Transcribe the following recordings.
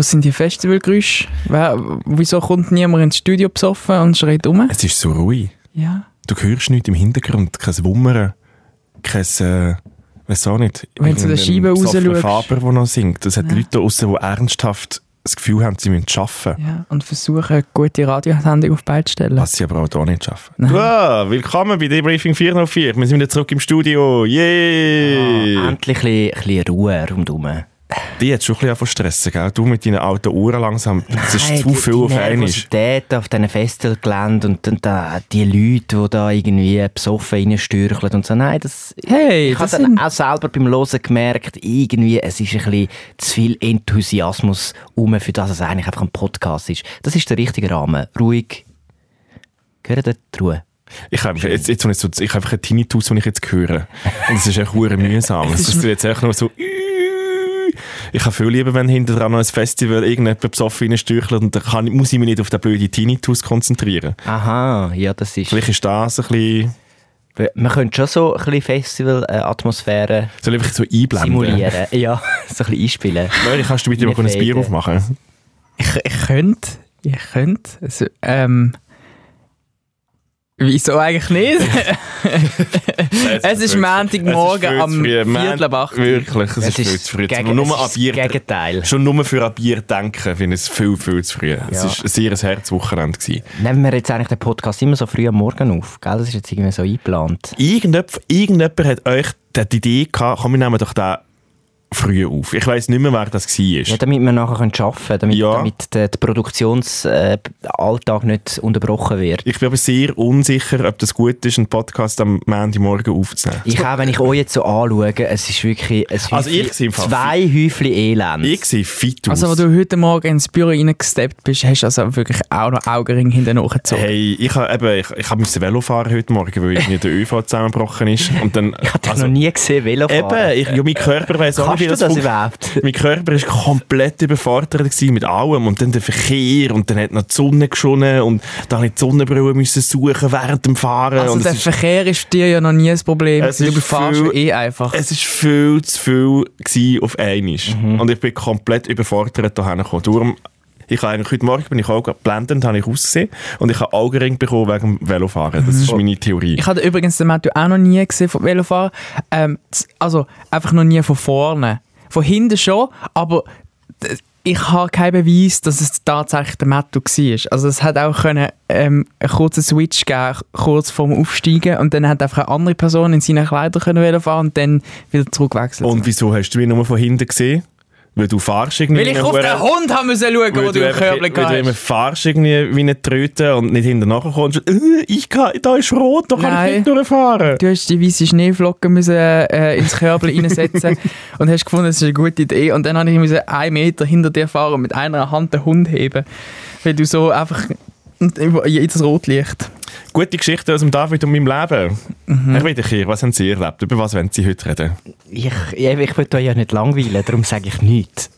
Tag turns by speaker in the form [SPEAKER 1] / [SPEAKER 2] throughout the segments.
[SPEAKER 1] Wo sind die Festivalgeräusche? Wieso kommt niemand ins Studio besoffen und schreit um?
[SPEAKER 2] Es ist so ruhig.
[SPEAKER 1] Ja.
[SPEAKER 2] Du hörst nichts im Hintergrund, kein Wummern, kein, äh, weiß auch nicht.
[SPEAKER 1] Wenn du der Scheibe rausschaust.
[SPEAKER 2] Faber, der noch singt. Das hat
[SPEAKER 1] Ja.
[SPEAKER 2] Leute draussen, die ernsthaft das Gefühl haben, sie müssen arbeiten.
[SPEAKER 1] ja. Und versuchen, eine gute Radiosendung auf die zu stellen.
[SPEAKER 2] Was sie aber auch hier nicht schaffen.
[SPEAKER 1] Nein.
[SPEAKER 2] Ja, willkommen bei Debriefing 404. Wir sind wieder zurück im Studio. Yay!
[SPEAKER 3] Ah, endlich ein bisschen, ein bisschen Ruhe rundherum.
[SPEAKER 2] Die hat schon ein bisschen von stressen, gell? Du mit deinen alten Uhren langsam. Das ist
[SPEAKER 3] Nein,
[SPEAKER 2] zu
[SPEAKER 3] die-
[SPEAKER 2] viel
[SPEAKER 3] die
[SPEAKER 2] auf einmal.
[SPEAKER 3] Nervosität auf diesen Festivalgeländen und dann da, die Leute, die da irgendwie besoffen reinstürcheln und so. Nein, das...
[SPEAKER 1] Hey,
[SPEAKER 3] ich habe dann auch selber beim Hören gemerkt, irgendwie, es ist ein bisschen zu viel Enthusiasmus um, für das es eigentlich einfach ein Podcast ist. Das ist der richtige Rahmen. Ruhig. Gehört dort die Ruhe.
[SPEAKER 2] Ich habe jetzt, jetzt, ich so, ich habe einfach einen Tinnitus, den ich jetzt höre. Und es ist echt mühsam. Es ist jetzt echt nur so. Ich habe viel lieber, wenn hinter dran noch ein Festival irgendjemand besoffen reinstürchelt und dann kann, muss ich mich nicht auf den blöden Tinnitus konzentrieren.
[SPEAKER 3] Aha, ja, das ist...
[SPEAKER 2] Vielleicht ist das ein bisschen,
[SPEAKER 3] Man könnte schon so ein bisschen Festival-Atmosphäre
[SPEAKER 2] soll ich so einblenden?
[SPEAKER 3] simulieren. Ja, so ein bisschen einspielen.
[SPEAKER 2] Nein, kannst du bitte mal ein Bier aufmachen?
[SPEAKER 1] Ich, ich könnte. Ich könnte. Also, ähm, wieso eigentlich nicht? es ist Montagmorgen am Viertel ab acht.
[SPEAKER 2] Wirklich, es, ist viel zu früh.
[SPEAKER 3] gegen-
[SPEAKER 2] nur
[SPEAKER 3] es ist
[SPEAKER 2] Bier,
[SPEAKER 3] das Gegenteil.
[SPEAKER 2] schon nur für ein Bier denken, finde ich es viel, viel zu früh. Es
[SPEAKER 3] Ja.
[SPEAKER 2] war ein sehr ein Herzwochenende. gewesen.
[SPEAKER 3] Nehmen wir jetzt eigentlich den Podcast immer so früh am Morgen auf, gell? Das ist jetzt irgendwie so eingeplant.
[SPEAKER 2] Irgendjemand, irgendjemand hat euch die Idee gehabt, komm, wir nehmen doch den früh auf. Ich weiss nicht mehr, wer das war.
[SPEAKER 3] Ja, damit wir nachher können arbeiten können, damit,
[SPEAKER 2] Ja.
[SPEAKER 3] damit der, der Produktionsalltag nicht unterbrochen wird.
[SPEAKER 2] Ich bin aber sehr unsicher, ob das gut ist, einen Podcast am Montagmorgen aufzunehmen.
[SPEAKER 3] Ich auch, wenn ich euch jetzt so anschaue, es ist wirklich ein
[SPEAKER 2] Also
[SPEAKER 3] Häufchen-
[SPEAKER 2] ich sehe im Fall
[SPEAKER 3] zwei Häufchen Elend.
[SPEAKER 2] Ich sehe fit aus.
[SPEAKER 1] Also, als du heute Morgen ins Büro reingesteppt bist, hast du also wirklich auch noch Augenring hinten nachgezogen.
[SPEAKER 2] Hey, ich habe eben, ich, ich hab müssen Velo fahren heute Morgen, weil irgendwie der ÖV zusammengebrochen ist. Und dann,
[SPEAKER 3] Ich habe dich
[SPEAKER 2] also,
[SPEAKER 3] noch nie gesehen, Velofahren.
[SPEAKER 2] Eben, ich, ja, mein Körper weiss auch
[SPEAKER 3] Kannst du das überhaupt?
[SPEAKER 2] Mein Körper war komplett überfordert mit allem. Und dann der Verkehr und dann hat noch die Sonne geschonnen und dann musste ich die Sonnenbrille müssen suchen während dem Fahren.
[SPEAKER 1] Also,
[SPEAKER 2] und
[SPEAKER 1] der Verkehr ist dich ja noch nie ein Problem.
[SPEAKER 2] Es
[SPEAKER 1] Du
[SPEAKER 2] ist
[SPEAKER 1] fahrst
[SPEAKER 2] viel-
[SPEAKER 1] eh einfach.
[SPEAKER 2] es ist viel zu viel auf einmal.
[SPEAKER 3] Mhm.
[SPEAKER 2] Und ich bin komplett überfordert hierher gekommen. Darum, ich habe eigentlich heute Morgen bin ich auch blendend habe ich ausgesehen und ich habe Augenring bekommen wegen dem Velofahren. Das ist meine Theorie.
[SPEAKER 1] Ich hatte übrigens den Matthew auch noch nie gesehen vom Velofahren. Ähm, also einfach noch nie von vorne. Von hinten schon, aber ich habe keinen Beweis, dass es tatsächlich der Matthew war. Also es hat auch können, ähm, einen kurzen Switch geben, kurz vorm Aufsteigen und dann hat einfach eine andere Person in seinen Kleidern können Velo fahren und dann wieder zurückwechseln.
[SPEAKER 2] Und wieso hast du mich nur von hinten gesehen? Weil du fahrst irgendwie...
[SPEAKER 1] Weil ich auf den Hund haben müssen schauen, wo du im Körbchen
[SPEAKER 2] weil du immer
[SPEAKER 1] hast.
[SPEAKER 2] fahrst irgendwie wie eine Tröte und nicht hinten nachher kommst. Äh, ich kann, da ist rot, da kann
[SPEAKER 1] Nein.
[SPEAKER 2] ich nicht durchfahren.
[SPEAKER 1] Du hast die weiße Schneeflocke müssen, äh, ins Körbchen reinsetzen und hast gefunden, das ist eine gute Idee. Und dann habe ich müssen einen Meter hinter dir fahren und mit einer Hand den Hund heben. Weil du so einfach jedes Rotlicht.
[SPEAKER 2] Gute Geschichte aus dem David und meinem Leben.
[SPEAKER 1] Mhm.
[SPEAKER 2] Ich will dich was haben Sie erlebt? Über was wollen Sie heute reden?
[SPEAKER 3] Ich, ich, ich will euch ja nicht langweilen, darum sage ich nichts.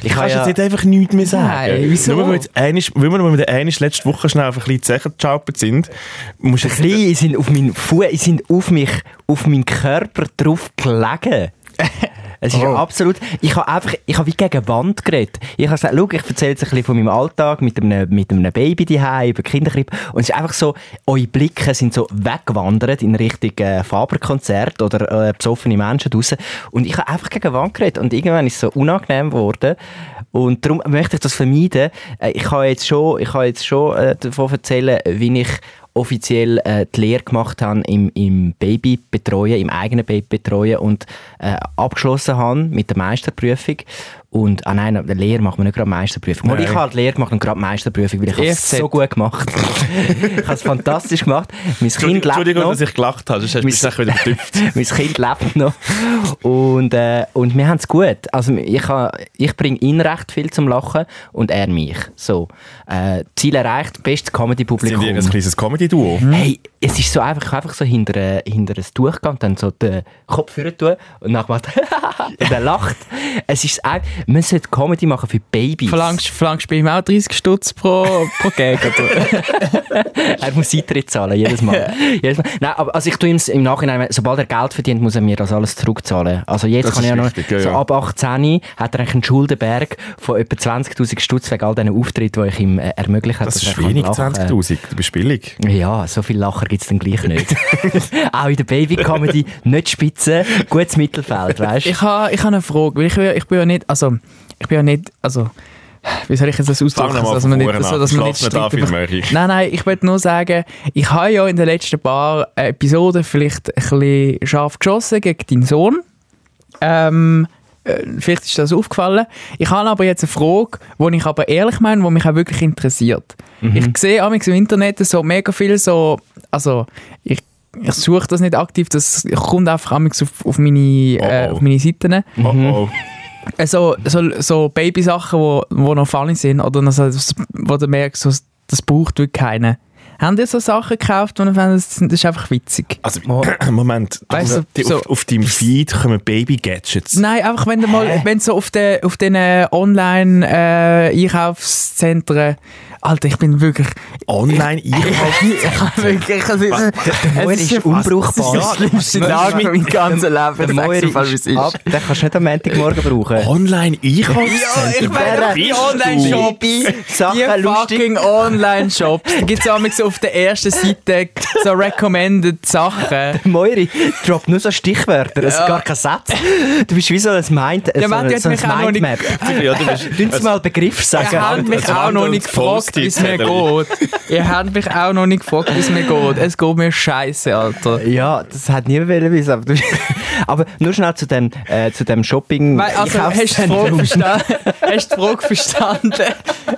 [SPEAKER 3] Ich
[SPEAKER 2] Ich kann
[SPEAKER 3] ja,
[SPEAKER 2] jetzt nicht einfach nichts mehr sagen.
[SPEAKER 1] Nein, wieso?
[SPEAKER 2] Nur weil wir jetzt einmal, weil wir mit der einmal letzte Woche schnell auf ein bisschen Zechen geschaupert sind, musst
[SPEAKER 3] die
[SPEAKER 2] jetzt...
[SPEAKER 3] Kleinen sind auf meinen Fuß, sind auf mich, auf meinen Körper drauf gelegen. Es ist
[SPEAKER 2] Oh.
[SPEAKER 3] absolut, ich habe einfach, ich habe wie gegen Wand geredet. Ich habe gesagt, schau, ich erzähle jetzt ein bisschen von meinem Alltag mit einem, mit einem Baby daheim über Kinderkrippe und es ist einfach so, eure Blicke sind so weggewandert in Richtung äh, Faberkonzert oder äh, besoffene Menschen draussen und ich habe einfach gegen Wand geredet und irgendwann ist es so unangenehm geworden und darum möchte ich das vermeiden. Äh, ich kann jetzt schon, ich kann jetzt schon äh, davon erzählen, wie ich offiziell äh, die Lehre gemacht habe im, im Baby betreuen, im eigenen Baby betreuen und äh, abgeschlossen habe mit der Meisterprüfung. Und, ah nein, der Lehre macht man nicht gerade Meisterprüfung.
[SPEAKER 2] Nein.
[SPEAKER 3] ich habe die Lehre gemacht und gerade Meisterprüfung, weil ich es so gut gemacht. ich habe es fantastisch gemacht. Mein Kind lebt
[SPEAKER 2] Entschuldigung,
[SPEAKER 3] noch.
[SPEAKER 2] dass ich gelacht habe, sonst hast du wieder betüpft.
[SPEAKER 3] mein Kind lebt noch. Und, äh, und wir haben es gut. Also ich, ich bringe ihn recht viel zum Lachen und er mich. So. Äh, Ziel erreicht, bestes
[SPEAKER 2] Sind
[SPEAKER 3] Comedy-Publikum.
[SPEAKER 2] die ein kleines Comedy-Duo?
[SPEAKER 3] Hey, es ist so einfach, ich einfach so hinter, äh, hinter ein Tuch gegangen und dann so den Kopf tun und nachher und er lacht. Es ist ein, man sollte Comedy machen für Babys.
[SPEAKER 1] Verlangst, verlangst du bei ihm auch 30 Stutz pro, pro Gag?
[SPEAKER 3] Er muss Eintritt zahlen, jedes Mal. jedes Mal. Nein, aber also ich tue ihm im Nachhinein, sobald er Geld verdient, muss er mir das alles zurückzahlen. Also jetzt
[SPEAKER 2] Das
[SPEAKER 3] kann ich ja noch,
[SPEAKER 2] ja,
[SPEAKER 3] so ab 18 hat er einen Schuldenberg von etwa 20'000 Stutz wegen all diesen Auftritten, die ich ihm äh, ermöglicht habe.
[SPEAKER 2] Das ist wenig,
[SPEAKER 3] lachen.
[SPEAKER 2] 20'000. Du bist billig.
[SPEAKER 3] Ja, so viel Lacher gibt es dann gleich nicht. Auch in der Baby-Comedy nicht spitze, gutes Mittelfeld, weißt du?
[SPEAKER 1] Ich habe ich ha eine Frage, weil ich, ich bin ja nicht, also, ich bin ja nicht, also, wie soll ich jetzt das ausdrücken?
[SPEAKER 2] Mal
[SPEAKER 1] dass man nicht, so, dass man nicht
[SPEAKER 2] Murray.
[SPEAKER 1] Nein, nein, ich wollte nur sagen, ich habe ja in den letzten paar Episoden vielleicht ein bisschen scharf geschossen gegen deinen Sohn. Ähm, äh, vielleicht ist das aufgefallen. Ich habe aber jetzt eine Frage, die ich aber ehrlich meine, die mich auch wirklich interessiert.
[SPEAKER 2] Mhm.
[SPEAKER 1] Ich sehe amigs im Internet so mega viel so, also ich, ich suche das nicht aktiv, das kommt einfach amigs auf, auf, meine, äh,
[SPEAKER 2] Oh, oh.
[SPEAKER 1] auf meine Seiten.
[SPEAKER 2] Oh oh.
[SPEAKER 1] Äh, so, so, so Babysachen, wo, wo noch funny sind oder so, wo du merkst, so, das braucht wirklich keiner. Haben ihr so Sachen gekauft, ihr findet, das das ist einfach witzig?
[SPEAKER 2] Also, Moment.
[SPEAKER 1] Weißt du,
[SPEAKER 2] Also, die,
[SPEAKER 1] so-
[SPEAKER 2] auf, auf deinem Feed kommen Baby-Gadgets.
[SPEAKER 1] Nein, einfach wenn du mal, wenn du so auf den auf den äh, Online-Einkaufszentren, Alter, ich bin wirklich,
[SPEAKER 2] Online-Einkauf.
[SPEAKER 1] ich habe wirklich, also,
[SPEAKER 3] Moir
[SPEAKER 1] es
[SPEAKER 3] ist unbrauchbar.
[SPEAKER 1] Das ist der schlimmste Tag von meinem ganzen Leben.
[SPEAKER 3] Der
[SPEAKER 1] Ich
[SPEAKER 3] Moir
[SPEAKER 1] es
[SPEAKER 3] ist ab, den kannst du nicht am Montagmorgen brauchen.
[SPEAKER 2] Online-Einkaufszentrum.
[SPEAKER 1] Ja, ich meine, die Online-Shops.
[SPEAKER 3] Sachen
[SPEAKER 1] Die
[SPEAKER 3] lustig.
[SPEAKER 1] fucking Online-Shops. Da gibt es auch so auf der ersten Seite so recommended Sachen.
[SPEAKER 3] Moiri droppt nur so Stichwörter, es
[SPEAKER 1] Ja.
[SPEAKER 3] ist gar kein Satz. Du bist wie so ein Mind,
[SPEAKER 1] Der
[SPEAKER 3] so,
[SPEAKER 1] Mann, der
[SPEAKER 3] so
[SPEAKER 1] hat
[SPEAKER 3] ein Mindmap.
[SPEAKER 2] Ja, du bist,
[SPEAKER 3] mal Begriff sagen.
[SPEAKER 1] Ihr habt mich
[SPEAKER 2] also
[SPEAKER 1] auch noch nicht gefragt, wie es mir geht. Ihr habt mich auch noch nicht gefragt, wie es mir geht. Es geht mir scheiße, Alter.
[SPEAKER 3] Ja, das hat niemand wissen. Aber, du, aber nur schnell zu dem, äh, zu dem Shopping.
[SPEAKER 1] Weil, also, hast du die Frage verstanden? Hast du die Frage verstanden?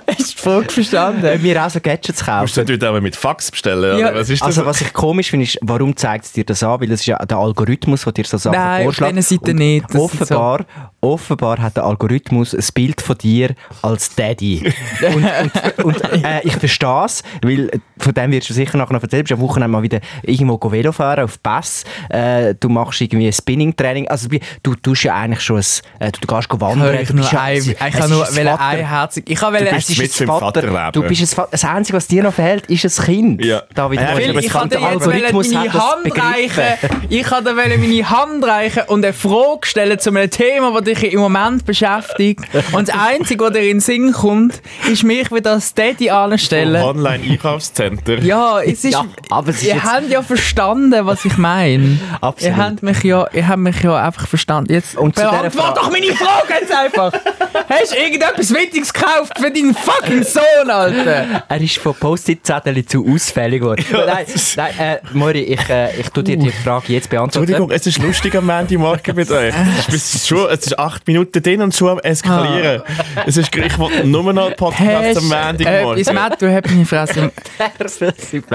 [SPEAKER 1] Hast du die Frage verstanden?
[SPEAKER 3] Ob wir auch so Gadgets
[SPEAKER 2] Musst du
[SPEAKER 3] kaufen.
[SPEAKER 2] natürlich aber mit Fax bestellen?
[SPEAKER 1] Ja,
[SPEAKER 2] oder? Was ist das?
[SPEAKER 3] Also was ich komisch finde, ist, warum zeigt es dir das an? Weil das ist ja der Algorithmus, der dir so Sachen
[SPEAKER 1] Nein,
[SPEAKER 3] vorschlägt.
[SPEAKER 1] Seiten
[SPEAKER 3] Und
[SPEAKER 1] nicht. Das
[SPEAKER 3] Offenbar, offenbar hat der Algorithmus ein Bild von dir als Daddy. und und, und äh, ich verstehe es, weil von dem wirst du sicher nachher noch erzählen. Du bist am Wochenende mal wieder irgendwo Velo fahren auf Pass. Äh, du machst irgendwie ein Spinning-Training. Also du tust ja eigentlich schon ein, äh, du, du gehst go wandern.
[SPEAKER 1] Ich
[SPEAKER 3] du
[SPEAKER 1] nur
[SPEAKER 3] bist
[SPEAKER 1] ein,
[SPEAKER 3] es-
[SPEAKER 1] ich kann nur
[SPEAKER 3] ist ein Vater-
[SPEAKER 1] einherzig. Ich kann
[SPEAKER 2] Du bist
[SPEAKER 3] ein
[SPEAKER 2] dem
[SPEAKER 3] Vater.
[SPEAKER 2] Vaterleben.
[SPEAKER 3] Du bist ein Vater. Das Einzige, was dir noch fehlt, ist ein Kind.
[SPEAKER 2] Ja.
[SPEAKER 3] David,
[SPEAKER 2] Ja,
[SPEAKER 1] ich
[SPEAKER 2] das
[SPEAKER 1] kann dir jetzt meine Hand
[SPEAKER 3] begriffen.
[SPEAKER 1] reichen. Ich kann dir meine Hand reichen und eine Frage stellen zu einem Thema, das dich im Moment beschäftigt. Und das Einzige, was dir in den Sinn kommt, ist mich wieder als Daddy anstellen.
[SPEAKER 2] Online-Einkaufscenter.
[SPEAKER 1] Ja, es ist,
[SPEAKER 3] Ja, aber es ist
[SPEAKER 1] ihr habt ja verstanden, was ich meine.
[SPEAKER 3] Absolut.
[SPEAKER 1] Ihr habt mich ja, ihr habt mich ja einfach verstanden. Jetzt
[SPEAKER 3] Und
[SPEAKER 1] beantwort doch meine Frage jetzt einfach. Hast du irgendetwas Wichtiges gekauft für deinen fucking Sohn, Alter?
[SPEAKER 3] Er ist von Post-it-Zetteln zu ausfällig geworden. nein, nein äh, Mori, ich, äh, ich tue dir die Frage jetzt beantworten.
[SPEAKER 2] Entschuldigung, es ist lustig am Montagmorgen mit euch. Es ist, schon, es ist acht Minuten drin und schon am Eskalieren. Es ist, ich will nur noch Podcast am
[SPEAKER 1] äh,
[SPEAKER 2] Montagmorgen.
[SPEAKER 1] bis Matt, du hast meine Fresse.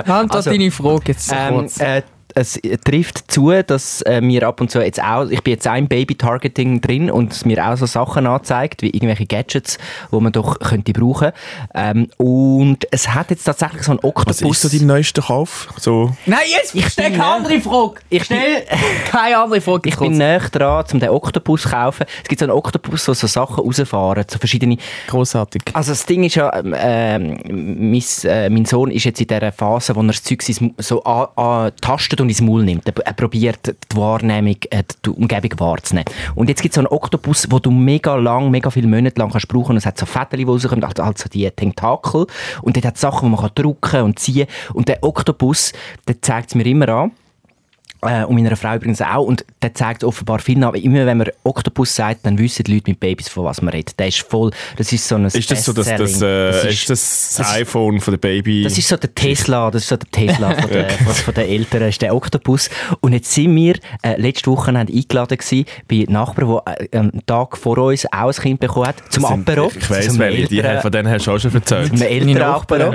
[SPEAKER 1] Antwort
[SPEAKER 3] Also,
[SPEAKER 1] deine Frage jetzt
[SPEAKER 3] ähm,
[SPEAKER 1] kurz.
[SPEAKER 3] äh, es trifft zu, dass äh, mir ab und zu jetzt auch, ich bin jetzt auch im Baby-Targeting drin und es mir auch so Sachen anzeigt, wie irgendwelche Gadgets, die man doch könnte brauchen. Ähm, und es hat jetzt tatsächlich so einen
[SPEAKER 2] Was
[SPEAKER 3] Oktopus.
[SPEAKER 2] ist so dein neuester Kauf? So,
[SPEAKER 1] Nein, jetzt
[SPEAKER 3] ich
[SPEAKER 1] stell
[SPEAKER 3] bin
[SPEAKER 1] keine andere Frage.
[SPEAKER 3] Ich bin-
[SPEAKER 1] stell keine andere Frage.
[SPEAKER 3] Ich bin näher dran, um den Oktopus zu kaufen. Es gibt so einen Oktopus, der so Sachen rausfahren, so verschiedene
[SPEAKER 1] großartig.
[SPEAKER 3] Also das Ding ist ja, ähm, mein, äh, mein Sohn ist jetzt in dieser Phase, wo er das Zeug so an- antastet und ins Maul nimmt. Er, er probiert die Wahrnehmung, äh, die Umgebung wahrzunehmen. Und jetzt gibt es so einen Oktopus, wo du mega lang, mega viele Monate lang kannst brauchen. Und es hat so Fäden, die rauskommen, also also die Tentakel. Und dort hat Sachen, die man kann drücken und ziehen Und der Oktopus, der zeigt es mir immer an. Äh, und meiner Frau übrigens auch. Und der zeigt offenbar viel an. Immer wenn man Oktopus sagt, dann wissen die Leute mit Babys, von was man redet. Der ist voll, das ist so ein
[SPEAKER 2] ist das so das, das, äh,
[SPEAKER 3] Das
[SPEAKER 2] ist das, das iPhone von der Baby?
[SPEAKER 3] das ist so der Tesla, das ist so der Tesla von, der, von, von den Eltern, das ist der Oktopus. Und jetzt sind wir äh, letzte Woche eingeladen gewesen, bei Nachbarn, die äh, einen Tag vor uns auch ein Kind bekommen hat, zum Apero.
[SPEAKER 2] Ich weiss welche, die, von denen hast du auch schon erzählt.
[SPEAKER 3] zum Elternapero.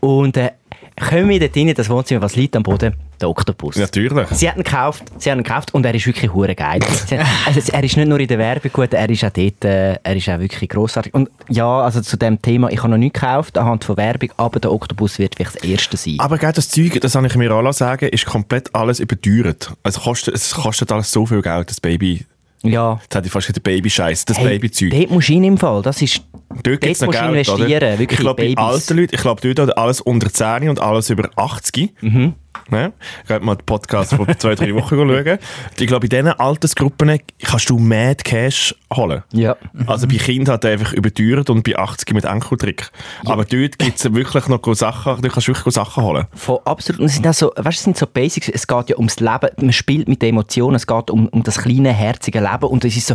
[SPEAKER 3] Und äh, kommen wir dort rein, das Wohnzimmer, was liegt am Boden? Der Oktopus.
[SPEAKER 2] Natürlich.
[SPEAKER 3] Sie haben ihn gekauft, sie haben ihn gekauft und er ist wirklich hure geil. Also, er ist nicht nur in der Werbung gut, er ist auch dort, äh, er ist auch wirklich grossartig. Und ja, also zu dem Thema, ich habe noch nicht gekauft anhand von Werbung, aber der Oktopus wird vielleicht das erste sein.
[SPEAKER 2] Aber gell, das Zeug, das habe ich mir alle sagen, ist komplett alles überteuert. Also kostet, es kostet alles so viel Geld, das Baby.
[SPEAKER 3] Ja.
[SPEAKER 2] Jetzt hätte ich fast gesagt, Baby-Scheiß, das
[SPEAKER 3] Hey,
[SPEAKER 2] Babyzeug.
[SPEAKER 3] Dort musst du rein im Fall. Das ist,
[SPEAKER 2] Dort gibt's noch
[SPEAKER 3] musst du
[SPEAKER 2] Geld,
[SPEAKER 3] investieren,
[SPEAKER 2] oder?
[SPEAKER 3] wirklich
[SPEAKER 2] Ich glaube, bei alten Leuten, ich glaube, dort hat alles unter 10 und alles über 80.
[SPEAKER 3] Mhm.
[SPEAKER 2] Ne? Geht mal den Podcast von zwei, drei Wochen schauen. Ich glaube, in diesen Altersgruppen kannst du Mad Cash holen.
[SPEAKER 3] ja.
[SPEAKER 2] Also bei Kindern hat er einfach überteuert und bei 80 mit Enkeltrick. Aber dort gibt es wirklich noch Sachen, du kannst wirklich Sachen holen.
[SPEAKER 3] Von absolut. Und es sind auch so, weißt, es sind so Basics. Es geht ja ums Leben. Man spielt mit den Emotionen. Es geht um, um das kleine, herzige Leben. Und es ist so,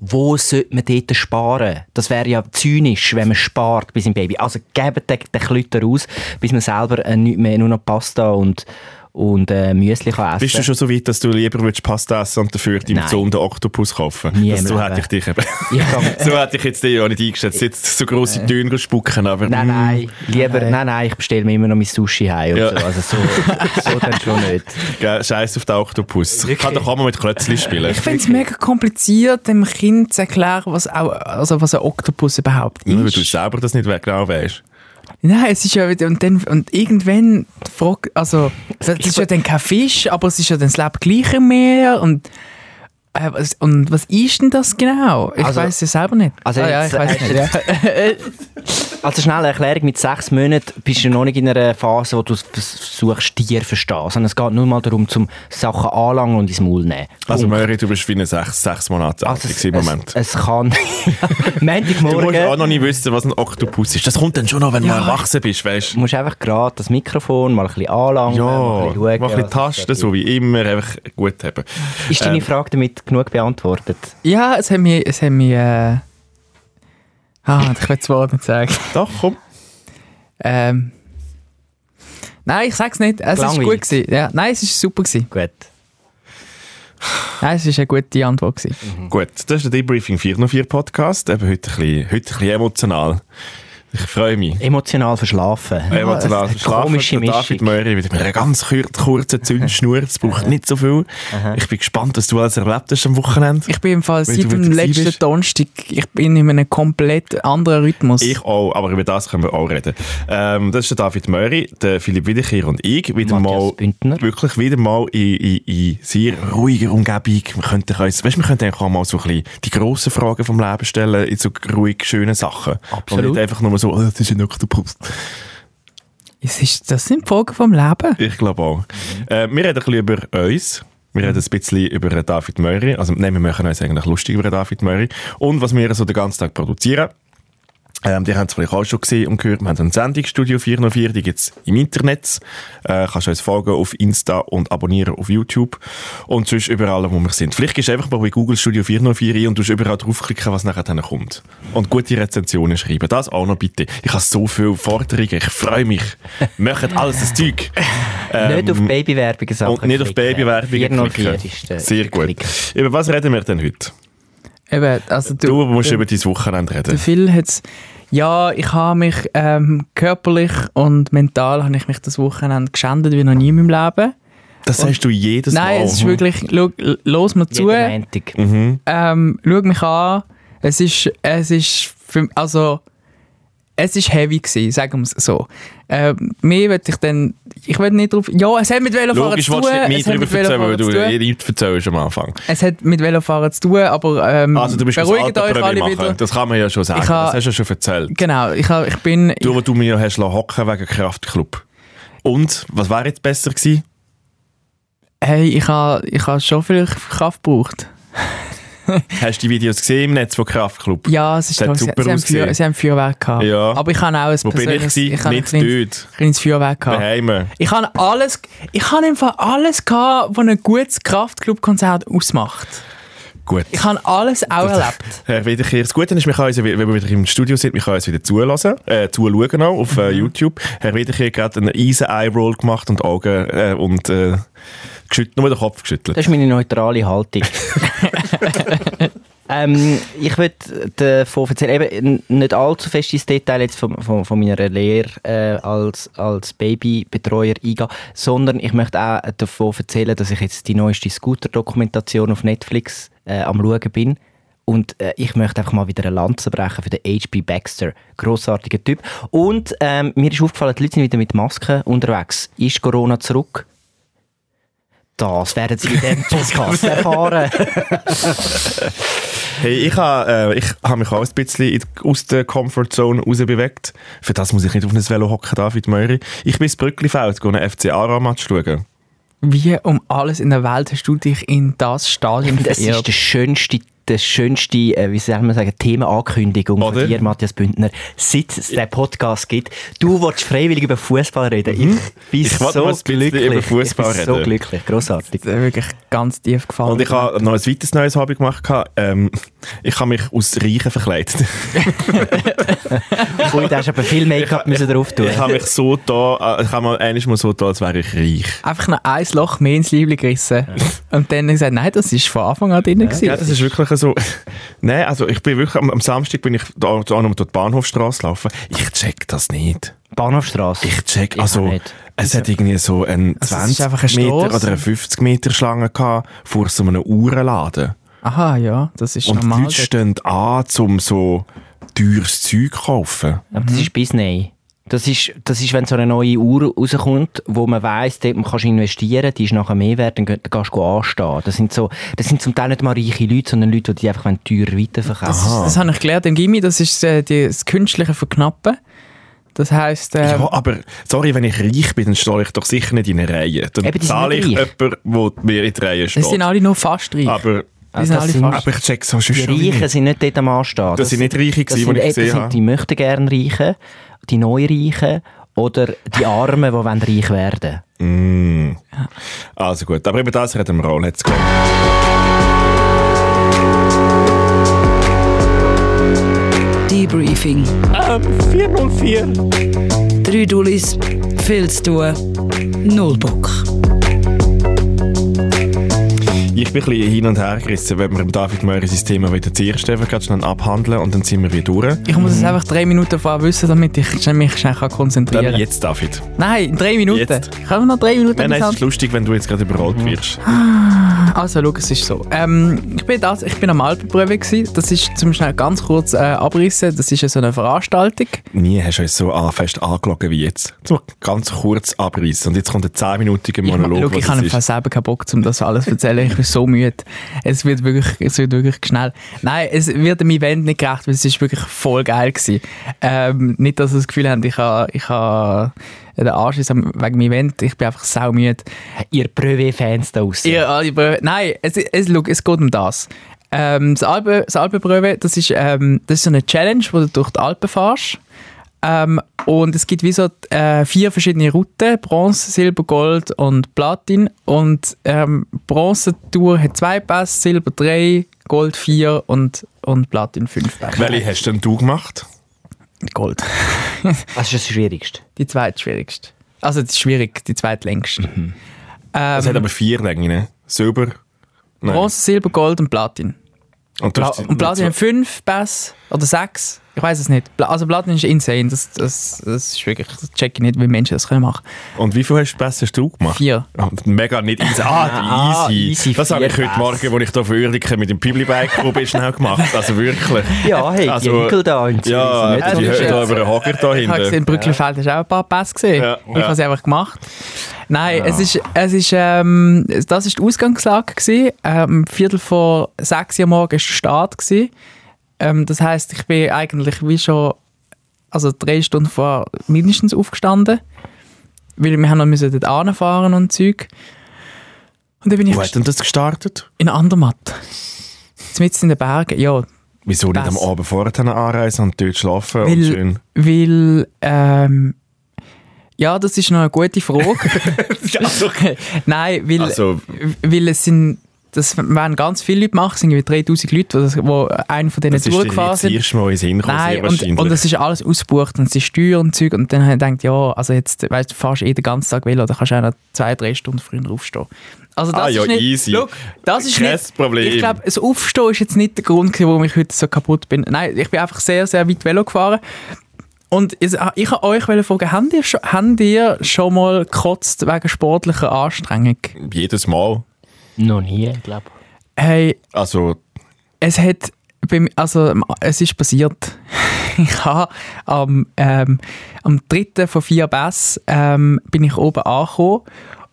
[SPEAKER 3] wo sollte man dort sparen? Das wäre ja zynisch, wenn man spart bei seinem Baby. Also gebt den, den Klütter aus, bis man selber äh, nicht mehr, nur noch Pasta und, und äh, Müsli kann essen
[SPEAKER 2] Bist du schon so weit, dass du lieber würdest Pasta essen und dafür deinem
[SPEAKER 3] Nein.
[SPEAKER 2] Sohn den Oktopus kaufen?
[SPEAKER 3] Nie
[SPEAKER 2] das,
[SPEAKER 3] im
[SPEAKER 2] so
[SPEAKER 3] Leben.
[SPEAKER 2] hätte ich dich eben.
[SPEAKER 3] Kann-
[SPEAKER 2] so hätte ich jetzt dich ja nicht eingeschätzt. Jetzt so grosse Töne spucken, aber...
[SPEAKER 3] Nein,
[SPEAKER 2] mm,
[SPEAKER 3] nein, lieber, nein, nein, ich bestelle mir immer noch mein Sushi heim.
[SPEAKER 2] Ja.
[SPEAKER 3] Ja. So. Also so, so dann schon nicht.
[SPEAKER 2] Scheiß auf den Oktopus. Ich kann doch auch mal mit Klötzli spielen.
[SPEAKER 1] Ich finde es mega kompliziert, dem Kind zu erklären, was, auch, also was ein Oktopus überhaupt
[SPEAKER 2] Nur weil du
[SPEAKER 1] ist.
[SPEAKER 2] selber das nicht genau weißt.
[SPEAKER 1] Nein, es ist ja wieder, und, dann, und irgendwann fragt, also, das ist ja dann kein Fisch, aber es ist ja dann das Leben gleich im Meer und, äh, was, und was ist denn das genau? Ich
[SPEAKER 3] Also-
[SPEAKER 1] weiß es selber nicht.
[SPEAKER 3] also
[SPEAKER 1] ah, ja, ich weiß
[SPEAKER 3] hast
[SPEAKER 1] nicht.
[SPEAKER 3] du
[SPEAKER 1] Ja.
[SPEAKER 3] Also schnelle Erklärung, mit sechs Monaten bist du noch nicht in einer Phase, wo du versuchst, Tiere zu verstehen, sondern es geht nur mal darum, zum Sachen anlangen und ins Maul nehmen.
[SPEAKER 2] Also. Möri, du bist wie eine sechs, sechs Monate alt
[SPEAKER 3] Also
[SPEAKER 2] im Moment.
[SPEAKER 3] Es, es kann...
[SPEAKER 2] Du musst auch
[SPEAKER 3] Montagmorgen...
[SPEAKER 2] noch nicht wissen, was ein Oktopus ist. Das kommt dann schon noch, wenn du mal erwachsen bist, weißt
[SPEAKER 3] Du musst einfach gerade das Mikrofon mal ein bisschen anlangen,
[SPEAKER 2] Ja,
[SPEAKER 3] mal ein bisschen
[SPEAKER 2] mal
[SPEAKER 3] schauen.
[SPEAKER 2] ein bisschen
[SPEAKER 3] was-
[SPEAKER 2] tasten, so wie immer, einfach gut haben.
[SPEAKER 3] Ist deine
[SPEAKER 2] Ähm,
[SPEAKER 3] Frage damit genug beantwortet?
[SPEAKER 1] ja, es hat mich, es hat mich, äh, ah, ich will das Wort nicht sagen.
[SPEAKER 2] Doch, komm.
[SPEAKER 1] Ähm, nein, ich sag's nicht. Es ist
[SPEAKER 3] Gelangweilt.
[SPEAKER 1] gut gewesen. Ja, nein, es ist super gewesen.
[SPEAKER 3] Gut.
[SPEAKER 1] Nein, es ist eine gute Antwort gewesen.
[SPEAKER 2] Gut, das ist der Debriefing 404 Podcast. Eben heute ein bisschen, heute ein bisschen emotional. Ich freue mich.
[SPEAKER 3] Emotional verschlafen.
[SPEAKER 2] Emotional verschlafen.
[SPEAKER 3] Komische
[SPEAKER 2] Der David
[SPEAKER 3] Mischung.
[SPEAKER 2] Möri wieder mit einer ganz kur kurzen Zündschnur. Es braucht nicht so viel. Ich bin gespannt, was du alles erlebt hast am Wochenende.
[SPEAKER 1] Ich bin im Fall seit dem letzten. Donnerstag, ich bin in einem komplett anderen Rhythmus.
[SPEAKER 2] Ich auch, aber über das können wir auch reden. Ähm, das ist der David Möri, der Philipp Wiederkehr und ich. Wieder mal,
[SPEAKER 3] Bündner.
[SPEAKER 2] wirklich wieder mal in, in, in sehr ruhiger Umgebung. Wir könnten uns, weißt, wir könnten auch mal so ein bisschen die grossen Fragen vom Leben stellen in so ruhig schönen Sachen. Und
[SPEAKER 3] Absolut.
[SPEAKER 2] nicht einfach nur so, oh, das ist ein Oktopus.
[SPEAKER 1] es ist, das sind Folgen vom Leben.
[SPEAKER 2] Ich glaube auch. Äh, wir reden ein bisschen über uns. Wir reden ein bisschen über David Möri. Also, nein, wir machen uns eigentlich lustig über David Möri. Und was wir so den ganzen Tag produzieren. Ähm, die haben es vielleicht auch schon gesehen und gehört. Wir haben ein Sendung, Studio 404, die gibt es im Internet. Äh, kannst du uns folgen auf Insta und abonnieren auf YouTube. Und sonst überall, wo wir sind. Vielleicht gehst du einfach mal bei Google Studio 404 ein und du überall draufklicken, was nachher dann kommt. Und gute Rezensionen schreiben. Das auch noch bitte. Ich habe so viele Forderungen. Ich freue mich. Macht alles das Zeug.
[SPEAKER 3] nicht auf Babywerbung Sachen
[SPEAKER 2] Ähm, Und nicht auf
[SPEAKER 3] klicken.
[SPEAKER 2] Babywerbung
[SPEAKER 3] 404
[SPEAKER 2] klicken. Sehr gut.
[SPEAKER 3] Klick.
[SPEAKER 2] Über was reden wir denn heute?
[SPEAKER 1] Eben, also du,
[SPEAKER 2] Du musst
[SPEAKER 1] der-
[SPEAKER 2] über dein Wochenende
[SPEAKER 1] Der
[SPEAKER 2] reden.
[SPEAKER 1] Phil hat's, ja, ich habe mich ähm, körperlich und mental habe ich mich das Wochenende geschändet wie noch nie in meinem Leben.
[SPEAKER 2] Das sagst du jedes Mal.
[SPEAKER 1] Nein, es ist wirklich, schau, los mir zu.
[SPEAKER 2] Mhm.
[SPEAKER 1] ähm, schau mich an. Es ist, es ist, für, also, es ist heavy gewesen, sagen wir es so. Ähm, mehr will ich dann, ich will nicht drauf, ja, es hat mit Velofahren
[SPEAKER 2] Logisch
[SPEAKER 1] zu tun. es
[SPEAKER 2] nicht mehr
[SPEAKER 1] mit
[SPEAKER 2] darüber erzählen, weil du nichts erzählst am Anfang.
[SPEAKER 1] Es hat mit Velofahren zu tun, aber ähm,
[SPEAKER 2] Also du bist
[SPEAKER 1] beruhigt euch alle
[SPEAKER 2] machen.
[SPEAKER 1] wieder.
[SPEAKER 2] Das kann man ja schon sagen.
[SPEAKER 1] Ich ha-
[SPEAKER 2] das hast du ja schon erzählt.
[SPEAKER 1] Genau, ich, ha- ich bin...
[SPEAKER 2] Du, wo du mir hast lassen hocken wegen Kraftclub. Und, was wäre jetzt besser gewesen?
[SPEAKER 1] Hey, ich habe ich ha schon viel Kraft gebraucht.
[SPEAKER 2] Hast du die Videos gesehen im Netz von Kraftclub?
[SPEAKER 1] Ja, es ist toll. Sie,
[SPEAKER 2] super
[SPEAKER 1] sie, haben. Feuer, sie haben Feuerwerk gehabt.
[SPEAKER 2] Ja.
[SPEAKER 1] Aber ich habe auch ein
[SPEAKER 2] Wo bin ich
[SPEAKER 1] habe
[SPEAKER 2] Nicht
[SPEAKER 1] ein kleines,
[SPEAKER 2] dort.
[SPEAKER 1] kleines Feuerwerk gehabt.
[SPEAKER 2] Daheim.
[SPEAKER 1] Ich habe alles, ich habe einfach alles gehabt, was ein gutes Kraftclub-Konzert ausmacht.
[SPEAKER 2] Gut.
[SPEAKER 1] Ich habe alles auch erlebt.
[SPEAKER 2] Das Gute ist, wir können uns, wenn wir wieder im Studio sind, wir können uns wieder zulassen, äh, zuschauen auch auf
[SPEAKER 1] Mhm.
[SPEAKER 2] äh, YouTube. Herr Wiederkehr hat gerade einen eisen Eye-Roll gemacht und Augen äh, und äh, geschüttelt, nur den Kopf geschüttelt.
[SPEAKER 3] Das ist meine neutrale Haltung. ähm, ich würde davon erzählen, eben nicht allzu fest ins Detail jetzt von, von, von meiner Lehre äh, als, als Babybetreuer eingehen, sondern ich möchte auch davon erzählen, dass ich jetzt die neueste Scooter-Dokumentation auf Netflix äh, am schauen bin. Und äh, ich möchte einfach mal wieder eine Lanze brechen für den H.B. Baxter. Grossartiger Typ. Und ähm, mir ist aufgefallen, die Leute sind wieder mit Masken unterwegs. Ist Corona zurück? Das werden Sie in diesem Podcast erfahren.
[SPEAKER 2] Hey, ich habe äh, ich ha mich auch ein bisschen in- aus der Comfortzone rausbewegt. Für das muss ich nicht auf ein Velo hocken, David Möri. Ich bin ins Brücklifeld, gehe einen FCA-Match schauen.
[SPEAKER 1] Wie um alles in der Welt hast du dich in das Stadion
[SPEAKER 3] Das ist
[SPEAKER 1] verirrt?
[SPEAKER 3] der schönste, der schönste äh, wie soll man sagen, Themaankündigung
[SPEAKER 2] Oder?
[SPEAKER 3] von dir, Matthias Bündner, seit es den Podcast gibt. Du willst freiwillig über Fußball reden. Ich bin
[SPEAKER 2] Mhm. Ich
[SPEAKER 3] so glücklich.
[SPEAKER 2] über Fußball
[SPEAKER 3] ich bin so
[SPEAKER 2] reden.
[SPEAKER 3] glücklich. Grossartig.
[SPEAKER 1] Das hat wirklich ganz tief gefallen.
[SPEAKER 2] Und ich habe noch ein weiteres neues Hobby gemacht. Ähm, ich habe mich aus Reichen verkleidet.
[SPEAKER 3] Ui, da hast du aber viel Make-up müssen drauf tun.
[SPEAKER 2] Ich habe mich so da, äh, ich habe mal mal so da, als wäre ich reich.
[SPEAKER 1] Einfach noch ein Loch mehr ins Liebling gerissen. Und dann gesagt, nein, das ist von Anfang an drin. gewesen.
[SPEAKER 2] Ja, das ist wirklich so. Nein, also ich bin wirklich, am, am Samstag bin ich da, da noch durch die Bahnhofstrasse laufen. Ich check das nicht.
[SPEAKER 3] Bahnhofstrasse.
[SPEAKER 2] Ich check,
[SPEAKER 3] Ich
[SPEAKER 2] also
[SPEAKER 3] nicht.
[SPEAKER 2] es hat irgendwie so einen
[SPEAKER 1] Also, es
[SPEAKER 2] 20
[SPEAKER 1] ist einfach eine
[SPEAKER 2] Meter oder eine 50 Meter Schlange gehabt vor so einem Uhrenladen.
[SPEAKER 1] Aha, ja, das ist
[SPEAKER 2] Und die
[SPEAKER 1] normal.
[SPEAKER 2] Leute stehen an, um so teures Zeug zu kaufen.
[SPEAKER 3] Aber das ist bis nein. Das ist, das ist, wenn so eine neue Uhr rauskommt, wo man weiss, dort kannst du investieren, die ist nachher mehr wert, dann, kannst du anstehen. Das sind, so, das sind zum Teil nicht mal reiche Leute, sondern Leute, die einfach teuer weiterverkaufen
[SPEAKER 1] Das, ist, das habe ich gelernt im Gimmi, das ist äh, die, das künstliche Verknappen. Das heisst, äh,
[SPEAKER 2] Ja, aber sorry, wenn ich reich bin, dann stehe ich doch sicher nicht in eine Reihe. Dann
[SPEAKER 3] Eben,
[SPEAKER 2] zahle ich
[SPEAKER 3] reich.
[SPEAKER 2] jemanden, der mir in die Reihe
[SPEAKER 1] es sind
[SPEAKER 2] steht.
[SPEAKER 1] alle nur fast reich.
[SPEAKER 2] Aber,
[SPEAKER 1] die sind
[SPEAKER 3] das
[SPEAKER 1] alle
[SPEAKER 3] sind-
[SPEAKER 1] fast.
[SPEAKER 2] aber ich check so schon
[SPEAKER 3] Die Reichen sind nicht dort am Anstehen.
[SPEAKER 2] Das sind nicht Reiche
[SPEAKER 3] das
[SPEAKER 2] gewesen, die ich
[SPEAKER 3] das
[SPEAKER 2] gesehen
[SPEAKER 3] sind
[SPEAKER 2] habe.
[SPEAKER 3] die möchten gerne Reichen, die Neureichen oder die Armen, die wollen reich werden
[SPEAKER 2] Mm. Also gut, aber über das reden wir auch. Let's go.
[SPEAKER 4] Debriefing.
[SPEAKER 2] Ähm, 404.
[SPEAKER 4] Drei Dullis, viel zu tun, null Bock.
[SPEAKER 2] Ich bin ein bisschen hin und her gerissen, wenn wir David Möri sein Thema wieder zuerst einfach schnell abhandeln und dann sind wir wieder durch.
[SPEAKER 1] Ich muss es einfach drei Minuten vorher wissen, damit ich mich schnell kann konzentrieren
[SPEAKER 2] Dann
[SPEAKER 1] kann.
[SPEAKER 2] jetzt, David.
[SPEAKER 1] Nein, in drei Minuten.
[SPEAKER 2] Jetzt.
[SPEAKER 1] Ich habe noch drei Minuten.
[SPEAKER 2] Nein, nein, es ist lustig, wenn du jetzt gerade überrollt wirst.
[SPEAKER 1] Also, schau, es ist so. Ähm, ich, bin das, ich bin am Alpenprüfe. Gewesen. Das ist zum schnell ganz kurz äh, abrissen. Das ist ja so eine Veranstaltung.
[SPEAKER 2] Nie hast du uns so fest angelogen wie jetzt. So ganz kurz abreißen und jetzt kommt ein 10-minütiger
[SPEAKER 1] Ich,
[SPEAKER 2] Monolog.
[SPEAKER 1] schau, ich
[SPEAKER 2] was
[SPEAKER 1] habe selber keinen Bock, um das alles zu erzählen. Ich so müde. Es wird wirklich, es wird wirklich schnell. Nein, es wird dem Event nicht gerecht, weil es ist wirklich voll geil gewesen. Ähm, nicht, dass ihr das Gefühl habt, ich habe, ich habe den Arsch ist wegen dem Event. Ich bin einfach sau müde.
[SPEAKER 3] Ihr Brevet-Fans da draussen.
[SPEAKER 1] Ihr alle Bröwe. Nein, es, es, schau, es geht um das. Ähm, das Alpen, das Alpenbröwe, das ist, ähm, das ist so eine Challenge, wo du durch die Alpen fährst. Ähm, und es gibt wie so äh, vier verschiedene Routen: Bronze, Silber, Gold und Platin. Und ähm, Bronze-Tour hat zwei Pässe, Silber drei, Gold vier und, und Platin fünf Pässe.
[SPEAKER 2] Welche hast denn du gemacht?
[SPEAKER 1] Gold.
[SPEAKER 3] Das ist das Schwierigste.
[SPEAKER 1] Die zweitschwierigste. Also, die ist schwierig, die zweitlängste. Ähm,
[SPEAKER 2] Es hat aber vier Längen, ne? Silber. Nein.
[SPEAKER 1] Bronze, Silber, Gold und Platin.
[SPEAKER 2] Und,
[SPEAKER 1] Pla und Platin hat fünf Pässe oder sechs. Ich weiß es nicht. Also Platin ist insane. Das, das, das ist wirklich, das check ich nicht, wie Menschen das können machen.
[SPEAKER 2] und wie viel hast du besser hast du gemacht?
[SPEAKER 1] Vier.
[SPEAKER 2] Ah, mega nicht easy. Ah,
[SPEAKER 3] Ah,
[SPEAKER 2] die easy.
[SPEAKER 3] easy,
[SPEAKER 2] Das habe ich heute. Morgen, als ich hier für Uerdingen mit dem Pibli-Bike gekommen bin, schnell gemacht. Also wirklich.
[SPEAKER 3] Ja, hey,
[SPEAKER 2] Also,
[SPEAKER 3] die Enkel da
[SPEAKER 2] Ja,
[SPEAKER 3] nicht
[SPEAKER 2] die
[SPEAKER 3] so
[SPEAKER 1] das ist
[SPEAKER 2] hören da über den Hocker da
[SPEAKER 1] Ich habe gesehen, in
[SPEAKER 2] hinten.
[SPEAKER 1] Brücklifeld hast du auch ein paar Pässe gesehen.
[SPEAKER 2] Ja,
[SPEAKER 1] ich
[SPEAKER 2] ja.
[SPEAKER 1] habe sie einfach gemacht. Nein, es ist, es ist, ähm, das ist die Ausgangslage gewesen. Ähm, Viertel vor sechs Uhr morgens war der Start gewesen. Ähm, das heisst, ich bin eigentlich wie schon, also drei Stunden vor mindestens aufgestanden. Weil wir haben noch müssen dort anfahren und Zeug. Und dann bin ich
[SPEAKER 2] Wo hat denn das gestartet?
[SPEAKER 1] in Andermatt. Mitten in den Bergen, ja.
[SPEAKER 2] Wieso nicht am Abend vorher anreisen und dort schlafen und
[SPEAKER 1] Weil,
[SPEAKER 2] schön...
[SPEAKER 1] weil ähm, ja, das ist noch eine gute Frage.
[SPEAKER 2] also,
[SPEAKER 1] Nein, weil,
[SPEAKER 2] also,
[SPEAKER 1] weil es sind, das werden ganz viele Leute machen, es sind irgendwie 3000 Leute, die, das- die einen von diesen
[SPEAKER 2] das ist jetzt
[SPEAKER 1] sind.
[SPEAKER 2] erst mal in Sinn
[SPEAKER 1] Nein, und, und es ist alles ausgebucht und es ist Steuer und Zeug und dann habe ich gedacht, ja, also jetzt, weißt du, fährst eh den ganzen Tag Velo, dann kannst du auch noch zwei, drei Stunden früher aufstehen. Also das
[SPEAKER 2] Ah, ja,
[SPEAKER 1] ist nicht,
[SPEAKER 2] easy.
[SPEAKER 1] Schau, das ist
[SPEAKER 2] Kein
[SPEAKER 1] nicht,
[SPEAKER 2] Problem.
[SPEAKER 1] Ich glaube, das Aufstehen ist jetzt nicht der Grund, warum ich heute so kaputt bin. Nein, ich bin einfach sehr, sehr weit Velo gefahren. Und ich, ich wollte euch fragen, habt ihr, schon, habt ihr schon mal gekotzt wegen sportlicher Anstrengung?
[SPEAKER 2] Jedes Mal.
[SPEAKER 3] Noch nie, glaube ich.
[SPEAKER 1] Hey,
[SPEAKER 2] Also,
[SPEAKER 1] es hat bei mir- also es ist passiert. Ich habe am, ähm, am dritten von vier Bass ähm, bin ich oben angekommen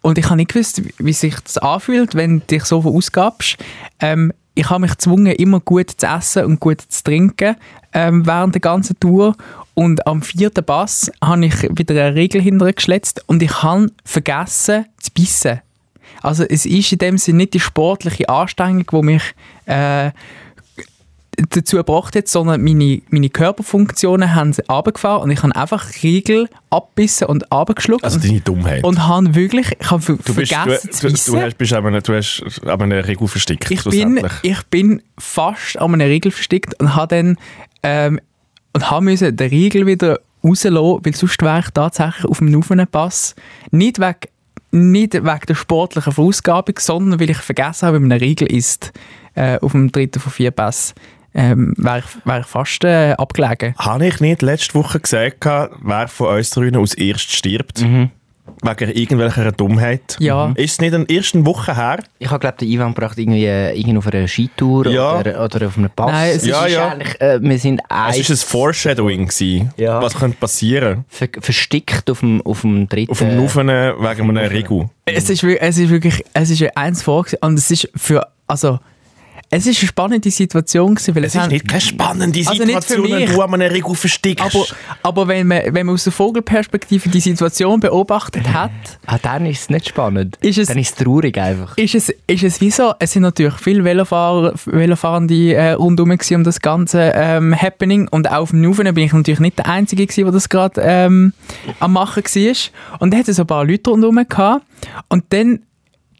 [SPEAKER 1] und ich habe nicht gewusst, wie sich das anfühlt, wenn du dich so verausgabst. Ähm, ich habe mich gezwungen, immer gut zu essen und gut zu trinken ähm, während der ganzen Tour. Und am vierten Pass habe ich wieder eine Regel hintergeschletzt und ich habe vergessen zu bissen. Also es ist in dem Sinne nicht die sportliche Anstrengung, die mich äh, dazu gebracht hat, sondern meine, meine Körperfunktionen haben sie runtergefahren und ich habe einfach Riegel abbissen und abgeschluckt.
[SPEAKER 2] Also deine Dummheit.
[SPEAKER 1] und habe wirklich, ich habe
[SPEAKER 2] du bist,
[SPEAKER 1] vergessen
[SPEAKER 2] du,
[SPEAKER 1] zu
[SPEAKER 2] du,
[SPEAKER 1] bissen.
[SPEAKER 2] du, hast, bist aber, du hast aber eine Regel versteckt,
[SPEAKER 1] ich bin, ich bin fast an einer Riegel versteckt und habe dann ähm, und habe müssen den Riegel wieder rauslassen, weil sonst wäre ich tatsächlich auf dem laufenden Pass nicht wegen nicht wegen der sportlichen Verausgabung, sondern weil ich vergessen habe, wie man einen Riegel isst äh, auf dem dritten von vier Pass. Ähm, wäre ich, wär ich fast äh, abgelegen.
[SPEAKER 2] Habe ich nicht letzte Woche gesagt, wer von uns drinnen als erst stirbt? Wegen irgendwelcher Dummheit?
[SPEAKER 1] Ja.
[SPEAKER 2] Ist es nicht eine erste Woche her?
[SPEAKER 3] Ich habe glaube den Ivan gebracht irgendwie, äh, irgendwie auf einer Skitour
[SPEAKER 2] Ja.
[SPEAKER 3] oder, oder auf einem Pass.
[SPEAKER 1] Nein, es
[SPEAKER 2] Ja,
[SPEAKER 3] ist
[SPEAKER 2] ja.
[SPEAKER 3] eigentlich, äh, wir sind
[SPEAKER 2] Es
[SPEAKER 3] ein
[SPEAKER 2] war ein Foreshadowing. Gewesen.
[SPEAKER 3] Ja.
[SPEAKER 2] Was könnte passieren?
[SPEAKER 3] ver verstickt auf dem, auf dem dritten...
[SPEAKER 2] Auf dem Laufenden wegen einem Regel.
[SPEAKER 1] Es ist, es ist wirklich, es ist eins vor und es ist für, also, es ist eine spannende Situation gewesen, weil
[SPEAKER 2] Es
[SPEAKER 1] es
[SPEAKER 2] ist
[SPEAKER 1] haben-
[SPEAKER 2] nicht keine spannende
[SPEAKER 1] Also nicht für
[SPEAKER 2] Situation, wenn
[SPEAKER 1] mich.
[SPEAKER 2] du an einem Regel versteckst.
[SPEAKER 1] aber, aber wenn man, wenn man aus der Vogelperspektive die Situation beobachtet hat,
[SPEAKER 3] Ah, dann ist es nicht spannend.
[SPEAKER 1] Ist es-
[SPEAKER 3] dann ist es traurig einfach.
[SPEAKER 1] ist es, ist es wie so, es sind natürlich viele Velofahrer, Velofahrende äh, rundherum gewesen um das ganze ähm, Happening und auch auf dem Nuven bin ich natürlich nicht der Einzige gewesen, der das gerade ähm, am machen war. Und da hatte so ein paar Leute rundherum gehabt und dann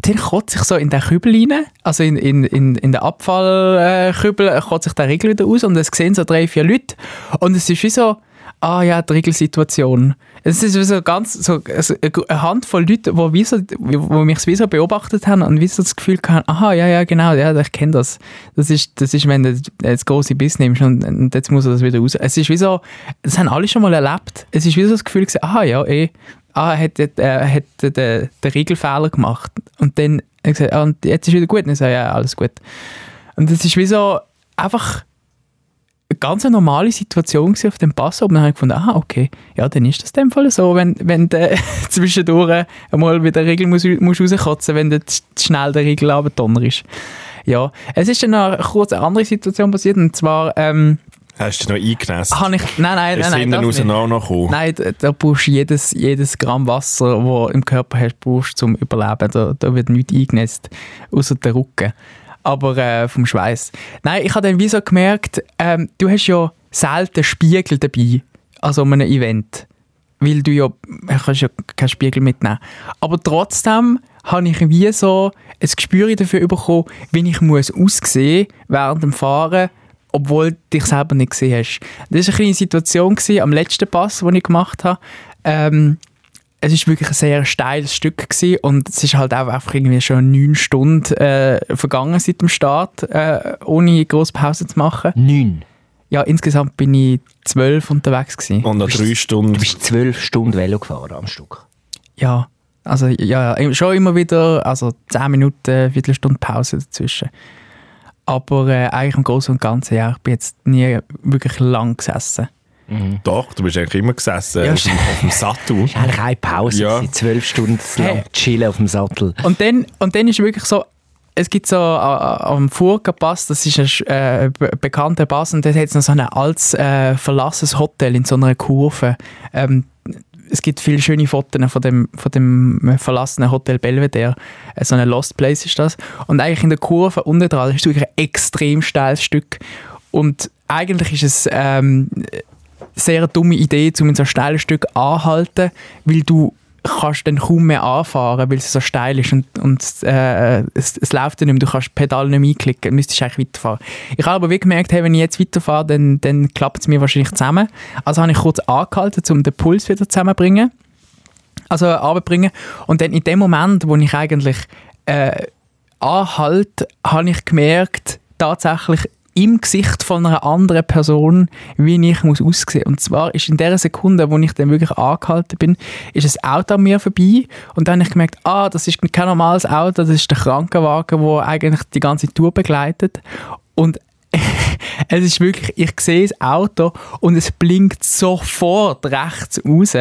[SPEAKER 1] dann kotzt sich so in den Kübel rein, also in, in, in, in den Abfallkübel, äh, kotzt sich der Riegel wieder aus und es sehen so drei, vier Leute und es ist wie so, ah ja, die Regelsituation. Es ist wie so ganz, so, also eine Handvoll Leute, die, wie so, wo mich wie so beobachtet haben und wie so das Gefühl hatten, aha, ja, ja, genau, ja, ich kenne das. Das ist, das ist, wenn du das große Biss nimmst und, und jetzt muss er das wieder raus. Es ist wie so, das haben alle schon mal erlebt. Es ist wie so das Gefühl gewesen, aha, ja, eh, ah, er hat, äh, hat den, den Regelfehler gemacht. Und dann hat gesagt, ah, und jetzt ist wieder gut. Und ich sage, ja, alles gut. Und das ist wie so einfach eine ganz normale Situation auf dem Pass. Und dann habe ich gefunden, ah, okay, ja, dann ist das in dem Fall so, wenn, wenn du zwischendurch einmal wieder Regel musst, musst rauskotzen, wenn du schnell der Regel abdonner ist. Ja, es ist dann noch kurz eine andere Situation passiert, und zwar ähm,
[SPEAKER 2] Hast du noch eingenässt?
[SPEAKER 1] habe ich, nein, nein,
[SPEAKER 2] Ist
[SPEAKER 1] nein, nein, das
[SPEAKER 2] raus
[SPEAKER 1] nicht.
[SPEAKER 2] noch noch gekommen?
[SPEAKER 1] Nein, da, da brauchst du jedes, jedes Gramm Wasser, das du im Körper hast, brauchst zum Überleben. Da, da wird nichts eingenässt, außer der Rücken. Aber äh, vom Schweiß. Nein, ich habe dann wie so gemerkt, ähm, du hast ja selten Spiegel dabei, also an einem Event. Weil du ja, du kannst ja keinen Spiegel mitnehmen. Aber trotzdem habe ich wie so ein Gespür dafür bekommen, wie ich muss aussehen während dem Fahren, obwohl du dich selber nicht gesehen hast. Das war eine kleine Situation gewesen, am letzten Pass, den ich gemacht habe. Ähm, es ist wirklich ein sehr steiles Stück gewesen und es ist halt auch einfach irgendwie schon neun Stunden äh, vergangen seit dem Start, äh, ohne große Pause zu machen.
[SPEAKER 3] Neun.
[SPEAKER 1] Ja, insgesamt bin ich zwölf unterwegs gewesen.
[SPEAKER 2] Und nach drei Stunden...
[SPEAKER 3] Du bist zwölf Stunden Velo gefahren am Stück.
[SPEAKER 1] Ja, also ja, ja, schon immer wieder, also 10 Minuten, Viertelstunde Pause dazwischen. Aber äh, eigentlich im Großen und Ganzen, ja, ich bin jetzt nie wirklich lang gesessen.
[SPEAKER 2] Doch, du bist eigentlich immer gesessen
[SPEAKER 1] Ja,
[SPEAKER 2] auf, dem, auf dem Sattel.
[SPEAKER 3] Ist eigentlich eine Pause.
[SPEAKER 2] Ja.
[SPEAKER 3] Zwölf Stunden lang chillen auf dem Sattel.
[SPEAKER 1] Und dann, und dann ist wirklich so, es gibt so am Furka-Pass, das ist ein äh, be- bekannter Pass, und dort hat es noch so ein altes, äh, verlassenes Hotel in so einer Kurve. Ähm, es gibt viele schöne Fotos von dem, von dem verlassenen Hotel Belvedere. Äh, So ein Lost Place ist das. Und eigentlich in der Kurve unten dran, ist wirklich ein extrem steiles Stück. Und eigentlich ist es ähm, sehr eine dumme Idee, um in so einem steilen Stück anhalten, weil du kannst dann kaum mehr anfahren, weil es so steil ist und, und äh, es, es läuft nicht mehr, du kannst die Pedale nicht mehr einklicken, müsstest eigentlich weiterfahren. Ich habe aber wie gemerkt, hey, wenn ich jetzt weiterfahre, dann, dann klappt es mir wahrscheinlich zusammen. Also habe ich kurz angehalten, um den Puls wieder zusammenzubringen, also runterbringen. Und dann in dem Moment, wo ich eigentlich äh, anhalte, habe ich gemerkt, tatsächlich im Gesicht von einer anderen Person, wie ich muss aussehen. Und zwar ist in der Sekunde, wo ich dann wirklich angehalten bin, ist ein Auto an mir vorbei und dann habe ich gemerkt, ah, das ist kein normales Auto, das ist der Krankenwagen, der eigentlich die ganze Tour begleitet. Und es ist wirklich, ich sehe das Auto und es blinkt sofort rechts raus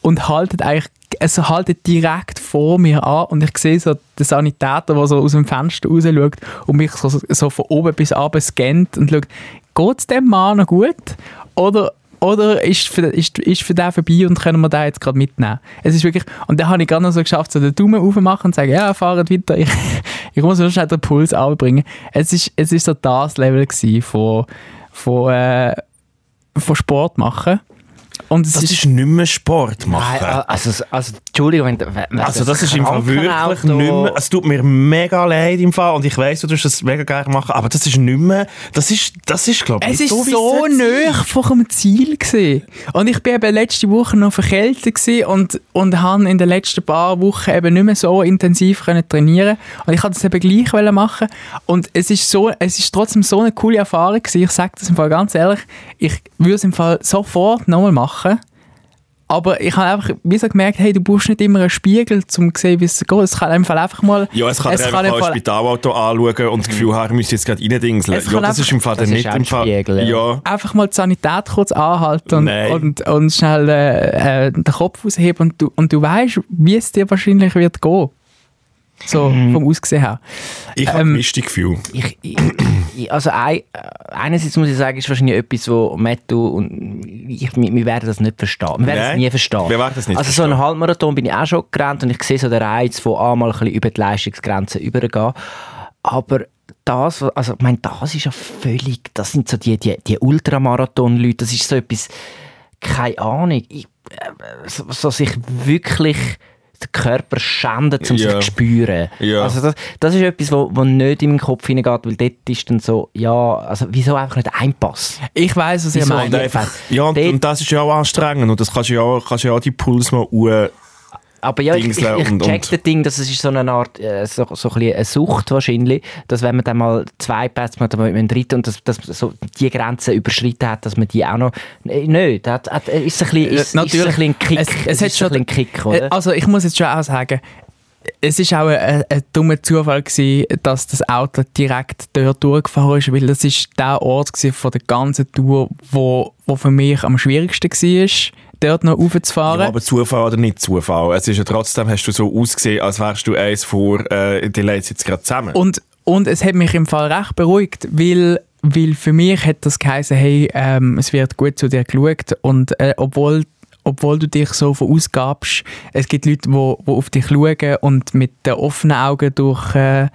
[SPEAKER 1] und haltet eigentlich, es haltet direkt vor mir an und ich sehe so den Sanitäter, der so aus dem Fenster raus schaut und mich so, so von oben bis unten scannt und schaut, geht es dem Mann noch gut? Oder, oder ist, ist, ist für den vorbei und können wir den jetzt gerade mitnehmen? Es ist wirklich, und dann habe ich gerade noch so geschafft, so den Daumen aufmachen und sagen, ja, fahrt weiter, ich, ich muss nur schnell den Puls anbringen. Es ist, es ist so das Level gewesen von, von, äh, von Sport machen. Und
[SPEAKER 2] Das
[SPEAKER 1] ist,
[SPEAKER 2] ist nicht mehr Sport
[SPEAKER 3] Nein,
[SPEAKER 2] machen.
[SPEAKER 3] also, also, Entschuldigung, wenn, wenn
[SPEAKER 2] Also das ist im Fall wirklich nicht mehr, es tut mir mega leid im Fall und ich weiss, du tust das mega gerne machen, aber das ist nicht mehr, das ist, das ist glaube ich
[SPEAKER 1] Es ist
[SPEAKER 2] so,
[SPEAKER 1] so nah vor dem Ziel gewesen. Und ich bin eben letzte Woche noch verkältet gewesen und, und habe in den letzten paar Wochen eben nicht mehr so intensiv können trainieren Und ich wollte das eben gleich machen. Und es ist, so, es ist trotzdem so eine coole Erfahrung gewesen. Ich sage das im Fall ganz ehrlich, ich würde es im Fall sofort nochmal machen. Aber ich habe einfach wie so gemerkt, hey, du brauchst nicht immer einen Spiegel, um zu sehen, wie es geht. Es kann im Fall einfach mal...
[SPEAKER 2] Ja, es kann
[SPEAKER 1] es kann
[SPEAKER 2] einfach
[SPEAKER 1] im
[SPEAKER 2] mal ein
[SPEAKER 1] Fall-
[SPEAKER 2] Spitalauto anschauen und das Gefühl haben, er müsste jetzt gerade reindingseln. Ja,
[SPEAKER 1] kann
[SPEAKER 2] das ist im Fall dann nicht im
[SPEAKER 3] ein
[SPEAKER 2] Fall...
[SPEAKER 3] Spiegel, ja.
[SPEAKER 2] ja.
[SPEAKER 1] einfach mal die Sanität kurz anhalten und, und, und schnell äh, äh, den Kopf ausheben und du, und du weißt, wie es dir wahrscheinlich wird gehen. So vom Aussehen her.
[SPEAKER 2] Ich habe
[SPEAKER 1] Ähm,
[SPEAKER 2] gemischte Gefühl.
[SPEAKER 3] Ich, ich, ich, also ein, äh, einerseits muss ich sagen, ist wahrscheinlich etwas, wo Mattu und ich, wir, wir werden das nicht verstehen. Wir werden es
[SPEAKER 2] Nein,
[SPEAKER 3] nie verstehen.
[SPEAKER 2] wir werden das nicht
[SPEAKER 3] also so
[SPEAKER 2] verstehen.
[SPEAKER 3] einen Halbmarathon bin ich auch schon gerannt und ich sehe so den Reiz von einmal ein bisschen über die Leistungsgrenze übergehen. Aber das, also ich meine, das ist ja völlig, das sind so die, die, die Ultramarathon-Leute, das ist so etwas, keine Ahnung, ich, äh, so, so sich wirklich den Körper schänden, um sich
[SPEAKER 2] Ja.
[SPEAKER 3] zu spüren.
[SPEAKER 2] Ja.
[SPEAKER 3] Also das, das ist etwas, wo, wo nicht in meinen Kopf hineingeht, weil dort ist dann so, ja, also wieso einfach nicht ein Pass?
[SPEAKER 1] Ich weiß, was ihr
[SPEAKER 3] Wieso?
[SPEAKER 1] meint.
[SPEAKER 2] Ja, und, und das ist ja auch anstrengend und das kannst du ja auch, kannst ja auch die Puls mal uh,
[SPEAKER 3] Aber ja, ich, ich,
[SPEAKER 2] Dingsle
[SPEAKER 3] ich
[SPEAKER 2] und-
[SPEAKER 3] check das Ding, dass es ist so eine Art, äh, so, so ein eine Sucht wahrscheinlich, dass wenn man dann mal zwei Pässe macht, dann mit einem dritten und dass, dass man so die Grenze überschritten hat, dass man die auch noch, äh, nicht, hat, hat, ist es ein bisschen, ist, ist es ein bisschen ein Kick,
[SPEAKER 1] Es, es, hat
[SPEAKER 3] ist
[SPEAKER 1] schon,
[SPEAKER 3] ein bisschen Kick,
[SPEAKER 1] äh,
[SPEAKER 3] oder?
[SPEAKER 1] Also ich muss jetzt schon auch sagen, es ist auch ein, ein dummer Zufall gewesen, dass das Auto direkt dort durchgefahren ist, weil das ist der Ort gewesen von der ganzen Tour, wo, wo für mich am schwierigsten war, dort noch raufzufahren.
[SPEAKER 2] Ja, aber Zufall oder nicht Zufall. Es ist ja trotzdem, hast du so ausgesehen, als wärst du eins vor, äh, die legt jetzt gerade zusammen.
[SPEAKER 1] Und, und es hat mich im Fall recht beruhigt, weil, weil für mich hat das geheißen, hey, ähm, es wird gut zu dir geschaut und äh, obwohl, obwohl du dich so verausgabst, es gibt Leute, die auf dich schauen und mit den offenen Augen durch, äh,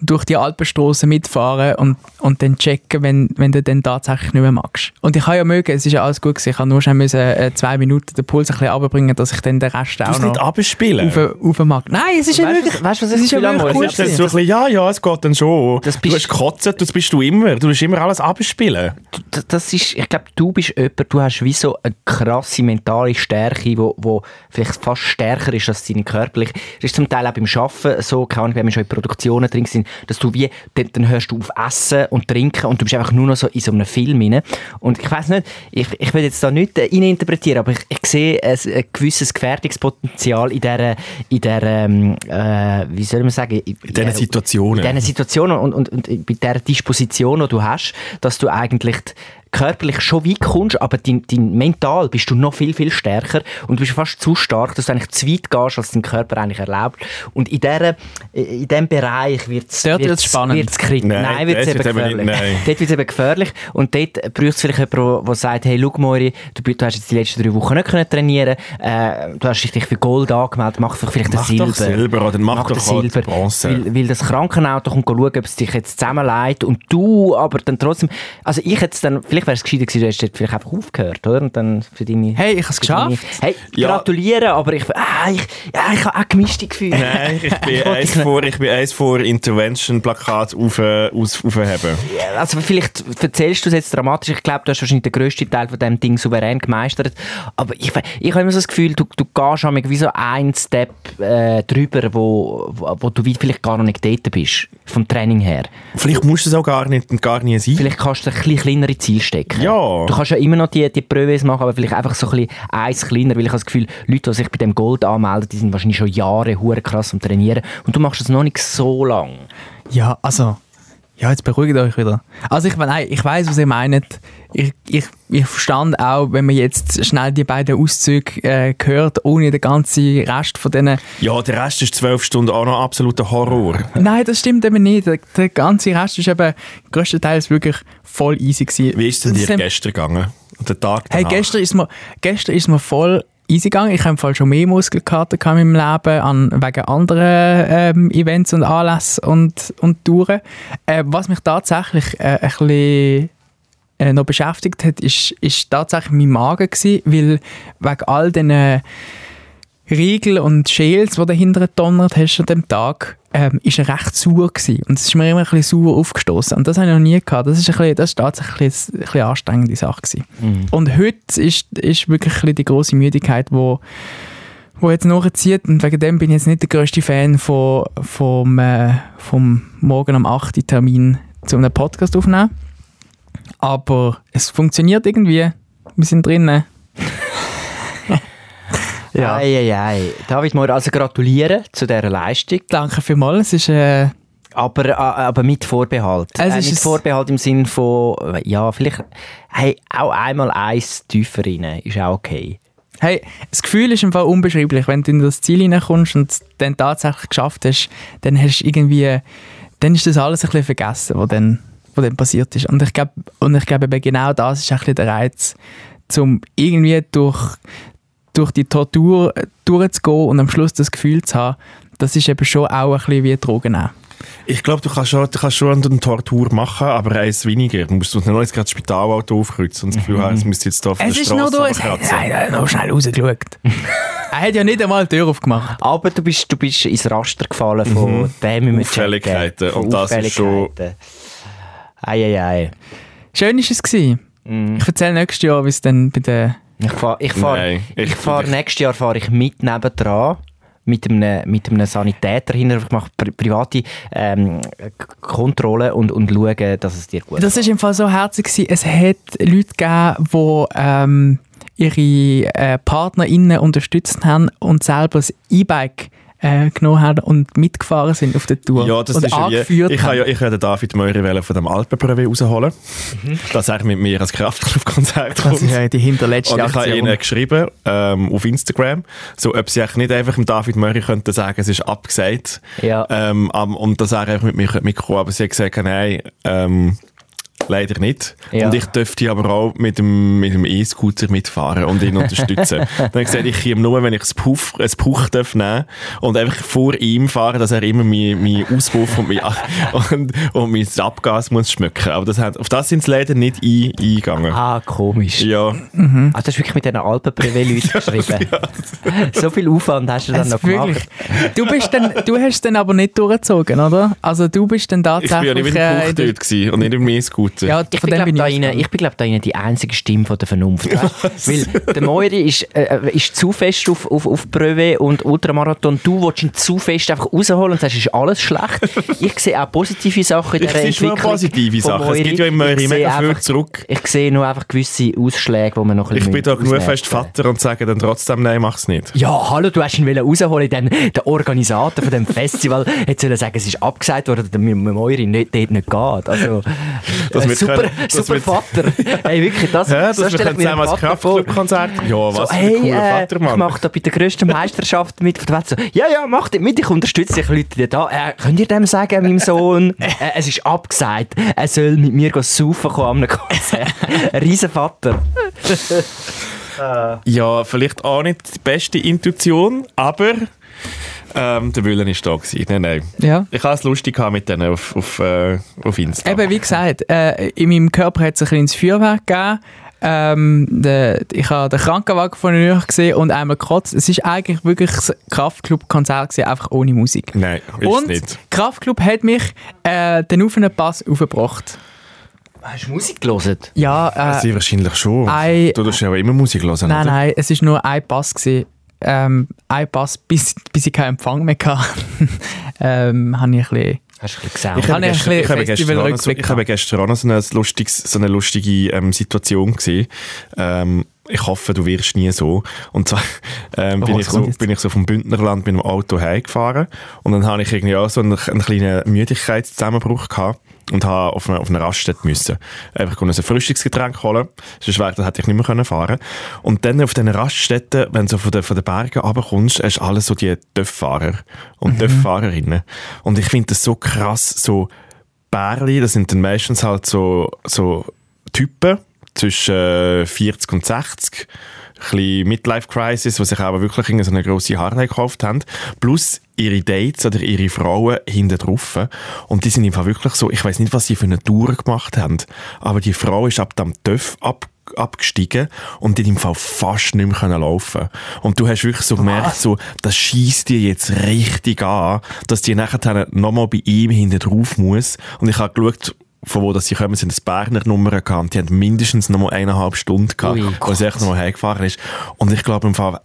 [SPEAKER 1] durch die Alpenstraße mitfahren und, und dann checken, wenn, wenn du dann tatsächlich nicht mehr magst. Und ich habe ja mögen, es ist ja alles gut gewesen, ich habe nur schnell müssen, äh, zwei Minuten den Puls ein bisschen runterbringen, dass ich dann den Rest
[SPEAKER 2] du
[SPEAKER 1] auch
[SPEAKER 2] musst
[SPEAKER 1] noch
[SPEAKER 2] nicht abspielen.
[SPEAKER 1] auf, auf mag. Nein, es ist ja
[SPEAKER 3] Weißt du,
[SPEAKER 1] wirklich,
[SPEAKER 3] weißt du, was
[SPEAKER 1] es
[SPEAKER 3] ich? Das
[SPEAKER 2] ist
[SPEAKER 1] gewesen.
[SPEAKER 2] so ein bisschen, ja, ja, es geht dann schon.
[SPEAKER 3] Das
[SPEAKER 2] du
[SPEAKER 3] bist-
[SPEAKER 2] hast gekotzt, das bist du immer. Du musst immer alles abspielen.
[SPEAKER 3] das, das ist, ich glaube, du bist jemand, du hast wie so eine krasse mentale Stärke, wo, wo vielleicht fast stärker ist als deine körperliche. Das ist zum Teil auch beim Arbeiten so, keine Ahnung, wenn wir schon in Produktionen drin sind, dass du wie, dann, dann hörst du auf Essen und Trinken und du bist einfach nur noch so in so einem Film rein. Und ich weiß nicht, ich, ich will jetzt da nicht äh, interpretieren, aber ich, ich sehe ein, ein gewisses Gefährdungspotenzial in dieser, in dieser ähm, äh, wie soll man sagen, in,
[SPEAKER 2] In diesen Situationen.
[SPEAKER 3] in diesen Situationen und, und, und bei dieser Disposition, die du hast, dass du eigentlich die- körperlich schon weit kommst, aber dein, dein mental bist du noch viel, viel stärker und du bist fast zu stark, dass du eigentlich zu weit gehst, als dein Körper eigentlich erlaubt. Und in, dieser, in diesem Bereich wird es
[SPEAKER 1] wird's spannend.
[SPEAKER 3] kritisch.
[SPEAKER 2] Nein,
[SPEAKER 3] Nein, wird es eben
[SPEAKER 2] wird eben
[SPEAKER 3] gefährlich.
[SPEAKER 2] nicht- nein.
[SPEAKER 3] Dort wird es eben gefährlich und dort braucht es vielleicht jemanden, der sagt, hey, schau Mori, du, du hast jetzt die letzten drei Wochen nicht können trainieren äh, du hast dich für Gold angemeldet, mach doch vielleicht
[SPEAKER 2] Mach
[SPEAKER 3] ein
[SPEAKER 2] doch
[SPEAKER 3] Silber.
[SPEAKER 2] Silber oder mach
[SPEAKER 3] den
[SPEAKER 2] doch halt Bronze.
[SPEAKER 3] Weil, weil das Krankenauto kommt schauen, ob es dich jetzt zusammenleitet und du aber dann trotzdem, also ich hätte es dann, vielleicht wäre es gescheiter gewesen, du hättest vielleicht einfach aufgehört, oder? Und dann für deine...
[SPEAKER 1] Hey, ich habe es
[SPEAKER 3] für deine-
[SPEAKER 1] geschafft.
[SPEAKER 3] Hey,
[SPEAKER 2] Ja.
[SPEAKER 3] gratuliere, aber ich, ah, ich, ja, ich habe auch gemischte Gefühle.
[SPEAKER 2] Nein, ich bin eins
[SPEAKER 3] nicht-
[SPEAKER 2] vor, ich bin eins vor Intervention-Plakat auf, äh, aus- aufheben.
[SPEAKER 3] Also vielleicht erzählst du es jetzt dramatisch, ich glaube, du hast wahrscheinlich den grössten Teil von diesem Ding souverän gemeistert, aber ich, ich habe immer so das Gefühl, du, du gehst wie so ein Step äh, drüber, wo, wo, wo du vielleicht gar noch nicht dort bist, vom Training her.
[SPEAKER 2] Vielleicht musst du es auch gar nicht, gar nie sein.
[SPEAKER 3] Vielleicht kannst du ein bisschen kleinere Ziel stecken.
[SPEAKER 2] Ja.
[SPEAKER 3] Du kannst ja immer noch die, die Pröves machen, aber vielleicht einfach so ein bisschen eins kleiner, weil ich habe das Gefühl, Leute, die sich bei dem Gold anmelden, die sind wahrscheinlich schon Jahre hure krass am Trainieren und du machst das noch nicht so lang.
[SPEAKER 1] Ja, also Ja, jetzt beruhigt euch wieder. Also ich, nein, ich weiß, was ihr meint. Ich, ich, ich verstand auch, wenn man jetzt schnell die beiden Auszüge äh, hört, ohne den ganzen Rest von denen...
[SPEAKER 2] Ja, der Rest ist zwölf Stunden auch noch absoluter Horror.
[SPEAKER 1] Nein, das stimmt eben nicht. Der, der ganze Rest ist eben größtenteils wirklich voll easy gewesen.
[SPEAKER 2] Wie ist es denn dir gestern gegangen? Und der Tag
[SPEAKER 1] Hey,
[SPEAKER 2] danach?
[SPEAKER 1] gestern ist mir, gestern ist mir voll easy gegangen. Ich habe im Fall schon mehr Muskelkater in meinem Leben an, wegen anderen ähm, Events und Anlässen und, und Touren. Äh, was mich tatsächlich äh, ein bisschen äh, noch beschäftigt hat, ist, ist tatsächlich mein Magen gewesen, weil wegen all diesen Riegel und Schäls, die dahinter gedonnert hast an dem Tag, ähm, ist er recht sauer gewesen. Und es ist mir immer ein bisschen sauer aufgestoßen. Und das habe ich noch nie gehabt. Das ist, ein bisschen, das ist tatsächlich ein bisschen anstrengende Sache gewesen. Und heute ist, ist wirklich ein bisschen die grosse Müdigkeit, wo wo jetzt nachzieht und wegen dem bin ich jetzt nicht der grösste Fan von, vom, äh, vom morgen am 8. Uhr Termin zu einem Podcast aufnehmen. Aber es funktioniert irgendwie. Wir sind drinnen. Ja.
[SPEAKER 3] Ei, ei, ei. David Mohr, also gratulieren zu dieser Leistung,
[SPEAKER 1] Danke vielmals. Es ist, äh,
[SPEAKER 3] aber, äh, aber mit Vorbehalt.
[SPEAKER 1] Es
[SPEAKER 3] äh,
[SPEAKER 1] ist
[SPEAKER 3] mit Vorbehalt im Sinn von, ja, vielleicht hey, auch einmal eins tiefer rein, ist auch okay.
[SPEAKER 1] hey, das Gefühl ist im Fall unbeschreiblich. Wenn du in das Ziel hineinkommst und es dann tatsächlich geschafft hast, dann hast du irgendwie, dann ist das alles ein bisschen vergessen, was dann, was dann passiert ist. Und ich glaube, und ich glaube genau das ist ein bisschen der Reiz, um irgendwie durch, durch die Tortur äh, durchzugehen und am Schluss das Gefühl zu haben, das ist eben schon auch ein bisschen wie Drogen nehmen.
[SPEAKER 2] Ich glaube, du kannst schon, du kannst schon eine Tortur machen, aber eins weniger. Du musst nicht noch jetzt gerade das Spitalauto aufkreuzen und das Gefühl haben, es müsste jetzt hier
[SPEAKER 1] Es
[SPEAKER 2] der
[SPEAKER 1] ist nur
[SPEAKER 2] Straße
[SPEAKER 1] durch. Es,
[SPEAKER 2] runterkratzen.
[SPEAKER 1] nein, er hat noch schnell rausgeschaut. er hat ja nicht einmal die Tür aufgemacht.
[SPEAKER 3] Aber du bist, du bist ins Raster gefallen von dem müssen wir
[SPEAKER 2] Auffälligkeiten.
[SPEAKER 3] Von
[SPEAKER 2] Und das ist schon-
[SPEAKER 3] Auffälligkeiten. Ei, ei, ei.
[SPEAKER 1] Schön ist es gewesen. Ich erzähle nächstes Jahr, wie es dann bei der
[SPEAKER 3] Ich fahre ich fahr,
[SPEAKER 2] Nein,
[SPEAKER 3] ich
[SPEAKER 2] ich-
[SPEAKER 3] fahr, nächstes Jahr fahre ich mit nebendran. Mit einem, mit einem Sanitäter hinter. Ich mache pri private ähm, K- Kontrolle und, und schaue, dass es dir gut
[SPEAKER 1] Das ist im Fall so herzig gewesen. Es hat Leute gegeben, die ähm, ihre äh, PartnerInnen unterstützt haben und selber das E-Bike äh, genommen haben und mitgefahren sind auf der Tour.
[SPEAKER 2] Ja, das
[SPEAKER 1] und
[SPEAKER 2] ist ja
[SPEAKER 1] angeführt
[SPEAKER 2] ich
[SPEAKER 1] haben.
[SPEAKER 2] habe ja, ich habe den David Meury von dem Alpenbrevet rausholen,
[SPEAKER 1] Mhm.
[SPEAKER 2] dass er mit mir als Kraftclub-Konzert kommt.
[SPEAKER 1] das ist ja die hinterletzte
[SPEAKER 2] Und ich habe ihnen geschrieben ähm, auf Instagram, so, ob sie eigentlich nicht einfach dem David Murray könnten sagen, es ist abgesagt.
[SPEAKER 3] Ja.
[SPEAKER 2] Ähm, und dass er einfach mit mir mitkommen aber sie hat gesagt, nein, ähm, leider nicht.
[SPEAKER 3] Ja.
[SPEAKER 2] Und ich dürfte aber auch mit dem, mit dem E-Scooter mitfahren und ihn unterstützen. Dann habe ich gesagt, ich komme nur, wenn ich ein Puff, ein Puch darf nehmen und einfach vor ihm fahren, dass er immer meinen mein Auspuff und mein, und, und mein Abgas muss schmücken. Aber das hat, auf das sind sie leider nicht ein, eingegangen.
[SPEAKER 3] Ah, komisch.
[SPEAKER 2] Ja,
[SPEAKER 3] Ah, du hast wirklich mit diesen Alpenprivé-Leuten geschrieben. so viel Aufwand hast du dann
[SPEAKER 1] Es
[SPEAKER 3] noch
[SPEAKER 1] wirklich.
[SPEAKER 3] gemacht.
[SPEAKER 1] Du, bist dann, du hast es dann aber nicht durchgezogen, oder? Also du bist dann
[SPEAKER 2] ich bin ja
[SPEAKER 1] tatsächlich...
[SPEAKER 2] nicht mit dem
[SPEAKER 1] äh,
[SPEAKER 2] Puch
[SPEAKER 1] in der-
[SPEAKER 2] dort gewesen und nicht mit dem E-Scooter.
[SPEAKER 1] Ja,
[SPEAKER 3] Ich
[SPEAKER 1] von
[SPEAKER 3] bin,
[SPEAKER 1] dem
[SPEAKER 3] glaub,
[SPEAKER 1] bin
[SPEAKER 3] da
[SPEAKER 1] ich
[SPEAKER 3] ich glaube da innen die einzige Stimme von der Vernunft. Weil der Moiri ist, äh, ist zu fest auf, auf, auf Brevet und Ultramarathon. Du willst ihn zu fest einfach rausholen und sagst, es ist alles schlecht. Ich sehe auch positive Sachen in
[SPEAKER 2] Ich
[SPEAKER 3] dieser
[SPEAKER 2] sehe schon
[SPEAKER 3] Entwicklung
[SPEAKER 2] positive Sachen. Es gibt ja immer
[SPEAKER 3] Ich sehe
[SPEAKER 2] mega viel
[SPEAKER 3] einfach-
[SPEAKER 2] zurück.
[SPEAKER 3] Ich sehe nur einfach gewisse Ausschläge, die man noch ein
[SPEAKER 2] Ich
[SPEAKER 3] bisschen
[SPEAKER 2] bin da genug fest Vater und sage dann trotzdem, nein, mach's nicht.
[SPEAKER 3] Ja, hallo, du hast ihn rausholen, dann der Organisator von dem Festival hätte sollen sagen, es ist abgesagt worden, damit Moiri nicht, dort nicht geht. Also,
[SPEAKER 2] Dass
[SPEAKER 3] äh,
[SPEAKER 2] wir
[SPEAKER 3] super,
[SPEAKER 2] können- dass
[SPEAKER 3] super
[SPEAKER 2] wir-
[SPEAKER 3] Vater. hey, wirklich, das,
[SPEAKER 2] Ja, dass
[SPEAKER 3] so
[SPEAKER 2] wir können zusammen
[SPEAKER 3] vor.
[SPEAKER 2] Kraftclub-Konzert. Ja, was
[SPEAKER 3] So,
[SPEAKER 2] für ein
[SPEAKER 3] hey,
[SPEAKER 2] cooler
[SPEAKER 3] äh,
[SPEAKER 2] Vater,
[SPEAKER 3] ich
[SPEAKER 2] Mann.
[SPEAKER 3] mache da bei der grössten Meisterschaft mit von der Welt. So, ja, ja, mach das mit, ich unterstütze dich, Leute die da. Äh, könnt ihr dem sagen, meinem Sohn, äh, es ist abgesagt, er soll mit mir saufen kommen einem Konzert. Ein Riesenvater.
[SPEAKER 2] Ja, vielleicht auch nicht die beste Intuition, aber ähm, der Willen war da. Gewesen. Nein, nein.
[SPEAKER 1] Ja.
[SPEAKER 2] Ich hatte es lustig mit denen auf, auf, äh, auf Insta.
[SPEAKER 1] Eben, wie gesagt, äh, in meinem Körper hat es ein kleines Feuerwerk gegeben. Ähm, der, ich habe den Krankenwagen von New York gesehen und einmal gekotzt. Es ist eigentlich wirklich ein Kraftclub-Konzert gewesen, einfach ohne Musik.
[SPEAKER 2] Nein, ist
[SPEAKER 1] und
[SPEAKER 2] nicht.
[SPEAKER 1] Kraftclub hat mich äh, den offenen Pass aufgebracht.
[SPEAKER 3] Hast du Musik gelesen?
[SPEAKER 1] Ja, äh,
[SPEAKER 2] Sie wahrscheinlich schon.
[SPEAKER 1] Ei-
[SPEAKER 2] du tust ja auch immer Musik hören,
[SPEAKER 1] nein,
[SPEAKER 2] oder?
[SPEAKER 1] nein, es ist nur ein Pass gewesen. Ähm, ein Pass, bis, bis ich keinen Empfang mehr hatte, ähm, habe ich ein bisschen...
[SPEAKER 3] Hast du bisschen
[SPEAKER 2] Ich
[SPEAKER 1] habe
[SPEAKER 2] gestern, ich habe gestern, so, ich habe gestern auch noch so eine, lustiges, so eine lustige ähm, Situation gesehen. Ähm, ich hoffe, du wirst nie so. Und zwar ähm,
[SPEAKER 3] Oh,
[SPEAKER 2] bin, ich so, bin ich so vom Bündnerland mit dem Auto heimgefahren und dann habe ich irgendwie auch so einen, einen kleinen Müdigkeitszusammenbruch gehabt und habe auf eine, auf eine Raststätte müssen. Einfach ein Frühstücksgetränk holen, sonst wäre, dann hätte ich nicht mehr können fahren Und dann auf diesen Raststätten, wenn du so von den, von den Bergen runterkommst, hast du alles so die Töfffahrer und Töfffahrerinnen. Und ich finde das so krass, so Bärli, das sind dann meistens halt so, so Typen zwischen äh, 40 und 60, ein bisschen Midlife-Crisis, die sich aber wirklich in so eine grosse Harley gekauft haben, plus ihre Dates oder ihre Frauen hinten drauf. Und die sind einfach wirklich so, ich weiß nicht, was sie für eine Tour gemacht haben, aber die Frau ist ab dem Töff ab abgestiegen und die hat im Fall fast nicht mehr können laufen Und du hast wirklich so gemerkt, so, das schießt dir jetzt richtig an, dass die nachher nochmal bei ihm hinten drauf muss. Und ich habe geschaut, von wo das sie kommen, sind das Berner Nummern gehabt. Die haben mindestens noch mal eineinhalb Stunden gehabt,
[SPEAKER 3] Ui,
[SPEAKER 2] wo sie echt noch mal heimgefahren ist. Und ich glaube im Fall,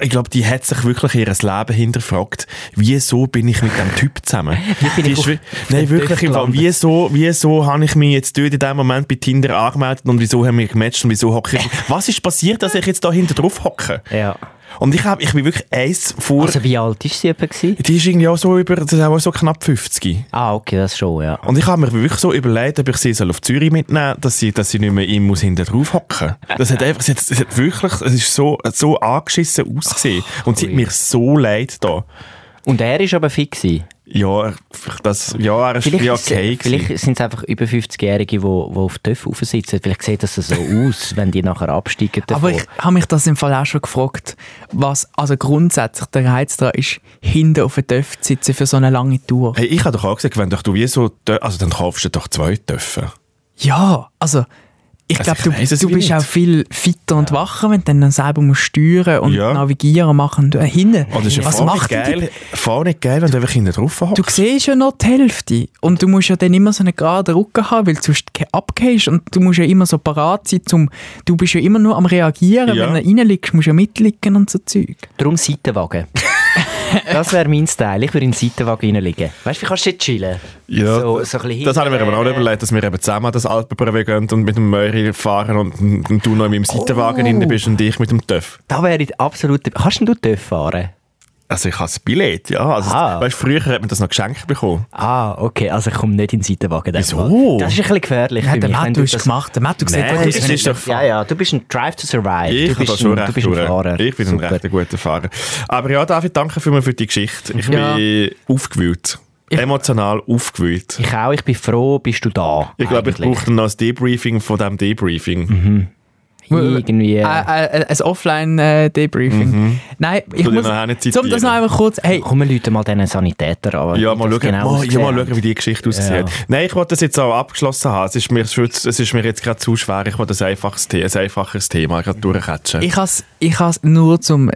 [SPEAKER 2] ich glaube, die hat sich wirklich ihr Leben hinterfragt. Wieso bin ich mit dem Typ zusammen?
[SPEAKER 3] bin
[SPEAKER 2] Die
[SPEAKER 3] ich
[SPEAKER 2] wie- Nein, wirklich im Fall. Wieso, wieso habe ich mich jetzt dort in dem Moment bei Tinder angemeldet und wieso haben wir gematcht und wieso hocke ich? Was ist passiert, dass ich jetzt da hinter drauf hocke?
[SPEAKER 3] Ja.
[SPEAKER 2] Und ich, hab, ich bin wirklich eins vor.
[SPEAKER 3] Also wie alt ist sie etwa gewesen?
[SPEAKER 2] die ist irgendwie auch so über, das ist auch so knapp 50.
[SPEAKER 3] Ah, okay, das schon, ja.
[SPEAKER 2] Und ich habe mir wirklich so überlegt, ob ich sie soll auf Zürich mitnehmen soll, dass sie, dass sie nicht mehr ihm muss hinten drauf hocken. Das hat einfach, es hat, es hat wirklich, es ist so, so angeschissen ausgesehen. Und sie hat mir so leid da.
[SPEAKER 3] Und er ist aber fit gewesen.
[SPEAKER 2] Ja, das, ja, er ist
[SPEAKER 3] Vielleicht,
[SPEAKER 2] wie
[SPEAKER 3] ist-
[SPEAKER 2] okay gewesen.
[SPEAKER 3] vielleicht sind es einfach über 50-Jährige, die auf Töpfen sitzen. Vielleicht sieht das so aus, wenn die nachher absteigen.
[SPEAKER 1] Aber
[SPEAKER 3] davon.
[SPEAKER 1] ich habe mich das im Fall auch schon gefragt, was also grundsätzlich der Reiz daran ist, hinten auf dem Töpf zu sitzen für so eine lange Tour.
[SPEAKER 2] Hey, ich habe doch auch gesagt, wenn doch du wie so, also dann kaufst du doch zwei Töpfe.
[SPEAKER 1] Ja, also ich
[SPEAKER 2] Also
[SPEAKER 1] glaube, du, du bist
[SPEAKER 2] nicht.
[SPEAKER 1] auch viel fitter und wacher, wenn du dann selber musst steuern und
[SPEAKER 2] Ja.
[SPEAKER 1] navigieren machen. Du, äh, hinten,
[SPEAKER 2] Oh, das ist ja
[SPEAKER 1] was macht
[SPEAKER 2] geil, voll nicht geil, wenn du einfach hinten drauf hockst.
[SPEAKER 1] Du siehst ja noch die Hälfte und du musst ja dann immer so einen geraden Rücken haben, weil du sonst ge- abgehst und du musst ja immer so parat sein, zum, du bist ja immer nur am reagieren,
[SPEAKER 2] Ja.
[SPEAKER 1] wenn du reinliegst, musst du ja mitliegen und so Zeug.
[SPEAKER 3] Darum Seitenwagen. Das wäre mein Style. Ich würde in den Seitenwagen reinliegen. Weißt du, wie kannst du dort chillen?
[SPEAKER 2] Ja,
[SPEAKER 3] so, so ein
[SPEAKER 2] das habe ich mir aber auch
[SPEAKER 3] hinten,
[SPEAKER 2] überlegt, dass wir eben zusammen das Alpenbrühe gehen und mit dem Möri fahren und, und du noch in meinem Seitenwagen
[SPEAKER 3] Oh.
[SPEAKER 2] bist und ich mit dem Töff.
[SPEAKER 3] Da wäre ich absolut... Kannst denn du Töpfe fahren?
[SPEAKER 2] Also ich habe das Billett, ja. Also,
[SPEAKER 3] Ah.
[SPEAKER 2] weißt, früher hat man das noch geschenkt bekommen.
[SPEAKER 3] Ah, okay. Also ich komme nicht in den Seitenwagen.
[SPEAKER 2] Wieso?
[SPEAKER 3] Das ist ein bisschen gefährlich
[SPEAKER 1] Ja,
[SPEAKER 3] für
[SPEAKER 1] der
[SPEAKER 3] mich.
[SPEAKER 1] Mattu
[SPEAKER 3] du
[SPEAKER 1] ist
[SPEAKER 3] das-
[SPEAKER 1] gemacht, der Mattu sieht
[SPEAKER 2] Nein,
[SPEAKER 1] gut aus,
[SPEAKER 2] ist doch-
[SPEAKER 3] Ja, ja, du bist ein Drive to Survive.
[SPEAKER 2] Ich
[SPEAKER 3] du
[SPEAKER 2] habe
[SPEAKER 3] bist
[SPEAKER 2] da schon
[SPEAKER 3] ein, du
[SPEAKER 2] recht
[SPEAKER 3] bist ein. Fahrer.
[SPEAKER 2] Ich bin
[SPEAKER 3] Super.
[SPEAKER 2] ein recht guter Fahrer. Aber ja, David, danke vielmals für die Geschichte. Ich
[SPEAKER 1] Ja.
[SPEAKER 2] bin aufgewühlt. Emotional aufgewühlt.
[SPEAKER 3] Ich auch. Ich bin froh, bist du da.
[SPEAKER 2] Ich glaube, ich brauche dann noch ein Debriefing von diesem Debriefing.
[SPEAKER 3] Irgendwie...
[SPEAKER 1] Äh, äh, ein Offline-Debriefing. Nein, ich
[SPEAKER 2] Mhm.
[SPEAKER 1] muss,
[SPEAKER 2] nachher nicht
[SPEAKER 1] um das noch
[SPEAKER 2] zitieren.
[SPEAKER 1] einmal kurz, hey,
[SPEAKER 3] Komm, wir Leute mal diesen Sanitäter an.
[SPEAKER 2] Ja, mal schauen,
[SPEAKER 3] genau
[SPEAKER 2] mal, ja, mal schauen, wie die Geschichte aussieht.
[SPEAKER 3] Ja.
[SPEAKER 2] Nein, ich wollte das jetzt auch abgeschlossen haben. Es ist mir, es ist mir jetzt gerade zu schwer. Ich wollte ein einfaches, ein einfaches Thema gerade durchcatchen.
[SPEAKER 1] ich has, ich has nur zum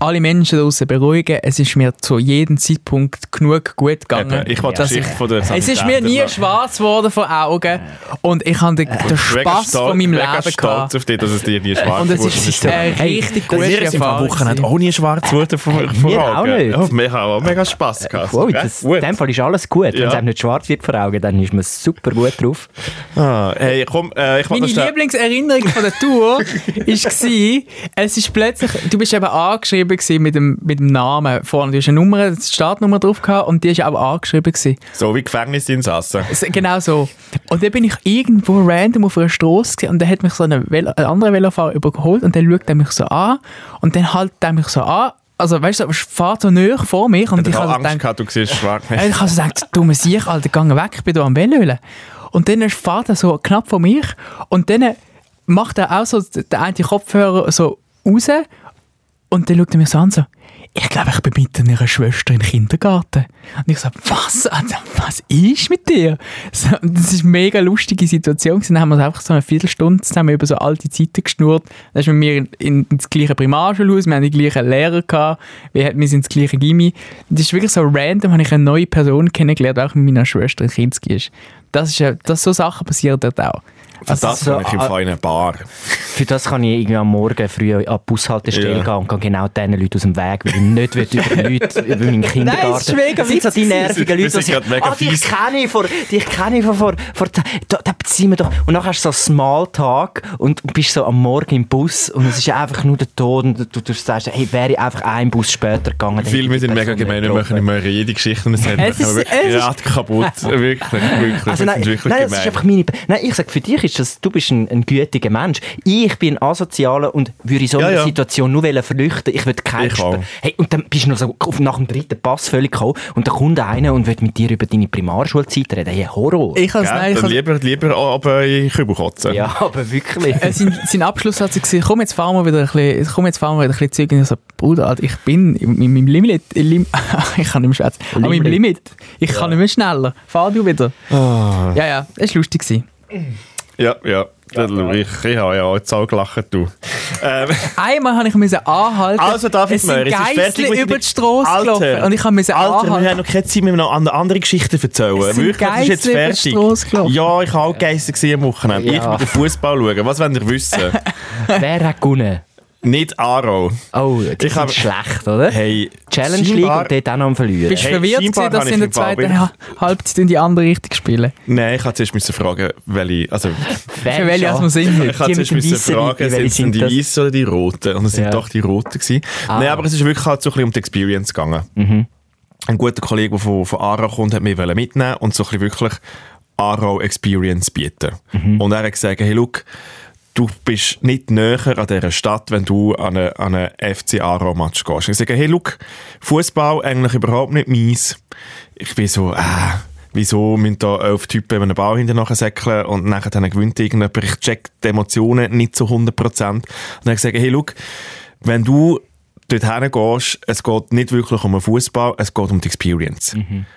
[SPEAKER 1] alle Menschen draußen beruhigen, es ist mir zu jedem Zeitpunkt genug gut gegangen.
[SPEAKER 2] Eben, ich wollte
[SPEAKER 1] dass
[SPEAKER 2] die Geschichte von der
[SPEAKER 1] es ist mir nie schwarz geworden vor Augen und ich habe den, den
[SPEAKER 2] stolz-
[SPEAKER 1] von meinem
[SPEAKER 2] mega
[SPEAKER 1] Leben
[SPEAKER 2] stolz
[SPEAKER 1] gehabt.
[SPEAKER 2] auf dich, dass es dir nie schwarz
[SPEAKER 1] Und es
[SPEAKER 2] geworden
[SPEAKER 1] ist eine richtig gute
[SPEAKER 2] Mir ist im Fall
[SPEAKER 1] Erfahrung.
[SPEAKER 2] Wochenende
[SPEAKER 1] gewesen.
[SPEAKER 2] auch nie schwarz geworden vor, vor
[SPEAKER 3] Mir auch
[SPEAKER 2] Augen.
[SPEAKER 3] nicht.
[SPEAKER 2] Ja, wir haben auch mega Spass gehabt.
[SPEAKER 3] Wow, das, in dem Fall ist alles gut. Wenn
[SPEAKER 2] Ja.
[SPEAKER 3] es einem nicht schwarz wird vor Augen, dann ist man super gut drauf.
[SPEAKER 2] Ah, hey, komm, äh, ich
[SPEAKER 1] Meine Lieblingserinnerung von der Tour war, es ist plötzlich, du bist eben angeschrieben gewesen mit dem, mit dem Namen vorne. Hast eine Nummer, eine Startnummer drauf gehabt und die ist auch angeschrieben gewesen.
[SPEAKER 2] So wie Gefängnisinsassen.
[SPEAKER 1] Genau so. Und dann bin ich irgendwo random auf einer Straße und dann hat mich so ein, Velo, ein anderer Velofahrer überholt und dann schaut er mich so an und dann hält er mich so an. Also weißt du, er fährt so näher vor mich und
[SPEAKER 2] Ich
[SPEAKER 1] ich
[SPEAKER 2] habe Angst
[SPEAKER 1] gedacht,
[SPEAKER 2] gehabt, du siehst schwarz.
[SPEAKER 1] ich habe so gedacht, du musst sich, Alter, geh weg, ich bin hier am Velölen. Und dann fährt er so knapp vor mich und dann macht er auch so den einen Kopfhörer so raus und dann schaut er mich so an so, ich glaube, ich bin mit deiner Schwester im Kindergarten. Und ich so, was, Alter, was ist mit dir? So, das ist eine mega lustige Situation. Dann haben wir einfach so eine Viertelstunde zusammen über so alte Zeiten geschnurrt. Dann ist mit mir in, in, ins gleiche Primarschulhaus, wir haben die gleichen Lehrer gehabt, wir, sind ins gleiche Gimmi. Das ist wirklich so random, habe ich eine neue Person kennengelernt, auch mit meiner Schwester ein Kind. Das ist das, so Sachen passieren dort auch.
[SPEAKER 2] Für das
[SPEAKER 3] also,
[SPEAKER 2] kann ich im eine Bar.
[SPEAKER 3] Für das kann ich irgendwie am Morgen früh an die Bushaltestelle
[SPEAKER 2] Ja.
[SPEAKER 3] gehen und gehe genau diesen Leuten aus dem Weg, weil ich nicht will über Leute, über meinen Kindergarten...
[SPEAKER 1] es ist mega
[SPEAKER 3] das sind so die
[SPEAKER 1] witzig.
[SPEAKER 3] nervigen Leute, die
[SPEAKER 2] gerade mega
[SPEAKER 3] ah, dich kenne ich vor, dich kenne ich vor, vor, vor da, da sind wir doch... Und dann hast du so Smalltalk und bist so am Morgen im Bus und es ist einfach nur der Tod und du, du sagst, hey, wäre ich einfach einen Bus später gegangen... die
[SPEAKER 2] sind mega gemein, wir machen immer jede Geschichte und es hat wirklich gerade kaputt. Wirklich, wirklich.
[SPEAKER 3] Also nein,
[SPEAKER 2] wirklich
[SPEAKER 3] nein, das ist
[SPEAKER 2] gemein.
[SPEAKER 3] einfach meine... Nein, ich sage, für dich ist das, du bist ein, ein gütiger Mensch. Ich bin ein Asozialer und würde in so
[SPEAKER 2] Ja,
[SPEAKER 3] einer
[SPEAKER 2] ja.
[SPEAKER 3] Situation nur wollen flüchten. Ich will keinen Hey, und dann bist du noch so auf, nach dem dritten Pass völlig gekommen und dann kommt einer und will mit dir über deine Primarschulzeit reden. Hey, Horror.
[SPEAKER 1] Ich habe
[SPEAKER 2] Gell?
[SPEAKER 1] nein, ich
[SPEAKER 2] lieber, lieber aber in Kübel kotzen.
[SPEAKER 3] ja, aber wirklich.
[SPEAKER 1] äh, sein, sein Abschluss hat gesagt, komm jetzt fahren wir wieder ein bisschen, komm jetzt fahren wir wieder ein bisschen zurück. Und ich so, Bruder, Alter, ich bin in meinem Limit, in Lim ich kann nicht mehr schwätzen, an meinem
[SPEAKER 3] Limit.
[SPEAKER 1] Limit. Ich kann nicht mehr schneller. Fahr du wieder.
[SPEAKER 2] Ah.
[SPEAKER 1] Ja, ja, das war lustig. Gewesen.
[SPEAKER 2] Ja, ja. Das- Ich, ich habe ja jetzt auch gelacht, du. Ähm,
[SPEAKER 1] Einmal habe ich müssen anhalten.
[SPEAKER 2] also, David
[SPEAKER 1] es sind
[SPEAKER 2] Möhr, es ist fertig
[SPEAKER 1] Geissle
[SPEAKER 2] mit
[SPEAKER 1] über die Straße gelaufen. Und ich habe müssen
[SPEAKER 2] Alter, wir
[SPEAKER 1] anhalten.
[SPEAKER 2] haben noch keine Zeit, mehr noch eine andere Geschichte zu erzählen.
[SPEAKER 1] Es sind
[SPEAKER 2] Wirklich, ist jetzt
[SPEAKER 1] Geissle über die
[SPEAKER 2] fertig. Ja, ich habe auch Geissen gesehen am Wochenende.
[SPEAKER 3] Ja.
[SPEAKER 2] Ich will den Fußball schauen. Was wollt ihr wissen?
[SPEAKER 3] Wer hat gewonnen?
[SPEAKER 2] Nicht Aro.
[SPEAKER 3] Oh, die
[SPEAKER 2] Ich hab-
[SPEAKER 3] schlecht, oder?
[SPEAKER 2] Hey,
[SPEAKER 3] Challenge League und dort auch noch am Verlieren.
[SPEAKER 1] Bist du
[SPEAKER 2] Hey,
[SPEAKER 1] verwirrt, gewesen, dass sie in der
[SPEAKER 2] ich
[SPEAKER 1] zweiten Halbzeit in die andere Richtung spielen?
[SPEAKER 2] Nein, ich musste zuerst fragen, welche. Also,
[SPEAKER 3] Wer
[SPEAKER 1] Für welche
[SPEAKER 3] ist
[SPEAKER 1] als wir sind.
[SPEAKER 2] ich
[SPEAKER 3] Die
[SPEAKER 2] musste zuerst müssen fragen, sind
[SPEAKER 3] welche
[SPEAKER 2] es denn die
[SPEAKER 3] das?
[SPEAKER 2] Weißen oder die Roten? Und es sind
[SPEAKER 3] Ja.
[SPEAKER 2] doch die Roten. Gewesen.
[SPEAKER 3] Ah.
[SPEAKER 2] Nein, aber es ist wirklich halt so ein bisschen um die Experience gegangen.
[SPEAKER 3] Mhm.
[SPEAKER 2] Ein guter Kollege, der von, von Aarau kommt, hat mich wollen mitnehmen und so ein bisschen wirklich Aarau Experience bieten.
[SPEAKER 3] Mhm.
[SPEAKER 2] Und er hat gesagt, hey, look, du bist nicht näher an dieser Stadt, wenn du an einen, an einen FC Aarau-Match gehst. Ich sage, hey, look, Fußball eigentlich überhaupt nicht meins. Ich bin so, äh, wieso müssen da elf Typen einen Ball hinterher säckeln und nachher dann gewinnt irgendjemand. Ich check die Emotionen nicht zu 100%. Und dann habe ich gesagt, hey, look, wenn du dorthin gehst, es geht nicht wirklich um den Fußball, es geht um die Experience.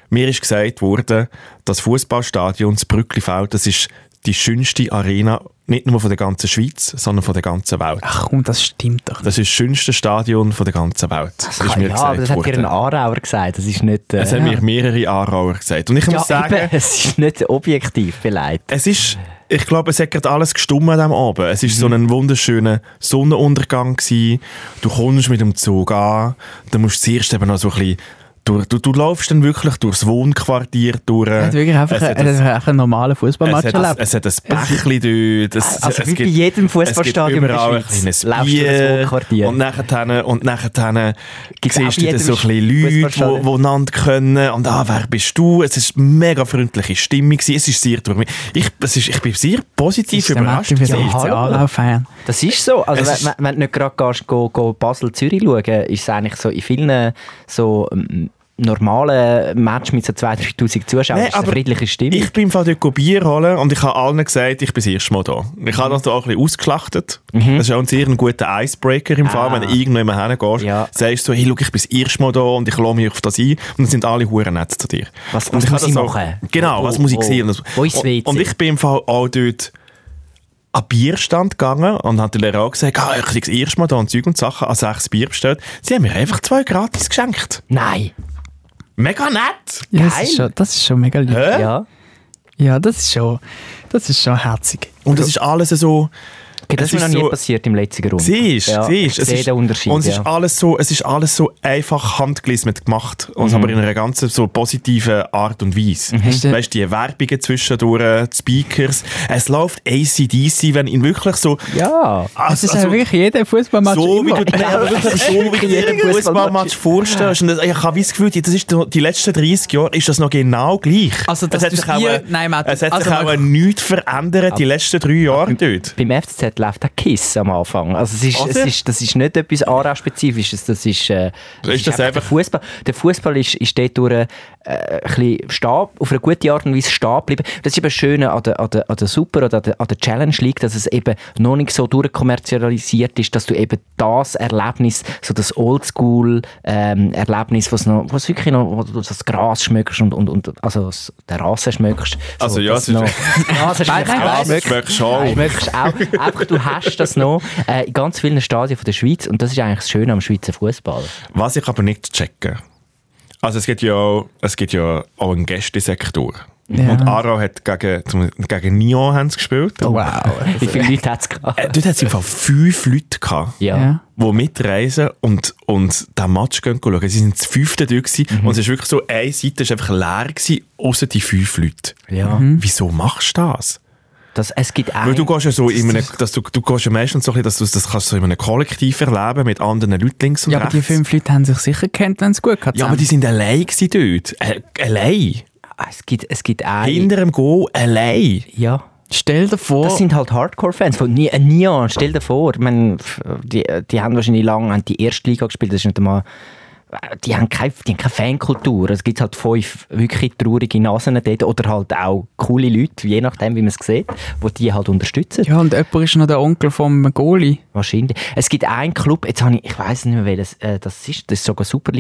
[SPEAKER 2] Mir ist gesagt worden, das Fußballstadion, das Brücklifeld, das ist die schönste Arena, nicht nur von der ganzen Schweiz, sondern von der ganzen Welt.
[SPEAKER 1] Ach komm, das stimmt doch nicht.
[SPEAKER 2] Das ist das schönste Stadion von der ganzen Welt. Das ist mir
[SPEAKER 3] ja,
[SPEAKER 2] gesagt
[SPEAKER 3] aber das hat dir ein. Aarauer gesagt. Das ist nicht... Äh,
[SPEAKER 2] Es haben mir mehrere Aarauer gesagt. Und ich
[SPEAKER 3] ja,
[SPEAKER 2] muss sagen,
[SPEAKER 3] eben, es ist nicht objektiv beleidigt.
[SPEAKER 2] es ist, ich glaube, es hat gerade alles gestummt diesem Abend. Es ist so ein wunderschöner Sonnenuntergang gewesen. Du kommst mit dem Zug an, dann musst du zuerst eben noch so ein bisschen durch, du, du läufst dann wirklich durchs Wohnquartier durch.
[SPEAKER 1] Er hat wirklich einfach,
[SPEAKER 2] Es hat ein-
[SPEAKER 1] hat einfach einen normalen
[SPEAKER 2] es
[SPEAKER 1] Fußballmatch
[SPEAKER 2] hat,
[SPEAKER 1] erlebt.
[SPEAKER 2] es hat ein Bächli dort. Es,
[SPEAKER 3] Also
[SPEAKER 2] es
[SPEAKER 3] wie bei
[SPEAKER 2] gibt-
[SPEAKER 3] jedem
[SPEAKER 2] es
[SPEAKER 3] Fußballstadion
[SPEAKER 2] überall ein
[SPEAKER 3] Schweiz.
[SPEAKER 2] kleines
[SPEAKER 3] Laufst du
[SPEAKER 2] Bier.
[SPEAKER 3] Wohnquartier.
[SPEAKER 2] Und nachher, und nachher siehst du
[SPEAKER 3] bei
[SPEAKER 2] dann so ein
[SPEAKER 3] jedem
[SPEAKER 2] bisschen Leute, die einander können. Und ah, wer bist du? Es ist eine mega freundliche Stimmung. Es ist sehr durch mich. Ich, es ist, ich bin sehr positiv überrascht.
[SPEAKER 1] FC
[SPEAKER 3] hallo.
[SPEAKER 1] Aarau-Fan.
[SPEAKER 3] Das ist so. Also, wenn,
[SPEAKER 2] ist-
[SPEAKER 3] wenn, wenn du nicht gerade gehst, go, go Basel-Zürich schauen, ist es eigentlich so in vielen so ähm, normalen Match mit so 2'000, 3'000 Zuschauern
[SPEAKER 2] Nein,
[SPEAKER 3] ist eine friedliche Stimmung.
[SPEAKER 2] Ich bin im Fall dort Bier holen und ich habe allen gesagt, ich bin das erste Mal da. Ich habe das da auch ein bisschen ausgeschlachtet. Das ist auch ein sehr guter Icebreaker im Fall,
[SPEAKER 3] Mhm. Ah.
[SPEAKER 2] wenn du irgendwo hingehst.
[SPEAKER 3] Ja.
[SPEAKER 2] Sagst du, hey, schau, ich bin das erste Mal da und ich lasse mich auf das ein. Und dann sind alle hure nett zu dir.
[SPEAKER 3] Was- was
[SPEAKER 2] ich
[SPEAKER 3] muss
[SPEAKER 2] habe
[SPEAKER 3] ich
[SPEAKER 2] auch-
[SPEAKER 3] machen?
[SPEAKER 2] Genau,
[SPEAKER 3] Wo-
[SPEAKER 2] was muss ich
[SPEAKER 3] wo-
[SPEAKER 2] sehen? Und,
[SPEAKER 3] wo ist WC?
[SPEAKER 2] und ich bin im Fall auch dort an Bierstand gegangen und hat der Lehrer auch gesagt, ah, ich bin das erste Mal da und Zeug und Sachen an sechs Bier bestellt. Sie haben mir einfach zwei gratis geschenkt.
[SPEAKER 3] Nein.
[SPEAKER 2] Mega nett!
[SPEAKER 1] Ja, das, ist schon, das ist schon mega lieb.
[SPEAKER 2] Hä?
[SPEAKER 3] Ja.
[SPEAKER 1] Ja, das ist schon, das ist schon herzig.
[SPEAKER 2] Und es ist alles so...
[SPEAKER 3] Okay, das
[SPEAKER 2] Es
[SPEAKER 3] ist mir noch nie
[SPEAKER 2] so-
[SPEAKER 3] passiert im letzten Grund.
[SPEAKER 2] Siehst,
[SPEAKER 3] ja,
[SPEAKER 2] siehst.
[SPEAKER 3] Ich
[SPEAKER 2] es
[SPEAKER 3] sehe
[SPEAKER 2] ist,
[SPEAKER 3] den Unterschied.
[SPEAKER 2] Und es
[SPEAKER 3] ja.
[SPEAKER 2] ist alles so, es ist alles so einfach handgelismet gemacht. Und
[SPEAKER 3] Mhm.
[SPEAKER 2] aber in einer ganz so positiven Art und Weise.
[SPEAKER 1] Du-
[SPEAKER 2] Weißt du, die Werbungen zwischendurch, die Speakers. Es läuft ACDC, wenn ihn wirklich so,
[SPEAKER 3] ja.
[SPEAKER 1] Es
[SPEAKER 2] also,
[SPEAKER 1] ist ja wirklich jeder Fußballmatch
[SPEAKER 2] so wie du dir
[SPEAKER 3] Ja,
[SPEAKER 2] so wie einen
[SPEAKER 3] Fußballmatch.
[SPEAKER 2] Vorstellst. Und das- ich habe das Gefühl, das ist die letzten 30 Jahre ist das noch genau gleich.
[SPEAKER 1] Also, dass
[SPEAKER 2] es hat sich
[SPEAKER 1] das
[SPEAKER 2] auch,
[SPEAKER 1] Nein, Matt,
[SPEAKER 2] es hat
[SPEAKER 1] also
[SPEAKER 2] sich auch nichts verändert die letzten drei Jahre dort.
[SPEAKER 3] Beim FCZ läuft ein Kiss am Anfang. Also es ist, es
[SPEAKER 2] Oder?
[SPEAKER 3] ist, das ist nicht etwas Aarau-spezifisches. Das ist, äh, das
[SPEAKER 2] Ist das
[SPEAKER 3] einfach der Fußball. Der Fußball ist, ist dort durch, äh, ein bisschen stehen, auf eine gute Art und Weise stehen geblieben. Das ist eben das Schöne an der, an der, an der Super oder an der, an der Challenge League, dass es eben noch nicht so durchkommerzialisiert ist, dass du eben das Erlebnis, so das Oldschool-Erlebnis, was noch, was wirklich noch, wo du das Gras schmückst und, und, und also das- den Rasen schmückst. So,
[SPEAKER 2] Also ja,
[SPEAKER 3] das
[SPEAKER 2] es ist-
[SPEAKER 3] noch,
[SPEAKER 1] nein,
[SPEAKER 3] schmückst,
[SPEAKER 1] nein,
[SPEAKER 2] schmeckt schon.
[SPEAKER 3] schmückst auch. Einfach, du hast das noch äh, in ganz vielen Stadien von der Schweiz und das ist eigentlich das Schöne am Schweizer Fußball.
[SPEAKER 2] Was ich aber nicht checke. Also es gibt ja, auch- es gibt ja auch einen Gästesektor.
[SPEAKER 1] Ja.
[SPEAKER 2] Und Aarau hat gegen, zum- gegen Nyon haben sie gespielt.
[SPEAKER 3] Oh, wow. Wie viele Leute hat es gehabt?
[SPEAKER 2] Äh, dort hat es einfach fünf Leute gehabt.
[SPEAKER 3] Ja.
[SPEAKER 1] Ja.
[SPEAKER 2] die mitreisen und, und den Match gehen schauen. Sie sind das fünfte dort gewesen,
[SPEAKER 3] Mhm.
[SPEAKER 2] und es ist wirklich so, eine Seite ist einfach leer gewesen, außer die fünf Leute.
[SPEAKER 3] ja.
[SPEAKER 2] Wieso machst du das?
[SPEAKER 3] Das, es gibt
[SPEAKER 2] Weil
[SPEAKER 3] ein,
[SPEAKER 2] du gehst ja so in einem, dass du, du gehst ja meistens so ein bisschen, dass du das kannst so in einem Kollektiv erleben mit anderen Leuten links und
[SPEAKER 1] Ja, aber
[SPEAKER 2] rechts.
[SPEAKER 1] die fünf Leute haben sich sicher kennt, wenn es gut geht.
[SPEAKER 2] ja, aber die sind allein gewesen dort. Äh, allein.
[SPEAKER 3] es gibt, es gibt ein,
[SPEAKER 2] Hinter dem Go allein.
[SPEAKER 3] ja.
[SPEAKER 1] Stell dir vor,
[SPEAKER 3] Das sind halt Hardcore-Fans von Ni- äh, Neon. Stell dir vor, ich meine, die, die haben wahrscheinlich lange die erste Liga gespielt. Das ist nicht einmal, die haben keine, die haben keine Fankultur. Es gibt halt fünf wirklich traurige Nasen dort oder halt auch coole Leute, je nachdem, wie man es sieht, die die halt unterstützen.
[SPEAKER 1] ja, und jemand ist noch der Onkel vom Goalie.
[SPEAKER 3] Wahrscheinlich. Es gibt einen Club, jetzt habe ich, ich weiß nicht mehr welches, äh, das ist, das ist sogar Super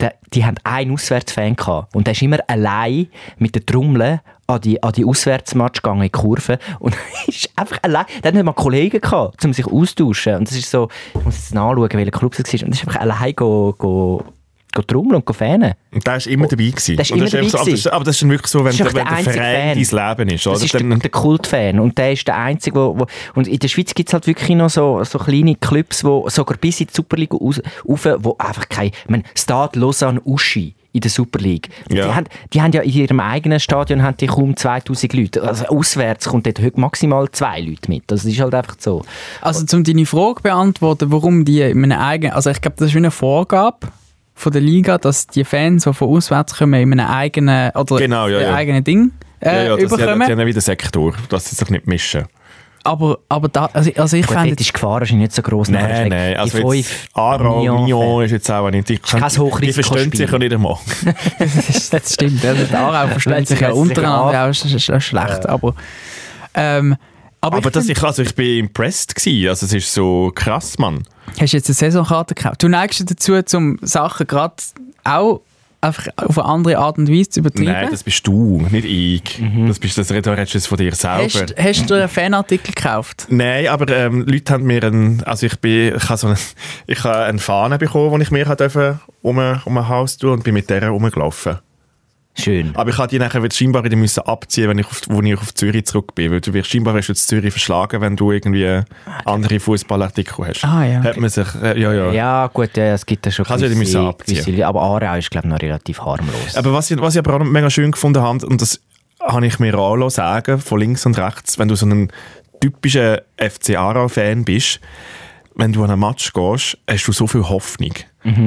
[SPEAKER 3] Der, die haben einen Auswärtsfan gehabt. Und der ist immer allein mit der Trommel an die, an die Auswärtsmatch gegangen in die Kurve. Und ist einfach allein, der hat nicht mal Kollegen gehabt, um sich austauschen und das ist so, ich muss jetzt nachschauen, welcher Club es war. Und das ist einfach allein go, go trommeln und go fanen.
[SPEAKER 2] Und der war immer dabei. Gewesen.
[SPEAKER 3] Der ist
[SPEAKER 2] das
[SPEAKER 3] immer
[SPEAKER 2] einfach so,
[SPEAKER 3] dabei
[SPEAKER 2] aber, das ist, aber das ist dann wirklich so, wenn,
[SPEAKER 3] Das ist
[SPEAKER 2] der, wenn
[SPEAKER 3] der
[SPEAKER 2] der
[SPEAKER 3] einzige
[SPEAKER 2] Verein
[SPEAKER 3] Fan.
[SPEAKER 2] dein Leben ist.
[SPEAKER 3] Das
[SPEAKER 2] Oder?
[SPEAKER 3] ist
[SPEAKER 2] dann,
[SPEAKER 3] der, der Kultfan und der ist der Einzige, wo, wo und in der Schweiz gibt es halt wirklich noch so, so kleine Clubs, wo sogar bis in die Superliga raus, rauf, wo einfach kein, ich meine, Stade Lausanne Uschi in der Super League.
[SPEAKER 2] Ja.
[SPEAKER 3] Die, haben, die haben ja in ihrem eigenen Stadion haben die kaum 2000 Leute. Also auswärts kommt dort heute maximal zwei Leute mit. Das ist halt einfach so.
[SPEAKER 1] Also, um deine Frage zu beantworten, warum die in einem eigenen, also ich glaube, das ist wie eine Vorgabe von der Liga, dass die Fans, die von auswärts kommen, in einem eigenen, oder
[SPEAKER 2] Genau, ja, ja.
[SPEAKER 1] eigenes Ding
[SPEAKER 2] ja,
[SPEAKER 1] äh,
[SPEAKER 2] ja, das, die, haben-
[SPEAKER 1] überkommen.
[SPEAKER 2] die haben ja wieder Sektor, dass sie sich nicht mischen.
[SPEAKER 1] aber, aber da, also, also ich
[SPEAKER 3] Gut,
[SPEAKER 1] fände
[SPEAKER 3] dort ist die Gefahr wahrscheinlich nicht so groß.
[SPEAKER 2] Nein, nein, also jetzt Aarau, Nyon ist jetzt auch nicht... Die,
[SPEAKER 3] kein
[SPEAKER 2] die verstehen sich ja nicht einmal.
[SPEAKER 1] das, das stimmt. Ja, die Aarau verstehen sich ja untereinander auch sch sch schlecht. Aber, ähm, aber,
[SPEAKER 2] Aber
[SPEAKER 1] ich
[SPEAKER 2] das, ich, also ich bin impressed gewesen. Also es ist so krass, Mann.
[SPEAKER 1] hast du jetzt eine Saisonkarte gekauft? Du neigst dich dazu, zum Sachen gerade auch einfach auf eine andere Art und Weise zu übertreiben?
[SPEAKER 2] Nein, das bist du, nicht ich. Das bist das redest du von dir selber.
[SPEAKER 1] hast, hast du einen Fanartikel gekauft?
[SPEAKER 2] Nein, aber ähm, Leute haben mir einen, also ich bin, ich habe so einen, ich habe eine Fahne bekommen, die ich mir um, um ein Haus tun und bin mit der rumgelaufen.
[SPEAKER 3] Schön.
[SPEAKER 2] Aber ich habe die nachher wieder scheinbar wieder müssen abziehen, wenn ich auf, wo ich auf Zürich zurück bin, weil du wirst scheinbar wirst du in Zürich verschlagen, wenn du irgendwie andere Fußballartikel hast.
[SPEAKER 1] Ah, ja,
[SPEAKER 2] Hat
[SPEAKER 1] okay.
[SPEAKER 2] man sich, äh, ja, ja.
[SPEAKER 3] Ja, gut, ja, es gibt ja schon
[SPEAKER 2] die müssen abziehen.
[SPEAKER 3] gewisse, aber Aarau ist, glaube ich, noch relativ harmlos.
[SPEAKER 2] Aber was ich, was ich aber auch mega schön gefunden habe, und das habe ich mir auch sagen, von links und rechts, wenn du so ein typischer FC Aarau-Fan bist, wenn du an einen Match gehst, hast du so viel Hoffnung,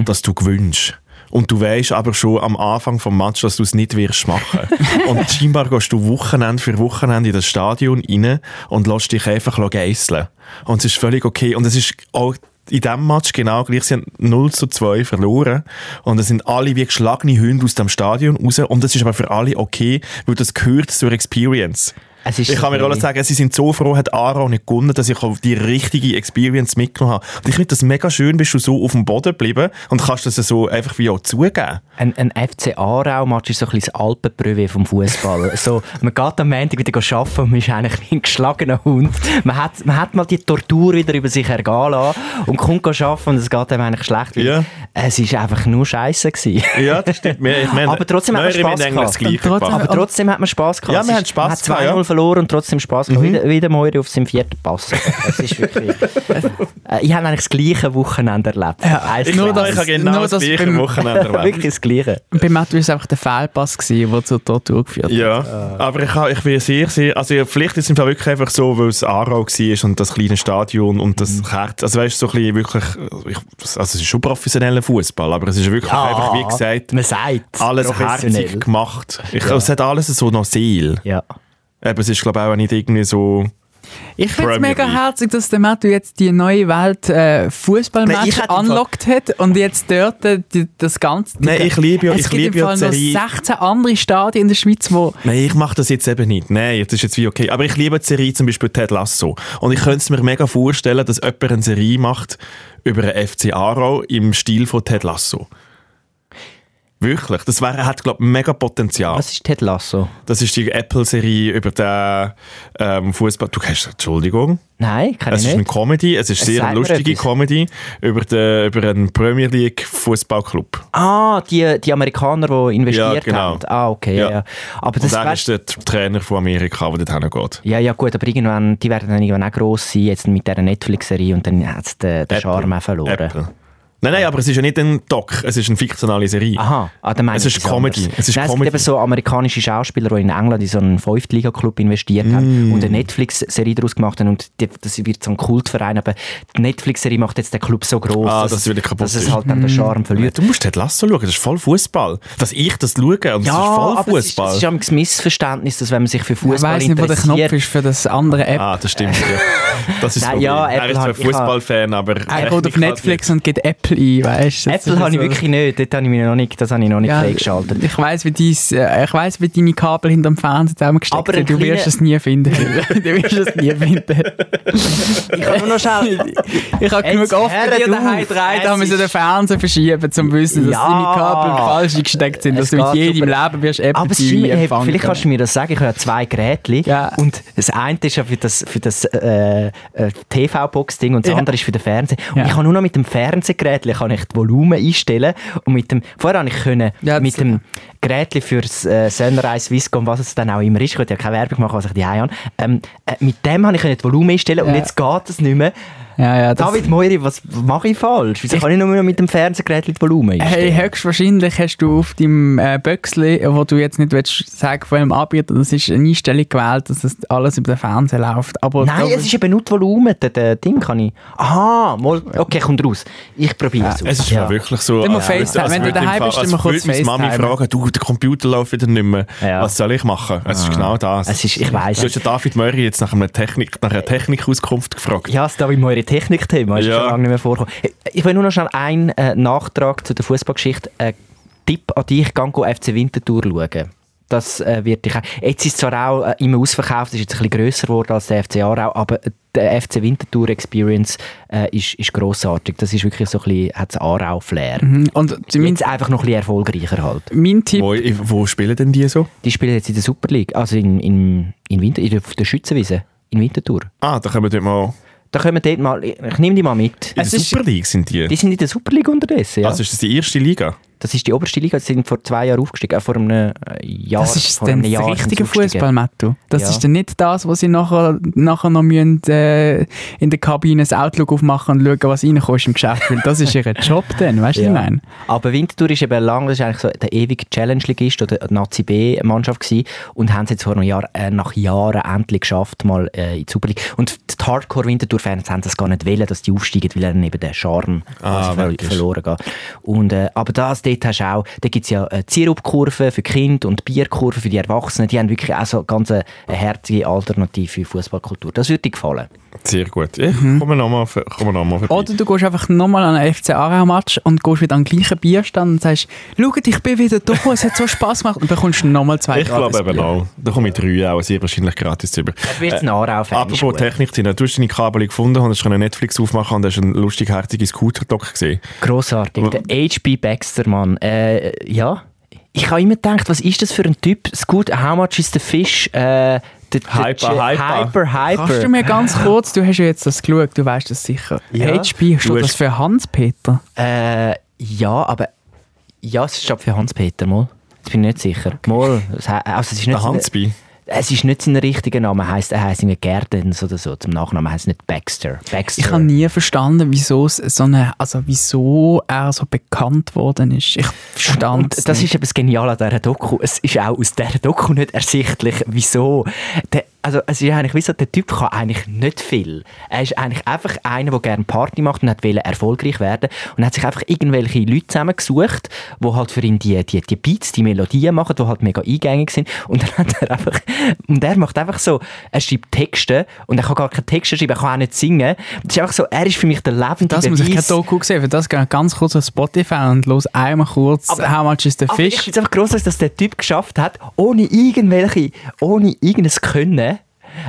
[SPEAKER 2] dass du gewinnst. Und du weißt aber schon am Anfang vom Match, dass du es nicht wirst machen. und scheinbar gehst du Wochenende für Wochenende in das Stadion rein und lässt dich einfach geißeln. Und es ist völlig okay. Und es ist auch in diesem Match genau gleich. Sie haben 0 zu 2 verloren. Und es sind alle wie geschlagene Hunde aus dem Stadion raus. Und das ist aber für alle okay, weil das gehört zur Experience. Ich kann mir alles sagen, sie sind so froh, hat Aarau nicht gewonnen, dass ich die richtige Experience mitgenommen habe. Und ich finde das mega schön, bist du so auf dem Boden geblieben und kannst das so einfach wie auch zugeben.
[SPEAKER 3] Ein, ein FC Aarau-Match ist so ein bisschen das Alpenprüve vom Fußball. so, man geht am Montag wieder arbeiten und man ist eigentlich wie ein geschlagener Hund. Man hat, man hat mal die Tortur wieder über sich ergehen lassen und kommt arbeiten und es geht einem eigentlich schlecht.
[SPEAKER 2] Ja.
[SPEAKER 3] Es war einfach nur Scheiße. gewesen.
[SPEAKER 2] Ja, das stimmt. Wir, meine,
[SPEAKER 3] Aber trotzdem hat man Spass gehabt.
[SPEAKER 1] Trotzdem-
[SPEAKER 2] gemacht.
[SPEAKER 3] Aber trotzdem hat man Spass gehabt.
[SPEAKER 2] Ja, wir haben Spass gehabt,
[SPEAKER 3] 2-0
[SPEAKER 2] ja.
[SPEAKER 3] Verloren und trotzdem Spass gehabt. Wieder, wieder Moiri auf seinem vierten Pass. Das ist wirklich... Äh, ich habe eigentlich das gleiche Wochenende erlebt. Eins
[SPEAKER 2] Ich,
[SPEAKER 3] zu
[SPEAKER 1] Nur
[SPEAKER 2] nur
[SPEAKER 3] eins.
[SPEAKER 1] das-
[SPEAKER 2] ich habe genau
[SPEAKER 1] nur
[SPEAKER 2] das
[SPEAKER 1] das
[SPEAKER 2] gleiche Wochenende erlebt.
[SPEAKER 3] Wirklich das Gleiche.
[SPEAKER 1] Bei Matthew war es einfach der Fehlpass, gewesen, der zur Tortur geführt hat.
[SPEAKER 2] Ja, aber ich, ha- ich bin sehr, sehr, also ja, vielleicht ist es im Fall wirklich einfach so, weil es Aarau war und das kleine Stadion und das Herz, also weißt du, so ein bisschen wirklich, ich, also es ist schon professioneller Fußball, aber es ist wirklich einfach, wie gesagt,
[SPEAKER 3] man sagt
[SPEAKER 2] alles
[SPEAKER 3] professionell.
[SPEAKER 2] herzig gemacht. Ich, Es hat alles so noch Seele.
[SPEAKER 3] Ja.
[SPEAKER 2] Aber es ist, glaube ich, auch nicht irgendwie so...
[SPEAKER 1] Ich finde es mega herzig, dass der Matthew jetzt die neue Welt äh, Fußballmatch unlockt hat und jetzt dort äh, die, das Ganze. die-
[SPEAKER 2] Nein, ich liebe ja-
[SPEAKER 1] es
[SPEAKER 2] ich
[SPEAKER 1] gibt
[SPEAKER 2] liebe
[SPEAKER 1] im
[SPEAKER 2] ja
[SPEAKER 1] noch
[SPEAKER 2] Serie.
[SPEAKER 1] 16 andere Stadien in der Schweiz, wo
[SPEAKER 2] Nein, ich mache das jetzt eben nicht. Nein, das ist jetzt wie okay. Aber ich liebe die Serie zum Beispiel Ted Lasso. Und ich könnte es mir mega vorstellen, dass jemand eine Serie macht über einen FC Aarau im Stil von Ted Lasso. Wirklich. Das wär, hat, glaube ich, mega Potenzial.
[SPEAKER 3] Was ist Ted Lasso?
[SPEAKER 2] Das ist die Apple-Serie über den ähm, Fußball. Du kennst, Entschuldigung.
[SPEAKER 3] Nein, kann
[SPEAKER 2] Es
[SPEAKER 3] ich
[SPEAKER 2] ist eine
[SPEAKER 3] nicht.
[SPEAKER 2] Comedy, es ist
[SPEAKER 3] Es
[SPEAKER 2] sehr lustige. Comedy über, den, über einen Premier League Fußballclub.
[SPEAKER 3] Ah, die, die Amerikaner, die investiert
[SPEAKER 2] Ja, genau.
[SPEAKER 3] haben. Ah, okay, ja.
[SPEAKER 2] Ja.
[SPEAKER 3] Aber
[SPEAKER 2] Und
[SPEAKER 3] das
[SPEAKER 2] er
[SPEAKER 3] weißt,
[SPEAKER 2] ist der Trainer von Amerika, der dorthin geht.
[SPEAKER 3] ja, ja, gut, aber irgendwann, die werden dann irgendwann auch gross sein, jetzt mit dieser Netflix-Serie und dann hat es den, den. Charme verloren.
[SPEAKER 2] Apple. Nein, nein, aber es ist ja nicht ein Doc, es ist eine fiktionale Serie.
[SPEAKER 3] Aha, ah, dann meine
[SPEAKER 2] Es
[SPEAKER 3] ich
[SPEAKER 2] ist Comedy. Es ist
[SPEAKER 3] Nein,
[SPEAKER 2] Comedy.
[SPEAKER 3] gibt eben so amerikanische Schauspieler, die in England in so einen Fünftliga-Club investiert
[SPEAKER 2] Mm.
[SPEAKER 3] haben und eine Netflix-Serie daraus gemacht haben und die, das wird so ein Kultverein, aber die Netflix-Serie macht jetzt den Club so groß,
[SPEAKER 2] Ah,
[SPEAKER 3] dass,
[SPEAKER 2] dass es
[SPEAKER 3] dass halt dann den Charme verliert.
[SPEAKER 2] Du musst Ted Lasso schauen, das ist voll Fußball. Dass ich das schaue und das ist voll
[SPEAKER 3] aber es ist,
[SPEAKER 2] Fußball.
[SPEAKER 3] es ist ein Missverständnis, dass wenn man sich für
[SPEAKER 1] Ich
[SPEAKER 3] Fußball
[SPEAKER 1] weiss nicht, wo der Knopf
[SPEAKER 3] interessiert,
[SPEAKER 1] ist für das andere App.
[SPEAKER 2] Ah, das stimmt. Ja. Das ist
[SPEAKER 3] Nein,
[SPEAKER 2] Problem.
[SPEAKER 3] ja,
[SPEAKER 2] er ist zwar
[SPEAKER 3] ich
[SPEAKER 2] Fußballfan, aber
[SPEAKER 1] Er geht auf
[SPEAKER 2] halt
[SPEAKER 1] Netflix und gibt Apple ein, weißt du? Ist
[SPEAKER 3] habe ich
[SPEAKER 1] so-
[SPEAKER 3] wirklich nicht, dort habe ich mich noch nicht, das habe ich noch nicht
[SPEAKER 1] Ja,
[SPEAKER 3] freigeschaltet.
[SPEAKER 1] Ich weiss, wie, dies, äh, ich weiss, wie deine Kabel hinterm Fernseher zusammengesteckt
[SPEAKER 3] Aber
[SPEAKER 1] sind. Du wirst es nie finden. du wirst es nie finden.
[SPEAKER 3] Ich habe nur noch schnell...
[SPEAKER 1] Ich habe genug oft bei dir daheim gedreht, da müssen den Fernseher verschieben, um zu wissen, dass
[SPEAKER 3] Ja.
[SPEAKER 1] deine Kabel falsch eingesteckt sind, dass du mit jedem
[SPEAKER 3] super.
[SPEAKER 1] Leben wirst Apple
[SPEAKER 3] Aber
[SPEAKER 1] TV
[SPEAKER 3] stimmt, hey,
[SPEAKER 1] empfangen
[SPEAKER 3] vielleicht kannst du mir das sagen, ich habe zwei Geräte
[SPEAKER 1] Ja.
[SPEAKER 3] und das eine ist ja für das, für das äh, äh, TV-Box-Ding und das
[SPEAKER 1] Ja.
[SPEAKER 3] andere ist für den Fernseher. Und ich kann nur noch mit dem Fernsehgerät kann ich das Volumen einstellen und mit dem, vorher habe ich können,
[SPEAKER 1] Ja,
[SPEAKER 3] mit dem Gerät für das äh, Sunrise, Swisscom, was es dann auch immer ist, ich will ja keine Werbung machen, was ich die habe, ähm, äh, mit dem habe ich das Volumen einstellen und
[SPEAKER 1] Ja.
[SPEAKER 3] jetzt geht es nicht mehr.
[SPEAKER 1] Ja, ja,
[SPEAKER 3] David Moiri, was mache ich falsch? Wieso
[SPEAKER 1] Ich-
[SPEAKER 3] kann ich nur noch mit dem Fernsehgerät das Volumen einstellen?
[SPEAKER 1] Hey, höchstwahrscheinlich hast du auf deinem äh, Böxli, wo du jetzt nicht willst sagen von welchem Anbieter, das ist eine Einstellung gewählt, dass das alles über den Fernseher läuft. Aber
[SPEAKER 3] Nein, es ist eben nur das Volumen. Das das Ding kann ich. Aha, okay, kommt raus. Ich probiere es.
[SPEAKER 2] Es ist
[SPEAKER 3] ja.
[SPEAKER 2] ja. wirklich so.
[SPEAKER 1] Immer
[SPEAKER 2] als
[SPEAKER 1] FaceTime.
[SPEAKER 2] als
[SPEAKER 1] Wenn du daheim bist,
[SPEAKER 2] als
[SPEAKER 1] immer kurz
[SPEAKER 2] meine Mami
[SPEAKER 1] FaceTime.
[SPEAKER 2] fragen, du, der Computer läuft wieder nicht mehr.
[SPEAKER 3] Ja.
[SPEAKER 2] Was soll ich machen? Es ist genau das.
[SPEAKER 3] Es ist, ich weiss.
[SPEAKER 2] Du hast ja David Murray jetzt nach, einer Technik, nach einer Technikauskunft gefragt.
[SPEAKER 3] Ja, es da wie eure Technikthema ist
[SPEAKER 2] Ja.
[SPEAKER 3] schon lange nicht mehr vorgekommen. Ich will nur noch schnell einen äh, Nachtrag zu der Fußballgeschichte. Äh, Tipp an dich, go FC Winterthur schauen. Das äh, wird dich auch. Jetzt ist es zwar auch äh, immer ausverkauft, ist jetzt ein bisschen grösser geworden als der FC Aarau, aber der FC Winterthur Experience äh, ist, ist grossartig. Das ist wirklich so ein bisschen, hat Aarau-Flair.
[SPEAKER 1] Mhm. Und
[SPEAKER 3] Jetzt einfach noch ein bisschen erfolgreicher halt.
[SPEAKER 1] mein Tipp,
[SPEAKER 2] Wo, wo spielen denn die so?
[SPEAKER 3] Die spielen jetzt in der Super League, also in, in, in, Winter, in der, auf der Schützenwiese, in Winterthur.
[SPEAKER 2] Ah, da können wir dort mal.
[SPEAKER 3] Da können wir dort mal, ich nehme die mal mit.
[SPEAKER 2] In der Super League sind die.
[SPEAKER 3] Die sind in der Super League unterdessen, ja.
[SPEAKER 2] Also ist das die erste Liga?
[SPEAKER 3] Das ist die oberste Liga, die sind vor zwei Jahren aufgestiegen, äh, vor einem äh, Jahr.
[SPEAKER 1] das ist
[SPEAKER 3] vor
[SPEAKER 1] dann
[SPEAKER 3] einem
[SPEAKER 1] das
[SPEAKER 3] Jahr
[SPEAKER 1] richtige
[SPEAKER 3] sie.
[SPEAKER 1] Fußball, Mattu. Das
[SPEAKER 3] Ja.
[SPEAKER 1] ist dann nicht das, was sie nachher, nachher noch müssen, äh, in der Kabine das Outlook aufmachen und schauen, was reinkommt im Geschäft. Weil das ist ihr Job dann, weißt du,
[SPEAKER 3] Ja.
[SPEAKER 1] ich meine?
[SPEAKER 3] Aber Winterthur ist eben lang, das ist eigentlich so der ewige Challenge-Ligist oder Nazi B-Mannschaft gewesen und haben es jetzt vor einem Jahr, äh, nach Jahren endlich geschafft, mal äh, in die Super League. Und die Hardcore-Winterthur-Fans haben das gar nicht wollen, dass die aufsteigen, weil dann eben der Charme
[SPEAKER 2] Ah,
[SPEAKER 3] quasi ver verloren geht. Und, äh, aber das, dort hast du auch, da gibt es ja äh, Zirupkurven für Kinder und Bierkurven für die Erwachsenen. Die haben wirklich auch so ganz eine, eine herzige Alternative für Fußballkultur. Das würde dir gefallen.
[SPEAKER 2] Sehr gut. Ich komme nochmal komm noch mal vorbei.
[SPEAKER 1] Oder du gehst einfach nochmal an einen FC Aarau-Match und gehst wieder an den gleichen Bierstand und sagst, schaut, ich bin wieder da, es hat so Spass gemacht und bekommst nochmal zwei
[SPEAKER 2] ich glaube
[SPEAKER 1] gratis
[SPEAKER 2] eben auch. Da komme ich drei auch sehr wahrscheinlich gratis über.
[SPEAKER 3] Du wirst ein Aarau-Fan. ist
[SPEAKER 2] Apropos. Technik, Tina, du hast deine Kabel gefunden, hast schon Netflix aufmachen und hast einen lustig herzigen Scooter-Doc gesehen.
[SPEAKER 3] Grossartig. Der H.B. Baxter, Mann. Äh, ja. Ich habe immer gedacht, was ist das für ein Typ? Scoot, how much is the fish? Äh,
[SPEAKER 2] Hyper, hyper.
[SPEAKER 3] Hyper, hyper.
[SPEAKER 1] Kannst du mir ganz kurz, du hast ja jetzt das geschaut, du weißt das sicher.
[SPEAKER 3] Ja.
[SPEAKER 1] HB,
[SPEAKER 2] Du
[SPEAKER 1] steht das
[SPEAKER 2] hast-
[SPEAKER 1] für Hans-Peter?
[SPEAKER 3] Äh, ja, aber... Ja, es steht für Hans-Peter, mal. Ich bin nicht sicher. Mal, also es ist nicht
[SPEAKER 2] Der Hansby.
[SPEAKER 3] Es ist nicht sein richtiger Name. Er heisst, er heisst irgendwie Gerdens oder so. Zum Nachnamen heisst nicht Baxter. Baxter.
[SPEAKER 1] Ich habe nie verstanden, wieso es so eine, also wieso er so bekannt worden ist. Ich verstand
[SPEAKER 3] das ist eben das Geniale an dieser Doku. Es ist auch aus dieser Doku nicht ersichtlich, wieso. Der, also es ist eigentlich wie so, der Typ kann eigentlich nicht viel. Er ist eigentlich einfach einer, der gerne Party macht und hat erfolgreich werden und hat sich einfach irgendwelche Leute zusammengesucht, die halt für ihn die, die, die Beats, die Melodien machen, die halt mega eingängig sind und dann hat er einfach, und er macht einfach so, er schreibt Texte und er kann gar keine Texte schreiben, er kann auch nicht singen. Das ist einfach so, er ist für mich der lebende
[SPEAKER 1] das muss ich kein. Doku sehen, für das ich ganz kurz auf Spotify und los einmal kurz
[SPEAKER 3] Aber-
[SPEAKER 1] How much is the
[SPEAKER 3] Aber ich
[SPEAKER 1] fish?
[SPEAKER 3] finde es einfach grossartig, dass der Typ geschafft hat, ohne irgendwelche, ohne irgendes Können,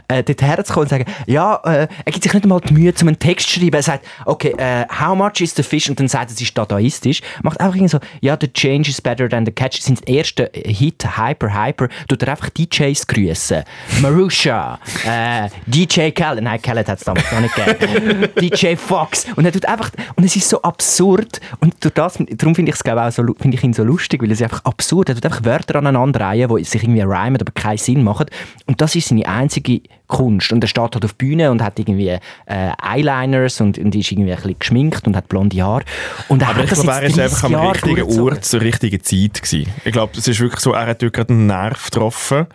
[SPEAKER 3] äh, dort herzukommen und sagen, ja, äh, er gibt sich nicht einmal die Mühe, um einen Text zu schreiben. Er sagt, okay, äh, how much is the fish? Und dann sagt er, es ist dadaistisch. Macht einfach irgendwie so, ja, the change is better than the catch. Das sind die ersten Hit, Hyper, Hyper. Tut er einfach DJs grüßen. Marusha, äh, DJ Khaled, nein, Khaled hat es damals noch nicht gegeben. DJ Fox. Und er tut einfach, und es ist so absurd. Und durch das, darum finde ich es, glaube ich, auch so, finde ich ihn so lustig, weil es ist einfach absurd. Er tut einfach Wörter aneinander reihen, die sich irgendwie rhymen, aber keinen Sinn machen. Und das ist seine einzige Kunst. Und er steht halt auf der Bühne und hat irgendwie äh, Eyeliners und, und ist irgendwie ein bisschen geschminkt und hat blonde Haare. Und er
[SPEAKER 2] Aber ich
[SPEAKER 3] das
[SPEAKER 2] glaube, er ist einfach
[SPEAKER 3] 30
[SPEAKER 2] am
[SPEAKER 3] Jahre
[SPEAKER 2] richtigen. Ort zur richtigen Zeit gewesen. Ich glaube, es ist wirklich so, er hat gerade einen Nerv getroffen.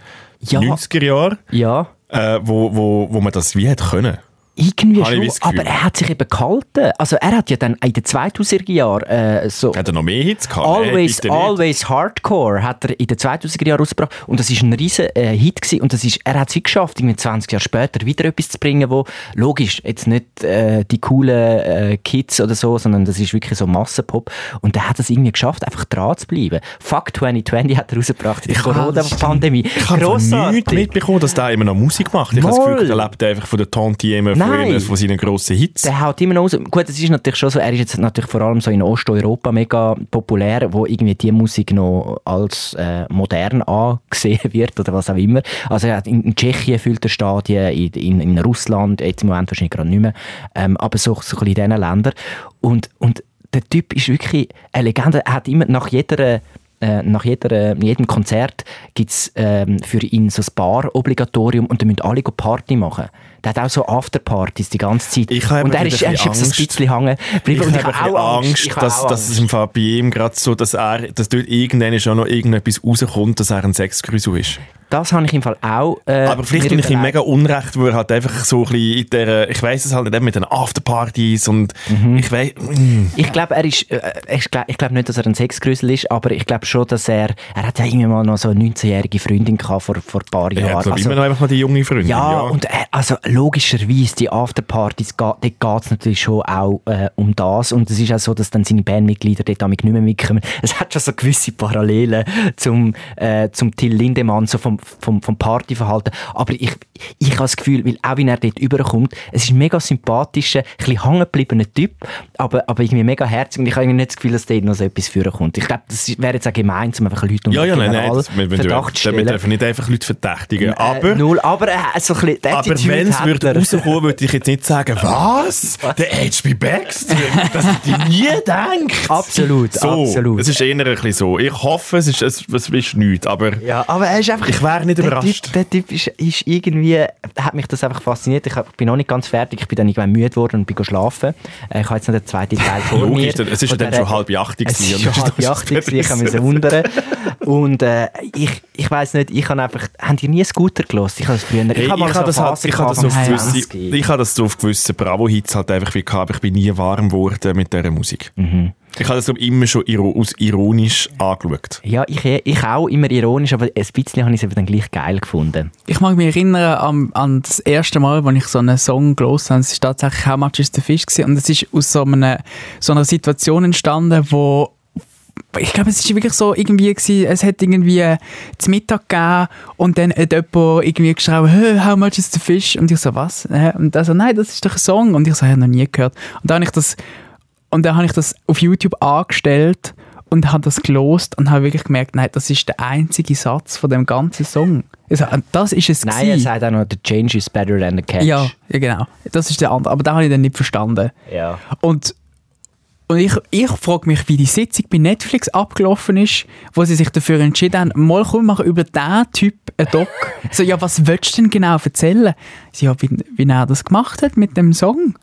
[SPEAKER 3] Ja.
[SPEAKER 2] 90er Jahre,
[SPEAKER 3] Ja.
[SPEAKER 2] äh, wo, wo, wo man das wie hätte können.
[SPEAKER 3] Irgendwie
[SPEAKER 2] Habe
[SPEAKER 3] schon, aber er hat sich eben gehalten. Also er hat ja dann in den 2000er Jahren äh, so...
[SPEAKER 2] Hat er noch mehr Hits gehabt?
[SPEAKER 3] Always,
[SPEAKER 2] Nein, bitte nicht.
[SPEAKER 3] Always Hardcore hat er in den 2000er Jahren rausgebracht und das ist ein riesen äh, Hit gewesen. und das ist, er hat es geschafft, irgendwie 20 Jahre später wieder etwas zu bringen, wo logisch jetzt nicht äh, die coolen äh, Kids oder so, sondern das ist wirklich so Massenpop und er hat es irgendwie geschafft, einfach dran zu bleiben. Fuck 2020 hat er rausgebracht in der Corona-Pandemie.
[SPEAKER 2] Ich habe von nichts mitbekommen, dass der immer noch Musik macht. Ich habe das. Gefühl, er lebt einfach von den Tantiemen, von,
[SPEAKER 3] Nein.
[SPEAKER 2] von seinen grossen Hits.
[SPEAKER 3] Der haut immer noch raus. Gut, es ist natürlich schon so, er ist jetzt natürlich vor allem so in Osteuropa mega populär, wo irgendwie die Musik noch als äh, modern angesehen wird oder was auch immer. Also er hat in, in Tschechien füllt er Stadien, in, in, in Russland, jetzt im Moment wahrscheinlich gerade nicht mehr, ähm, aber so, so ein in diesen Ländern. Und, und der Typ ist wirklich eine Legende. Er hat immer nach jeder äh, nach jeder, jedem Konzert gibt es ähm, für ihn so ein Bar-Obligatorium und da müssen alle Party machen. Der hat auch so Afterpartys die ganze Zeit.
[SPEAKER 2] Ich habe
[SPEAKER 3] und er ist,
[SPEAKER 2] ein
[SPEAKER 3] er ist einfach so ein
[SPEAKER 2] Angst.
[SPEAKER 3] bisschen hängen
[SPEAKER 2] Ich
[SPEAKER 3] geblieben. Und
[SPEAKER 2] habe ein bisschen Angst,
[SPEAKER 3] Ich habe
[SPEAKER 2] dass,
[SPEAKER 3] auch
[SPEAKER 2] dass es
[SPEAKER 3] Angst.
[SPEAKER 2] im Fall bei ihm gerade so, dass er, dass dort irgendwann schon noch irgendetwas rauskommt, dass er ein Sexgrüßel ist.
[SPEAKER 3] Das habe ich im Fall auch äh,
[SPEAKER 2] Aber vielleicht bin ich ihm mega unrecht, wo er halt einfach so ein bisschen in der, ich weiss es halt nicht, mit den Afterpartys und
[SPEAKER 3] Mhm.
[SPEAKER 2] ich weiss,
[SPEAKER 3] Ich glaube, er ist, äh, ich glaube glaub nicht, dass er ein Sexgrüssel ist, aber ich glaube schon, dass er, er hat ja irgendwie mal noch so eine 19-jährige Freundin gehabt vor, vor ein paar Jahren.
[SPEAKER 2] glaub,
[SPEAKER 3] Also-
[SPEAKER 2] immer noch einfach noch die junge Freundin.
[SPEAKER 3] Ja, und äh, also logischerweise, die Afterpartys, dort geht es natürlich schon auch äh, um das. Und es ist auch so, dass dann seine Bandmitglieder dort damit nicht mehr mitkommen. Es hat schon so gewisse Parallelen zum, äh, zum Till Lindemann, so vom, vom, vom Partyverhalten. Aber ich, ich habe das Gefühl, weil auch wenn er dort überkommt, es ist ein mega sympathischer, ein bisschen hängengebliebener Typ, aber, aber irgendwie mega herzig. Und ich habe irgendwie nicht das Gefühl, dass dort noch so etwas führen kommt. Ich glaube, das wäre jetzt auch gemein, um einfach Leute
[SPEAKER 2] ja, ja, nein, nein, das, wir,
[SPEAKER 3] Verdacht zu
[SPEAKER 2] wir
[SPEAKER 3] stellen.
[SPEAKER 2] dürfen nicht einfach Leute verdächtigen.
[SPEAKER 3] Äh,
[SPEAKER 2] Aber,
[SPEAKER 3] null, aber äh, so ein bisschen,
[SPEAKER 2] aber wenn es rauskommen, würde ich jetzt nicht sagen, was? Der HB Baxter? Das hätte ich nie gedacht.
[SPEAKER 3] Absolut,
[SPEAKER 2] So,
[SPEAKER 3] absolut.
[SPEAKER 2] es ist eher ein bisschen so. Ich hoffe, es ist, es, es ist nichts, aber
[SPEAKER 3] Ja, aber er ist einfach...
[SPEAKER 2] Ich wäre nicht
[SPEAKER 3] der
[SPEAKER 2] überrascht.
[SPEAKER 3] Typ, der Typ ist, ist irgendwie... Hat mich das einfach fasziniert. Ich, hab, bin noch nicht ganz fertig. Ich bin dann irgendwann müde geworden und bin geschlafen. Äh, Ich habe jetzt noch den zweiten Teil vor
[SPEAKER 2] Logisch,
[SPEAKER 3] mir.
[SPEAKER 2] es ist
[SPEAKER 3] Von
[SPEAKER 2] dann schon halb acht
[SPEAKER 3] Es ist
[SPEAKER 2] und
[SPEAKER 3] schon halb gewesen. Ich musste wundern. Und äh, ich, ich weiss nicht, ich habe einfach... Habt ihr nie Scooter gelost? Ich habe das früher...
[SPEAKER 2] Hey, ich
[SPEAKER 3] habe mal so
[SPEAKER 2] habe
[SPEAKER 3] eine
[SPEAKER 2] das, halt,
[SPEAKER 3] Phase
[SPEAKER 2] ich habe das, auf
[SPEAKER 3] am
[SPEAKER 2] gewisse,
[SPEAKER 3] 20.
[SPEAKER 2] ich habe das so auf gewisse Bravo-Hits halt einfach wie gehabt, ich bin nie warm geworden mit dieser Musik.
[SPEAKER 3] Mhm.
[SPEAKER 2] Ich habe das glaub, immer schon iro aus ironisch angeschaut.
[SPEAKER 3] Ja, ich, ich auch, immer ironisch, aber ein bisschen habe ich es eben dann gleich geil gefunden.
[SPEAKER 1] Ich mag mich erinnern an, an das erste Mal, als ich so einen Song gelesen habe. Es war tatsächlich «How much is the fish?» gewesen. und es ist aus so, einer so einer Situation entstanden, wo ich glaube, es ist wirklich so irgendwie gewesen, es hat irgendwie zum Mittag gegeben und dann hat jemand irgendwie geschrieben, hey, «How much is the fish?» und ich so, was? Und er so, nein, das ist doch ein Song und ich so, ich habe noch nie gehört. Und dann habe ich das, und dann habe ich das auf YouTube angestellt und habe das gelost und habe wirklich gemerkt, nein, das ist der einzige Satz von dem ganzen Song. Also, und das ist es
[SPEAKER 3] Nein, er sagt auch noch, «The change is better than the catch».
[SPEAKER 1] Ja, ja, genau. Das ist der andere. Aber da habe ich dann nicht verstanden.
[SPEAKER 3] ja.
[SPEAKER 1] Und, und ich, ich frage mich, wie die Sitzung bei Netflix abgelaufen ist, wo sie sich dafür entschieden haben, mal komm, wir machen über diesen Typ einen Doc. so, ja, was willst du denn genau erzählen? Ja, wie, wie er das gemacht hat mit dem Song.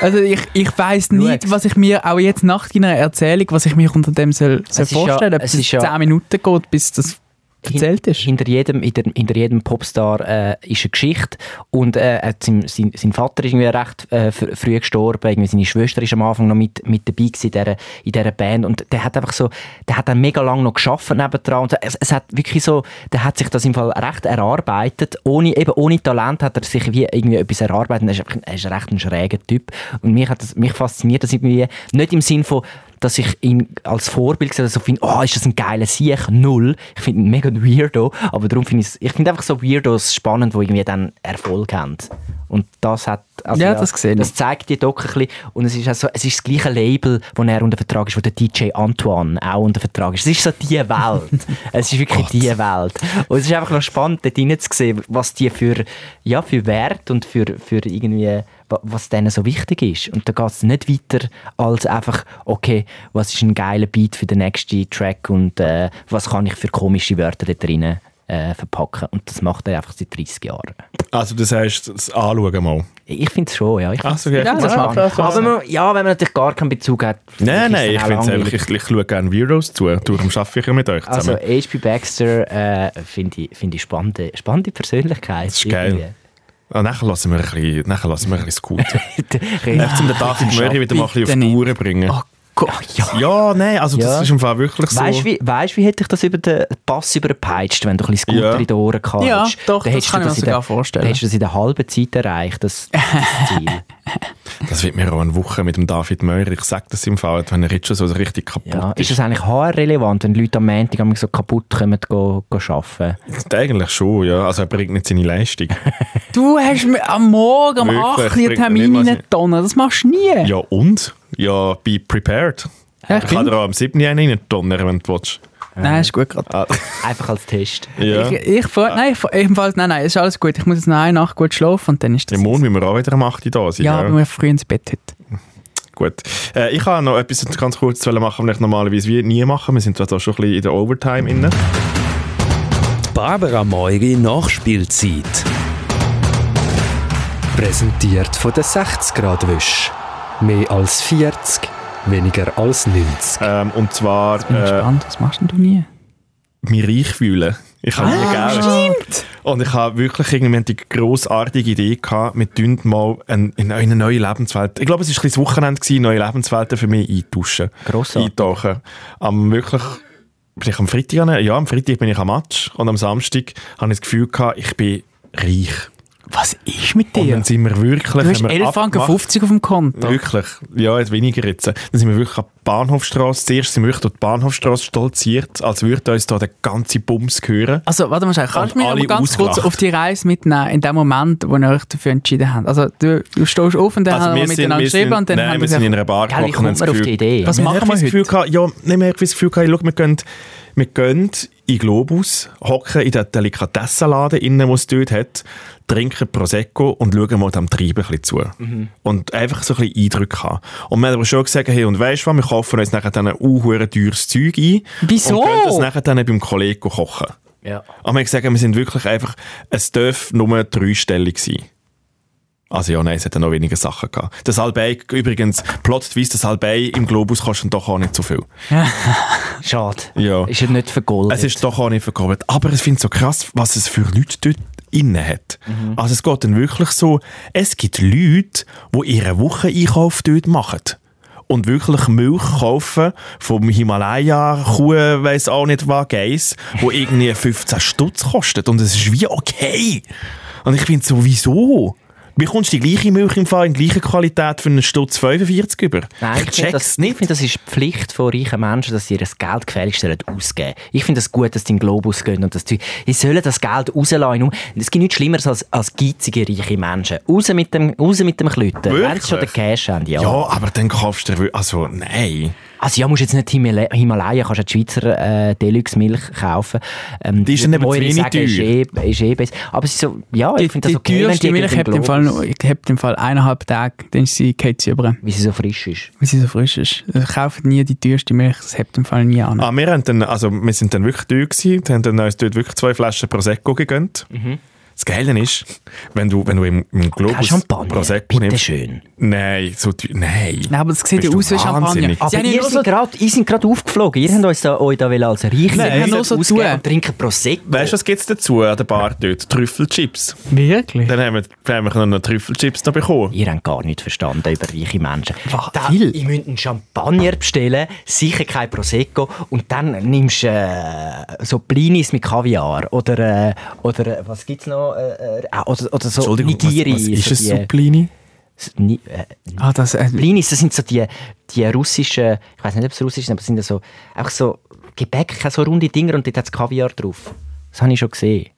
[SPEAKER 1] Also ich, ich weiss nicht, was ich mir auch jetzt nach deiner Erzählung, was ich mir unter dem soll, soll vorstellen, ob
[SPEAKER 3] es
[SPEAKER 1] es
[SPEAKER 3] ist ja-
[SPEAKER 1] 10 Minuten geht, bis das erzählt ist.
[SPEAKER 3] Hinter jedem, hinter, hinter jedem Popstar äh, ist eine Geschichte. Und äh, er hat sein, sein, sein Vater ist irgendwie recht äh, fr- früh gestorben, irgendwie seine Schwester ist am Anfang noch mit, mit dabei in dieser, in dieser Band. Und der hat einfach so, der hat dann mega lange noch geschafft nebendran. Und es, es hat wirklich so, der hat sich das im Fall recht erarbeitet, ohne, eben ohne Talent hat er sich wie irgendwie etwas erarbeitet, er ist, einfach, er ist recht ein schräger Typ. Und mich, hat das, mich fasziniert das irgendwie, nicht im Sinn von dass ich ihn als Vorbild sehe, also finde, oh, ist das ein geiler Sieg? Null. Ich finde ihn mega Weirdo, aber darum finde ich ich finde einfach so Weirdos spannend, die irgendwie dann Erfolg haben. Und das hat, also
[SPEAKER 1] Ja, das sehe ich.
[SPEAKER 3] das zeigt die Doc ein bisschen. Und es ist, also, es ist das gleiche Label, wo er unter Vertrag ist, wo der DJ Antoine auch unter Vertrag ist. Es ist so die Welt. es ist wirklich die Welt. Und es ist einfach noch spannend, dort rein zu sehen, was die für, ja, für Wert und für, für irgendwie, wa- was denen so wichtig ist. Und da geht es nicht weiter als einfach, okay, was ist ein geiler Beat für den nächsten Track und äh, was kann ich für komische Wörter da drinnen äh, verpacken. Und das macht er einfach seit 30 Jahren.
[SPEAKER 2] Also das heißt, das Anschauen mal.
[SPEAKER 3] Ich finde es schon, ja. Ich
[SPEAKER 2] Ach so, ja.
[SPEAKER 1] Ja, das macht
[SPEAKER 2] krass.
[SPEAKER 3] aber man, ja, wenn man natürlich gar keinen Bezug hat.
[SPEAKER 2] Nein,
[SPEAKER 3] vielleicht
[SPEAKER 2] nein, ich finde
[SPEAKER 3] auch
[SPEAKER 2] es einfach,
[SPEAKER 3] langweilig.
[SPEAKER 2] ich, ich schaue gerne Weirdos zu. Darum arbeite ich ja mit euch
[SPEAKER 3] Also
[SPEAKER 2] zusammen.
[SPEAKER 3] H.P. Baxter äh, finde ich, find ich spannende, spannende Persönlichkeit.
[SPEAKER 2] Das ist geil. Ah, nachher lassen wir ein bisschen, nachher lassen wir ein bisschen scooten. Einfach zum David Murray wieder mal ein bisschen auf die. Uhren bringen.
[SPEAKER 1] Oh Gott.
[SPEAKER 2] Ja, nein, also das
[SPEAKER 3] Ja.
[SPEAKER 2] ist im Fall wirklich so.
[SPEAKER 3] Weißt du, wie, weißt, wie hätte ich das über den Pass überpeitscht, wenn du ein bisschen Scooter
[SPEAKER 2] Ja.
[SPEAKER 3] in die Ohren gehabt
[SPEAKER 1] Ja, doch,
[SPEAKER 3] Dann
[SPEAKER 1] das kann
[SPEAKER 3] du
[SPEAKER 1] ich mir
[SPEAKER 3] der-
[SPEAKER 1] sogar vorstellen.
[SPEAKER 3] Dann hättest du das in der halben Zeit erreicht, das, das Ziel.
[SPEAKER 2] Das wird mir auch eine Woche mit dem David Meurer. Ich sage das im Fall, wenn er jetzt schon so richtig kaputt
[SPEAKER 3] ja. Ist
[SPEAKER 2] ist.
[SPEAKER 3] das eigentlich HR-relevant, wenn Leute am Montag so kaputt kommen, go, go arbeiten?
[SPEAKER 2] Eigentlich schon, ja. Also er bringt nicht seine Leistung.
[SPEAKER 1] Du hast mir am Morgen um
[SPEAKER 2] Wirklich,
[SPEAKER 1] 8 Uhr
[SPEAKER 2] mir
[SPEAKER 1] Termin
[SPEAKER 2] nicht
[SPEAKER 1] in
[SPEAKER 2] mal
[SPEAKER 1] eine Tonne. Das machst du nie.
[SPEAKER 2] ja und? Ja, be prepared.
[SPEAKER 1] Ja,
[SPEAKER 2] ich kann dir auch am 7. einen rein donnern, wenn du willst.
[SPEAKER 1] Nein, ist gut gerade.
[SPEAKER 2] Ah,
[SPEAKER 3] Einfach als Test.
[SPEAKER 2] ja.
[SPEAKER 1] Ich, ich, freu- nein, ich, ebenfalls, nein, nein, ist alles gut. Ich muss jetzt noch eine Nacht gut schlafen und dann ist das.
[SPEAKER 2] Im Mond müssen wir auch wieder am 8. Uhr da sein.
[SPEAKER 1] ja, aber wir früh ins Bett heute.
[SPEAKER 2] Gut. Äh, ich habe noch etwas ganz kurz wollen machen, was ich normalerweise wie nie mache. Wir sind zwar da schon ein bisschen in der Overtime inne.
[SPEAKER 5] Barbara Meuri Nachspielzeit. Präsentiert von der 60 Grad Wisch. Mehr als 40, weniger als 90.
[SPEAKER 2] Ähm, und zwar
[SPEAKER 1] Bin ich
[SPEAKER 2] äh,
[SPEAKER 1] gespannt, was machst denn du nie?
[SPEAKER 2] mich reich fühlen. Ich habe
[SPEAKER 1] Ah,
[SPEAKER 2] nie Geld. Und ich habe wirklich irgendwie die grossartige Idee gehabt, wir tun mal ein, in eine neue Lebenswelt. Ich glaube, es war ein bisschen das Wochenende, gewesen, neue Lebenswelten für mich eintauschen.
[SPEAKER 3] Grossartig.
[SPEAKER 2] Eintauchen. Am wirklich, bin ich am Freitag, an- ja, am Freitag bin ich am Match und am Samstag habe ich das Gefühl gehabt, ich bin reich.
[SPEAKER 1] Was ist mit
[SPEAKER 2] Und
[SPEAKER 1] dir?
[SPEAKER 2] dann sind wir wirklich,
[SPEAKER 1] Du hast
[SPEAKER 2] haben wir
[SPEAKER 1] 11 Franken
[SPEAKER 2] abgemacht-
[SPEAKER 1] 50 auf dem Konto.
[SPEAKER 2] Wirklich, ja, jetzt weniger jetzt. Dann sind wir wirklich an die Bahnhofstrasse. Zuerst sind wir wirklich durch die Bahnhofstrasse stolziert, als würde uns da der ganze Bums gehören.
[SPEAKER 1] Also, warte mal, schnell. kannst du mich aber ganz kurz
[SPEAKER 2] ausgelacht.
[SPEAKER 1] auf die Reise mitnehmen, in dem Moment, wo ihr euch dafür entschieden habt? Also, du, du stehst auf und dann haben wir miteinander geschrieben und dann
[SPEAKER 2] nein,
[SPEAKER 1] haben
[SPEAKER 2] wir
[SPEAKER 1] wir
[SPEAKER 2] sind in einer Bar gehockt und
[SPEAKER 3] man
[SPEAKER 2] haben
[SPEAKER 3] auf
[SPEAKER 2] das
[SPEAKER 3] die
[SPEAKER 2] Gefühl-
[SPEAKER 3] Idee?
[SPEAKER 1] Was
[SPEAKER 2] Wir
[SPEAKER 1] machen
[SPEAKER 2] haben
[SPEAKER 1] wir
[SPEAKER 2] das
[SPEAKER 1] heute?
[SPEAKER 2] Gefühl ja, nicht mehr das Gefühl gehabt, schau, wir gehen, wir gehen in Globus, hocken in den Delikatessenladen innen, den es dort hat, trinken Prosecco und schauen mal dem Treiben ein zu.
[SPEAKER 1] Mhm.
[SPEAKER 2] Und einfach so ein bisschen Eindrücke haben. Und wir haben aber schon gesagt, hey, und weisst du was, wir kaufen uns nachher dann ein unhuere teures Zeug ein.
[SPEAKER 1] Wieso?
[SPEAKER 2] Und gehen das nachher dann beim Kollegen kochen.
[SPEAKER 3] Ja.
[SPEAKER 2] Aber wir haben gesagt, wir sind wirklich einfach, es darf nur dreistellig sein. Also ja, nein, es hat ja noch weniger Sachen gehabt. Das Salbei, übrigens, Plot-Twist, das Salbei im Globus kostet doch auch nicht so viel.
[SPEAKER 3] Schade.
[SPEAKER 2] Ja.
[SPEAKER 3] Ist ja nicht vergoldet.
[SPEAKER 2] Es ist doch auch nicht verkauft. Aber ich finde es so krass, was es für Leute dort innen hat. Also es geht dann wirklich so, es gibt Leute, die ihren Wocheneinkauf dort machen. Und wirklich Milch kaufen vom Himalaya, Kuh, weiss auch nicht was, Geiss, wo irgendwie 15 Stutz kostet. Und es ist wie okay. Und ich finde so, wieso? Bekommst du die gleiche Milch im Fall in gleicher Qualität für einen Stutz 45 über?
[SPEAKER 3] Nein, ich, finde, das, ich finde, das ist die Pflicht von reichen Menschen, dass sie ihr Geld gefälligst ausgeben Ich finde es das gut, dass sie in den Globus gehen und das Zeug. Sie sollen das Geld rauslassen. Es gibt nichts Schlimmeres als, als geizige, reiche Menschen. Raus mit dem, raus mit dem Klüten. Wenn sie schon den Cash haben, ja.
[SPEAKER 2] Ja, aber dann kaufst du also nein.
[SPEAKER 3] Also ja, musst jetzt nicht Himala Himalaya, kannst du die Schweizer äh, Deluxe-Milch kaufen. Ähm,
[SPEAKER 2] Die ist dann eben zu wenig
[SPEAKER 3] sagen, Ist eh, ist eh besser. Aber es ist so, ja,
[SPEAKER 1] die,
[SPEAKER 3] ich finde das
[SPEAKER 1] die
[SPEAKER 3] okay, wenn
[SPEAKER 1] teuerste
[SPEAKER 3] die
[SPEAKER 1] Milch hat im, Fall, noch- hat im Fall eineinhalb Tage, dann ist sie, geht sie über,
[SPEAKER 3] Wie sie so frisch ist.
[SPEAKER 1] weil sie so frisch ist. Also, kauft nie die teuerste Milch, das hebt im Fall nie an.
[SPEAKER 2] Ah, wir, haben dann, also, wir sind dann wirklich teuer gewesen, haben dann uns dort wirklich zwei Flaschen Prosecco gegönnt. Das Geile ist, wenn du, wenn du im, im Globus
[SPEAKER 3] Champagner,
[SPEAKER 2] Prosecco nimmst...
[SPEAKER 3] schön.
[SPEAKER 2] Nein, so nein.
[SPEAKER 1] Nein, aber das sieht ja aus wie Champagner.
[SPEAKER 3] Aber ihr
[SPEAKER 1] nur so,
[SPEAKER 3] seid gerade ihr seid gerade aufgeflogen. Ihr habt uns da, euch da als reich
[SPEAKER 2] Nein,
[SPEAKER 1] so tun.
[SPEAKER 3] und trinken Prosecco.
[SPEAKER 2] Weißt du, was gibt es dazu an der Bar dort? Trüffelchips.
[SPEAKER 1] wirklich?
[SPEAKER 2] Dann haben wir, haben wir noch Trüffelchips noch bekommen.
[SPEAKER 3] Ihr habt gar nichts verstanden über reiche Menschen.
[SPEAKER 1] Was?
[SPEAKER 3] Da,
[SPEAKER 1] Viel?
[SPEAKER 3] ihr müsst einen Champagner bestellen, sicher kein Prosecco und dann nimmst du äh, so Blinis mit Kaviar oder, äh, oder äh, was gibt's noch? Äh, äh, oder, oder so Nigiri.
[SPEAKER 2] was, was ist
[SPEAKER 3] so
[SPEAKER 2] es
[SPEAKER 3] die
[SPEAKER 2] Supplini?
[SPEAKER 3] Ni, äh,
[SPEAKER 1] Ah, das, äh,
[SPEAKER 3] Blinis, das sind so die, die russischen, ich weiß nicht, ob es russisch sind, aber es sind so, einfach so Gebäck, so runde Dinger und dort hat es Kaviar drauf. Das habe ich schon gesehen.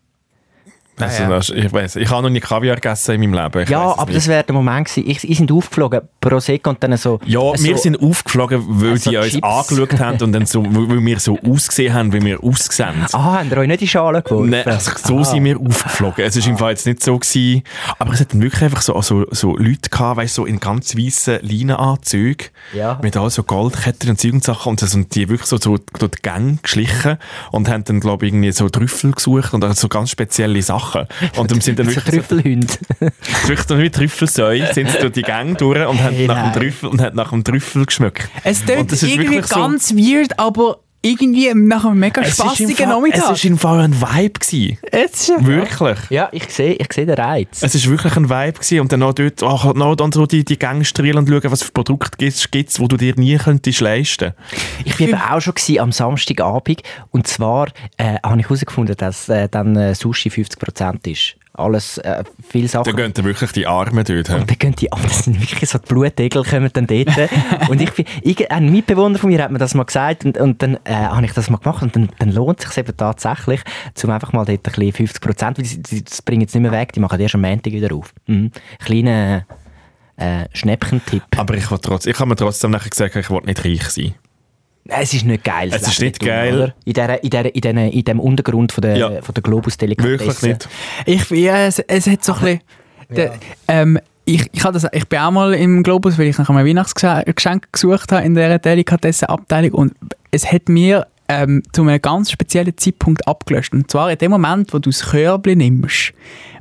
[SPEAKER 2] Also,
[SPEAKER 1] ja.
[SPEAKER 2] das- Ich weiß, ich habe noch nie Kaviar gegessen in meinem Leben. Ich
[SPEAKER 3] ja, aber das wäre der Moment gewesen. Ich, ich sind aufgeflogen, Prosecco und dann so...
[SPEAKER 2] Ja,
[SPEAKER 3] so,
[SPEAKER 2] wir sind aufgeflogen, weil
[SPEAKER 3] so
[SPEAKER 2] die uns angeschaut haben und dann so, weil wir so ausgesehen haben, wie wir aussehen.
[SPEAKER 3] Ah, haben ihr euch nicht in die Schale geworfen?
[SPEAKER 2] Nein, also so sind wir aufgeflogen. Es war im Fall jetzt nicht so gewesen, aber es hat dann wirklich einfach so, so, so Leute gehabt, weißt, so in ganz weißen Leinenanzügen,
[SPEAKER 3] Ja.
[SPEAKER 2] mit all so Goldketten und Zeug und Sachen und, das, und die wirklich so, so durch die Gänge geschlichen und haben dann, glaube ich, irgendwie so Trüffel gesucht und so ganz spezielle Sachen. Und dann sind dann
[SPEAKER 3] So
[SPEAKER 2] wirklich so,
[SPEAKER 3] Trüffelhunde.
[SPEAKER 2] wirklich dann wie Trüffelsäue sind sie durch die Gänge durch und haben
[SPEAKER 3] Hey,
[SPEAKER 2] nach dem. Trüffel und haben nach dem Trüffel geschmeckt.
[SPEAKER 1] es klingt irgendwie
[SPEAKER 2] wirklich so-
[SPEAKER 1] ganz weird, aber irgendwie nach einem mega
[SPEAKER 2] Es
[SPEAKER 1] spaßigen Nachmittag.
[SPEAKER 2] Es war im Fall ein Vibe. Gewesen.
[SPEAKER 1] Es ist-
[SPEAKER 2] Wirklich.
[SPEAKER 3] ja, ich sehe ich sehe den Reiz.
[SPEAKER 2] Es war wirklich ein Vibe gewesen. und dann noch dort ach, noch dann so die, die Gänge und schauen, was für Produkte gibt es, die du dir nie könntest leisten
[SPEAKER 3] Ich war eben auch schon gewesen am Samstagabend und zwar äh, habe ich herausgefunden, dass äh, dann äh, Sushi 50% ist. Alles, äh, viele
[SPEAKER 2] Da
[SPEAKER 3] Sachen.
[SPEAKER 2] gehen dann wirklich die Arme dort.
[SPEAKER 3] Und dann gehen die an, das sind wirklich so die Blutegel kommen dann dort. und ich bin, ich, ein Mitbewohner von mir hat mir das mal gesagt und, und dann äh, habe ich das mal gemacht und dann, dann lohnt es sich eben tatsächlich, zum einfach mal dort ein bisschen 50 Prozent, weil sie, sie, das bringen jetzt nicht mehr weg, die machen erst am Montag wieder auf. Mhm. Kleiner äh, Schnäppchentipp.
[SPEAKER 2] Aber ich, trotz, ich habe mir trotzdem nachher gesagt, ich will nicht reich sein.
[SPEAKER 3] Nein, Es ist nicht geil. das
[SPEAKER 2] Es ist nicht geil.
[SPEAKER 3] Oder? In, der, in, der, in, den, in dem Untergrund von der,
[SPEAKER 2] Ja.
[SPEAKER 3] von der globus Delikatesse.
[SPEAKER 2] Wirklich nicht.
[SPEAKER 1] Ich, ja, es, es hat so ein bisschen... Der, ähm, ich, ich, das, ich bin auch mal im Globus, weil ich nach einem Weihnachtsgeschenk gesucht habe in der Delikatessenabteilung und es hat mir ähm, zu einem ganz speziellen Zeitpunkt abgelöscht. Und zwar in dem Moment, wo du das Körbchen nimmst,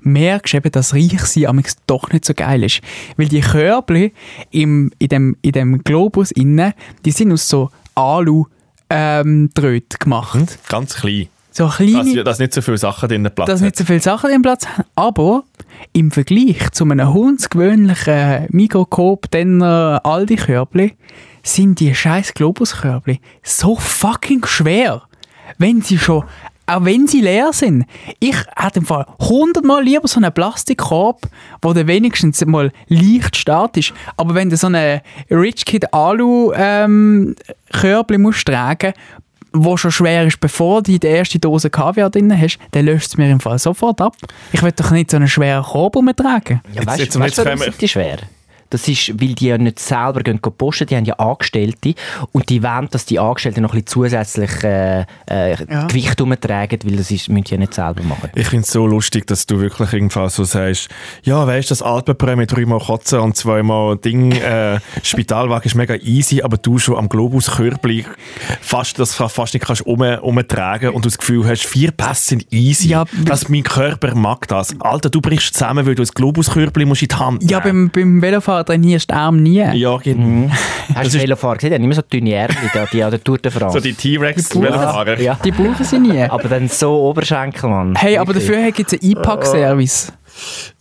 [SPEAKER 1] merkst du eben, dass Reichsein amigs doch nicht so geil ist. Weil die Körbchen im, in, dem, in dem Globus innen, die sind aus so Alu ähm, Dröht gemacht.
[SPEAKER 2] Hm? Ganz klein.
[SPEAKER 1] So kleine
[SPEAKER 2] Dass, dass nicht so viele Sachen drin Platz
[SPEAKER 1] dass
[SPEAKER 2] hat.
[SPEAKER 1] nicht so viele Sachen im Platz haben. Aber im Vergleich zu einem hundsgewöhnlichen Mikrocoop, Denner, Aldi-Körbli, sind die scheiß Globus-Körbli so fucking schwer. Wenn sie schon, auch wenn sie leer sind. Ich hätte im Fall hundertmal lieber so einen Plastikkorb, wo der wenigstens mal leicht statisch Aber wenn du so einen Rich Kid Alu ähm, Körbli musst tragen wo schon schwer ist, bevor du die erste Dose Kaviar drin hast, dann löscht es mir im Fall sofort ab. Ich will doch nicht so einen schweren Korb umtragen.
[SPEAKER 3] Ja,
[SPEAKER 2] Jetzt-
[SPEAKER 3] weißt
[SPEAKER 2] jetzt-
[SPEAKER 3] du,
[SPEAKER 2] und
[SPEAKER 3] weißt,
[SPEAKER 2] jetzt
[SPEAKER 3] warum sind die schwer? Das ist, weil die ja nicht selber gehen posten, die haben ja Angestellte und die wollen, dass die Angestellten noch ein bisschen zusätzlich äh, äh,
[SPEAKER 1] Ja.
[SPEAKER 3] Gewicht umtragen, weil das ist, müssen die ja nicht selber machen.
[SPEAKER 2] Ich finde es so lustig, dass du wirklich irgendwann so sagst, ja, weißt du, das Alpenbrei mit dreimal Kotzen und zweimal Ding, äh, Spitalwagen ist mega easy, aber du schon am Globus Körbli fast, das fast nicht kannst um, umtragen und du das Gefühl hast, vier Pässe sind easy.
[SPEAKER 1] Ja,
[SPEAKER 2] dass mein Körper mag das. Alter, du brichst zusammen, weil du das Globus Körbli musst in die Hand
[SPEAKER 1] Ja,
[SPEAKER 2] nehmen.
[SPEAKER 1] beim, beim Velofahren trainierst du Arm nie.
[SPEAKER 2] Ja, genau.
[SPEAKER 3] Hast du Velofahrer gesehen? Die haben immer so dünne Ärmel, da, die an der Tour de France.
[SPEAKER 2] So die T-Rex-Velofahrer.
[SPEAKER 3] ja.
[SPEAKER 1] Die brauchen sie nie.
[SPEAKER 3] Aber dann so Oberschenkel, Mann.
[SPEAKER 1] Hey, aber dafür gibt es einen Einpack-Service.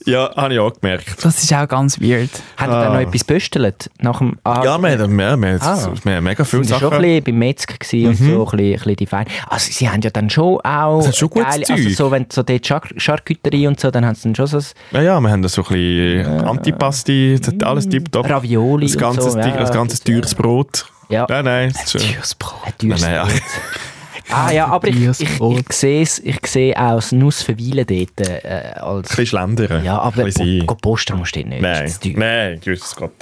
[SPEAKER 2] Ja, habe ich auch gemerkt.
[SPEAKER 1] Das ist auch ganz weird.
[SPEAKER 3] Haben die dann noch etwas bestelt? Nach dem, ah,
[SPEAKER 2] Ja, wir haben, wir haben,
[SPEAKER 3] Ah.
[SPEAKER 2] wir haben mega viele
[SPEAKER 3] sie schon ein
[SPEAKER 2] Sachen.
[SPEAKER 3] bisschen beim Metzger gewesen und so, ein bisschen, ein bisschen die Fein. Also sie haben ja dann schon auch
[SPEAKER 2] Das hat schon
[SPEAKER 3] geile- also so, wenn so dort Char Charcuterie und so, dann haben sie dann schon so
[SPEAKER 2] Ja, ja, wir haben da so ein bisschen Antipasti, das hat alles tipptopp.
[SPEAKER 3] Ravioli
[SPEAKER 2] Das
[SPEAKER 3] und
[SPEAKER 2] ganze,
[SPEAKER 3] so. Ja,
[SPEAKER 2] das ganze
[SPEAKER 3] äh,
[SPEAKER 2] teures Brot.
[SPEAKER 3] Ja.
[SPEAKER 2] Nein, nein, schön.
[SPEAKER 1] Teures Brot.
[SPEAKER 3] Ein teures
[SPEAKER 2] Nein, nein,
[SPEAKER 3] Brot. Ah ja, aber ich, ich, ich sehe es, ich sehe auch das Nuss verweilen dort äh,
[SPEAKER 2] Ein
[SPEAKER 3] als...
[SPEAKER 2] bisschen schlendern.
[SPEAKER 3] Ja, aber
[SPEAKER 2] Ein
[SPEAKER 3] po, go posten musst du dort nicht.
[SPEAKER 2] Nein,
[SPEAKER 3] ist
[SPEAKER 2] nein, grüß Gott.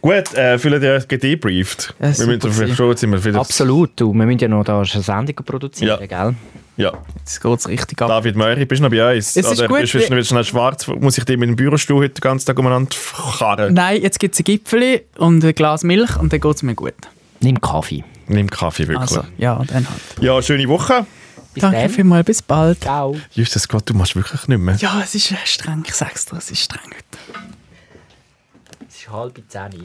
[SPEAKER 2] Gut, äh, fühlen ihr euch gedebrieft?
[SPEAKER 1] Ja,
[SPEAKER 2] wir müssen vielleicht schon, jetzt sind wir wieder...
[SPEAKER 3] Absolut, du. Wir müssen ja noch da eine Sendung produzieren,
[SPEAKER 2] Ja.
[SPEAKER 3] gell?
[SPEAKER 2] Ja,
[SPEAKER 1] Jetzt geht es richtig ab.
[SPEAKER 2] David Möri, bist du noch bei uns?
[SPEAKER 1] Es ist
[SPEAKER 2] Oder
[SPEAKER 1] gut,
[SPEAKER 2] bist du
[SPEAKER 1] wir-
[SPEAKER 2] willst du noch schwarz? Muss ich dir mit dem Bürostuhl heute den ganzen Tag umeinander karren?
[SPEAKER 1] Nein, jetzt gibt es ein Gipfeli und ein Glas Milch und dann geht es mir gut.
[SPEAKER 3] Nimm Kaffee.
[SPEAKER 2] Nimm Kaffee, wirklich.
[SPEAKER 1] Also, ja, dann halt.
[SPEAKER 2] Ja, schöne Woche.
[SPEAKER 3] Bis
[SPEAKER 1] Danke
[SPEAKER 3] dann.
[SPEAKER 1] vielmals, bis bald.
[SPEAKER 3] Ciao.
[SPEAKER 2] Justus Gott, du machst wirklich nicht mehr.
[SPEAKER 1] Ja, es ist streng, ich sag's dir, es ist streng heute.
[SPEAKER 3] Es ist halb zehn.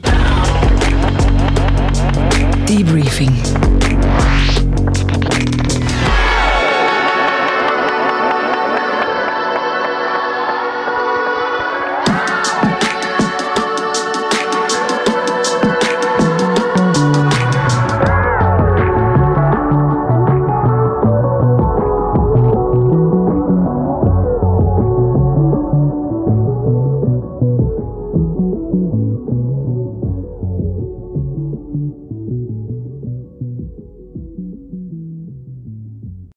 [SPEAKER 4] Debriefing.